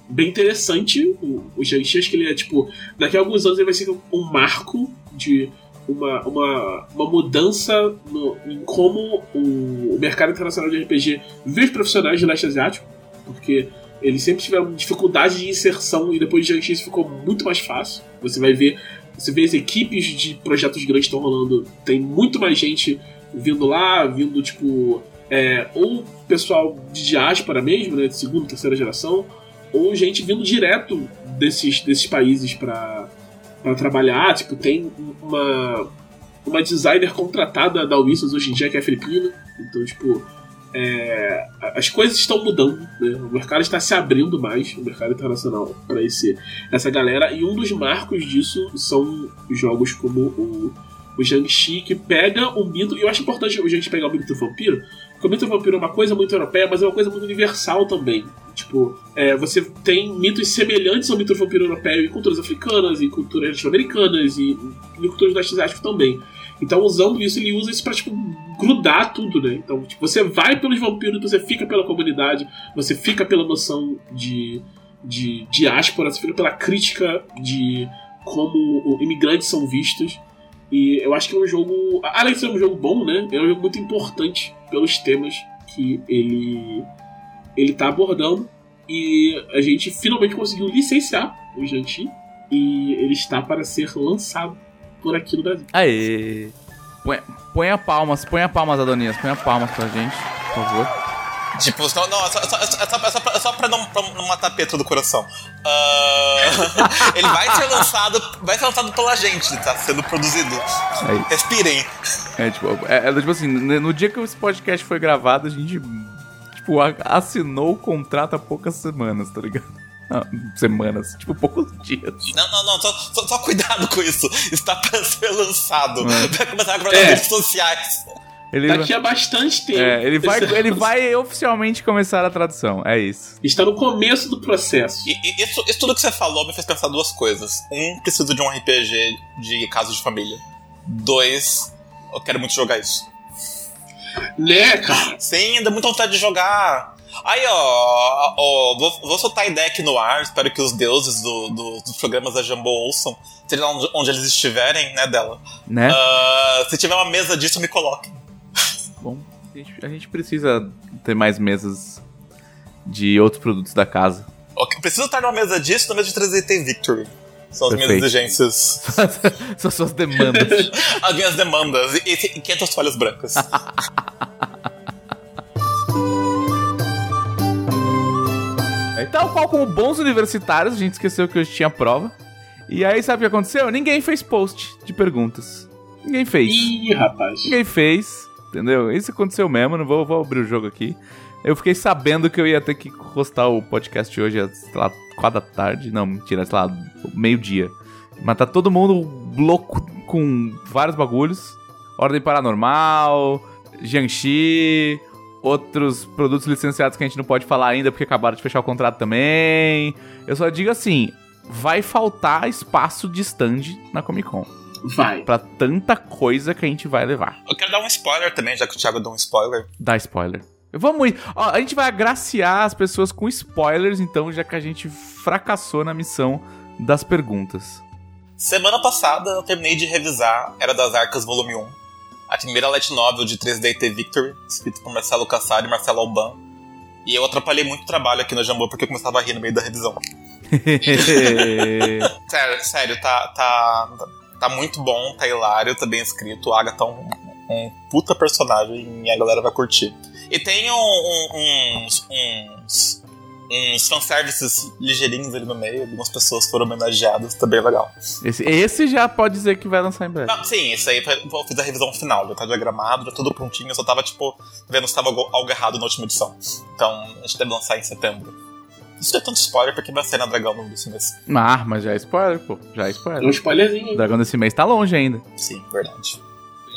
bem interessante. O, o Shang-Chi, acho que ele é, tipo, daqui a alguns anos ele vai ser um marco de uma, uma, uma mudança no, em como o, o mercado internacional de RPG vê os profissionais de leste asiático, porque eles sempre tiveram dificuldade de inserção e depois de isso ficou muito mais fácil. Você vai ver, você vê as equipes de projetos grandes estão rolando, tem muito mais gente vindo lá, vindo tipo é, ou pessoal de diáspora mesmo, né, de segunda, terceira geração, ou gente vindo direto desses, desses países para para trabalhar. Tipo, tem uma, uma designer contratada da Wizards hoje em dia, que é filipina. Então, tipo, é, as coisas estão mudando, né? O mercado está se abrindo mais, o mercado internacional, para essa galera. E um dos marcos disso são jogos como o, o Shang-Chi, que pega o mito. E eu acho importante o gente pegar o mito do vampiro, porque o mito do vampiro é uma coisa muito europeia, mas é uma coisa muito universal também. Tipo, é, você tem mitos semelhantes ao mito do vampiro europeu em culturas africanas, em culturas latino-americanas e em culturas do asiático também. Então, usando isso, ele usa isso pra, tipo, grudar tudo, né? Então, tipo, você vai pelos vampiros, você fica pela comunidade, você fica pela noção de, de diáspora, você fica pela crítica de como imigrantes são vistos. E eu acho que é um jogo, além de ser um jogo bom, né? É um jogo muito importante pelos temas que ele ele tá abordando e a gente finalmente conseguiu licenciar o Janti e ele está para ser lançado por aqui no Brasil. Aê! Põe, ponha palmas, ponha palmas, Adonias, ponha palmas pra gente, por favor. Tipo, não, não é, só, só, só, só, é só pra não, pra não matar Petro do coração. Uh, ele vai ser lançado. Vai ser lançado pela gente, tá sendo produzido. É Respirem. É tipo, é, é, tipo assim, no dia que esse podcast foi gravado, a gente tipo, assinou o contrato há poucas semanas, tá ligado? Semanas, tipo, poucos dias. Não, não, não, só, só, só cuidado com isso. Está para ser lançado. É. Vai começar a gravar é. redes sociais. Ele Daqui a bastante tempo. É, ele vai, ele vai oficialmente começar a tradução, é isso. Está no começo do processo. E, e isso, isso, tudo que você falou me fez pensar duas coisas. Um, preciso de um RPG de caso de família. Dois, eu quero muito jogar isso. Né, cara? Sim, dá muita vontade de jogar. Aí, ó, ó vou, vou, soltar a ideia aqui no ar, espero que os deuses do, do, dos programas da Jumbo ouçam, seja onde, onde eles estiverem, né, dela. Né? Uh, se tiver uma mesa disso, me coloquem. Bom, a gente, a gente precisa ter mais mesas de outros produtos da casa. Okay, preciso estar numa mesa disso, na mesa de 3D Victory. São as Perfeito. minhas exigências. São suas demandas. as minhas demandas. E, e 500 folhas brancas. tal qual como bons universitários, a gente esqueceu que hoje tinha prova. E aí, sabe o que aconteceu? Ninguém fez post de perguntas. Ninguém fez. Ih, rapaz. Ninguém fez, entendeu? Isso aconteceu mesmo, não vou, vou abrir o jogo aqui. Eu fiquei sabendo que eu ia ter que postar o podcast hoje às, sei lá, quatro da tarde. Não, mentira, sei lá, meio-dia. Mas tá todo mundo louco com vários bagulhos. Ordem Paranormal, Jiangxi, outros produtos licenciados que a gente não pode falar ainda porque acabaram de fechar o contrato também. Eu só digo assim, vai faltar espaço de stand na Comic Con. Vai. Pra tanta coisa que a gente vai levar. Eu quero dar um spoiler também, já que o Thiago deu um spoiler. Dá spoiler. Vamos ir. Ó, a gente vai agraciar as pessoas com spoilers, então, já que a gente fracassou na missão das perguntas. Semana passada eu terminei de revisar Era das Arcas Volume 1, a primeira light novel de 3DT Victory, escrito por Marcelo Cassari e Marcelo Alban. E eu atrapalhei muito o trabalho aqui no Jambô porque eu começava a rir no meio da revisão. sério, sério, tá, tá, tá muito bom, tá hilário, tá bem escrito. O Agatha é um, um puta personagem e a galera vai curtir. E tem um, um, uns, uns, uns fanservices ligeirinhos ali no meio, algumas pessoas foram homenageadas, tá bem legal. Esse, esse já pode dizer que vai lançar em breve. Não, sim, isso aí eu fiz a revisão final, já tá diagramado, já tudo prontinho, eu só tava, tipo, vendo se tava algo, algo errado na última edição. Então, a gente deve lançar em setembro. Isso não é tanto spoiler, porque vai ser na Dragão no desse mês. Ah, mas já é spoiler, pô. Já é É um spoiler. spoilerzinho. O dragão desse mês tá longe ainda. Sim, verdade.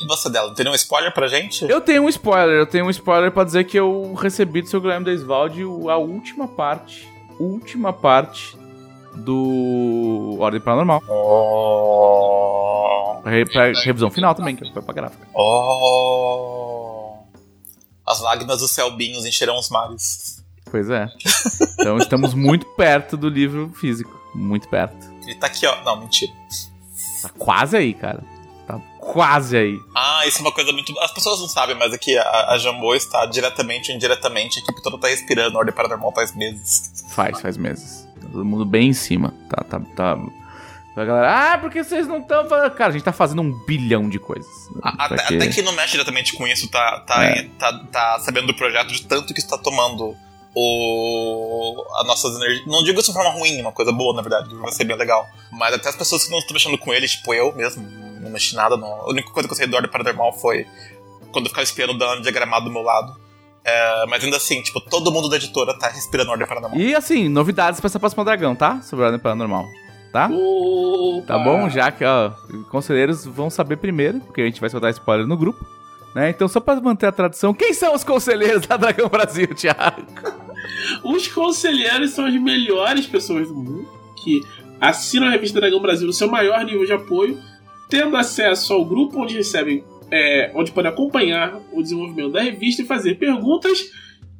E você dela, tem um spoiler pra gente? Eu tenho um spoiler, eu tenho um spoiler pra dizer que eu recebi do seu Guilherme Desvalde a última parte, última parte do Ordem Paranormal. Oh. Pra, pra revisão final também, que foi pra gráfica. Oh. As lágrimas dos Selbinhos encherão os mares. Pois é. Então estamos muito perto do livro físico. Muito perto. Ele tá aqui, ó. Não, mentira. Tá quase aí, cara. Tá quase aí. Ah, isso é uma coisa muito. As pessoas não sabem, mas aqui a, a Jambô está diretamente ou indiretamente. A equipe toda tá respirando. A Ordem Paranormal faz meses. Faz, faz meses. Todo mundo bem em cima. Tá, tá, tá. A galera, ah, porque vocês não estão fazendo. Cara, a gente tá fazendo um bilhão de coisas. Até, quê? até quem não mexe diretamente com isso tá, tá, É. tá, tá sabendo do projeto de tanto que está tomando o, as nossas energias. Não digo isso de forma ruim, uma coisa boa, na verdade, vai ser bem legal. Mas até as pessoas que não estão mexendo com ele, tipo eu mesmo, não mexi nada. Não. A única coisa que eu sei do Ordem Paranormal foi quando eu ficava espiando dando diagramado do meu lado. É, mas ainda assim, tipo, todo mundo da editora tá respirando Ordem Paranormal. E assim, novidades pra essa próxima dragão, tá? Sobre Ordem Paranormal. Tá? Opa. Tá bom? Já que, ó, conselheiros vão saber primeiro, porque a gente vai soltar spoiler no grupo. Né? Então, só pra manter a tradição, quem são os conselheiros da Dragão Brasil, Thiago? Os conselheiros são as melhores pessoas do mundo que assinam a revista Dragão Brasil no seu maior nível de apoio, tendo acesso ao grupo onde recebem, é, onde podem acompanhar o desenvolvimento da revista e fazer perguntas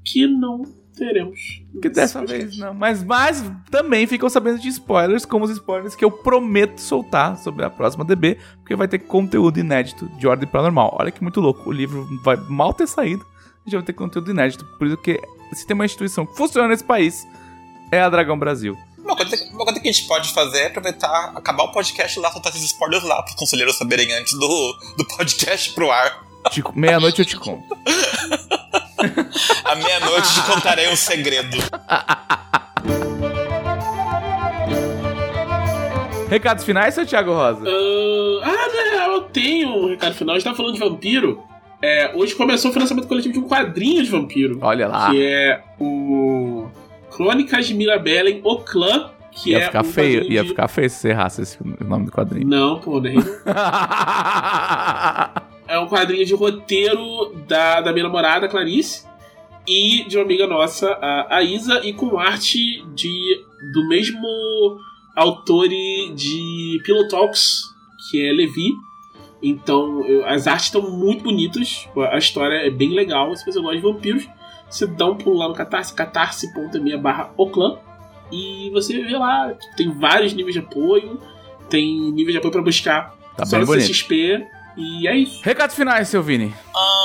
que não teremos. Que dessa vez não. Mas, mas também ficam sabendo de spoilers, como os spoilers que eu prometo soltar sobre a próxima DB, porque vai ter conteúdo inédito de Ordem Paranormal. Olha que muito louco. O livro vai mal ter saído e já vai ter conteúdo inédito. Por isso que se tem uma instituição que funciona nesse país, é a Dragão Brasil. Uma coisa, uma coisa que a gente pode fazer é aproveitar, acabar o podcast lá, soltar esses spoilers lá, para os conselheiros saberem antes do, do podcast pro ar. Te- Meia-noite eu te conto. À meia-noite te contarei um segredo. Recados finais, seu Thiago Rosa? Ah, ah, né, eu tenho um recado final. A gente tá falando de vampiro. É, hoje começou o financiamento coletivo de um quadrinho de vampiro. Olha lá. Que é o Crônicas de Mirabellen, o Clã. Que Ia é ficar feio, ia de- ficar feio se você errasse esse, nome do quadrinho. Não, pô, né? É um quadrinho de roteiro da, da minha namorada, Clarice, e de uma amiga nossa, a, a Isa, e com arte de, do mesmo autor de Pillow Talks, que é Levi. Então, eu- as artes estão muito bonitas, a história é bem legal. Se você gosta de vampiros, você dá um pulo lá no Catarse, catarse.me barra oclã, e você vê lá, tem vários níveis de apoio, tem nível de apoio pra buscar Tá só bem no bonito. CXP, e é isso. Recados finais, seu Vini. Ah,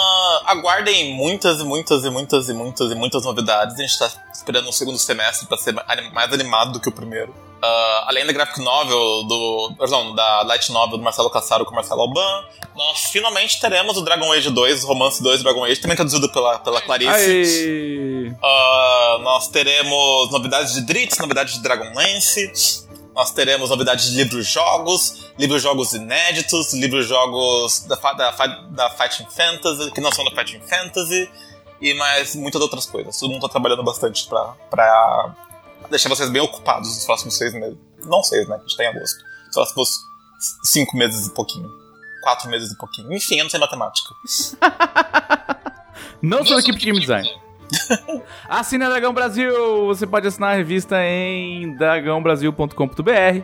aguardem muitas e muitas e muitas e muitas e muitas novidades. A gente tá esperando um segundo semestre para ser mais animado do que o primeiro. Ah, além da graphic novel do. Perdão, da light novel do Marcelo Cassaro com o Marcelo Alban, nós finalmente teremos o Dragon Age 2, Romance 2 Dragon Age, também traduzido pela, pela Clarice. Ah, nós teremos novidades de Dritz, novidades de Dragonlance. Nós teremos novidades de livros-jogos, livros-jogos inéditos, livros-jogos da, da, da Fighting Fantasy, que não são da Fighting Fantasy, e mais muitas outras coisas. Todo mundo tá trabalhando bastante pra, pra deixar vocês bem ocupados nos próximos seis meses. Não seis, né? que A gente tá em agosto. Os próximos cinco meses e pouquinho. Quatro meses e pouquinho. Enfim, eu não sei matemática. Não sou da equipe de game design. Assine a Dragão Brasil. Você pode assinar a revista em dragãobrasil.com.br.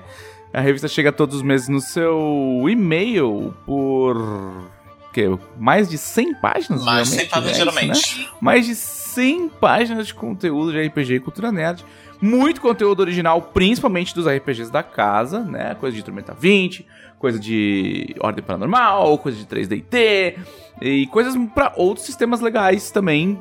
A revista chega todos os meses no seu e-mail por. Que, mais de 100 páginas? Mas sem geralmente, fazer né? geralmente. Né? Mais de 100 páginas de conteúdo de RPG e cultura nerd. Muito conteúdo original, principalmente dos RPGs da casa, né? Coisa de Tormenta 20, coisa de Ordem Paranormal, coisa de 3DT e coisas pra outros sistemas legais também,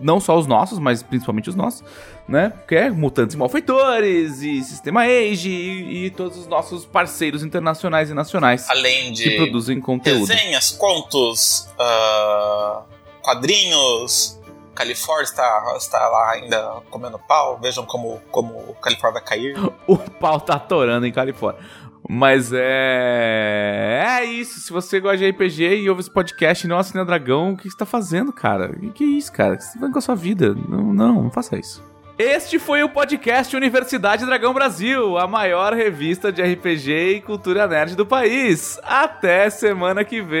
não só os nossos, mas principalmente os nossos, né? Que é Mutantes e Malfeitores e Sistema Age e, e todos os nossos parceiros internacionais e nacionais Além de que produzem conteúdo. desenhos, contos, ah, quadrinhos. Califórnia está, está lá ainda comendo pau. Vejam como, como o Califórnia vai cair. O pau tá atorando em Califórnia. Mas é. É isso. Se você gosta de RPG e ouve esse podcast e não assina Dragão, o que você tá fazendo, cara? O que é isso, cara? O que você tá fazendo com a sua vida? Não, não, não faça isso. Este foi o podcast Universidade Dragão Brasil, a maior revista de RPG e cultura nerd do país. Até semana que vem!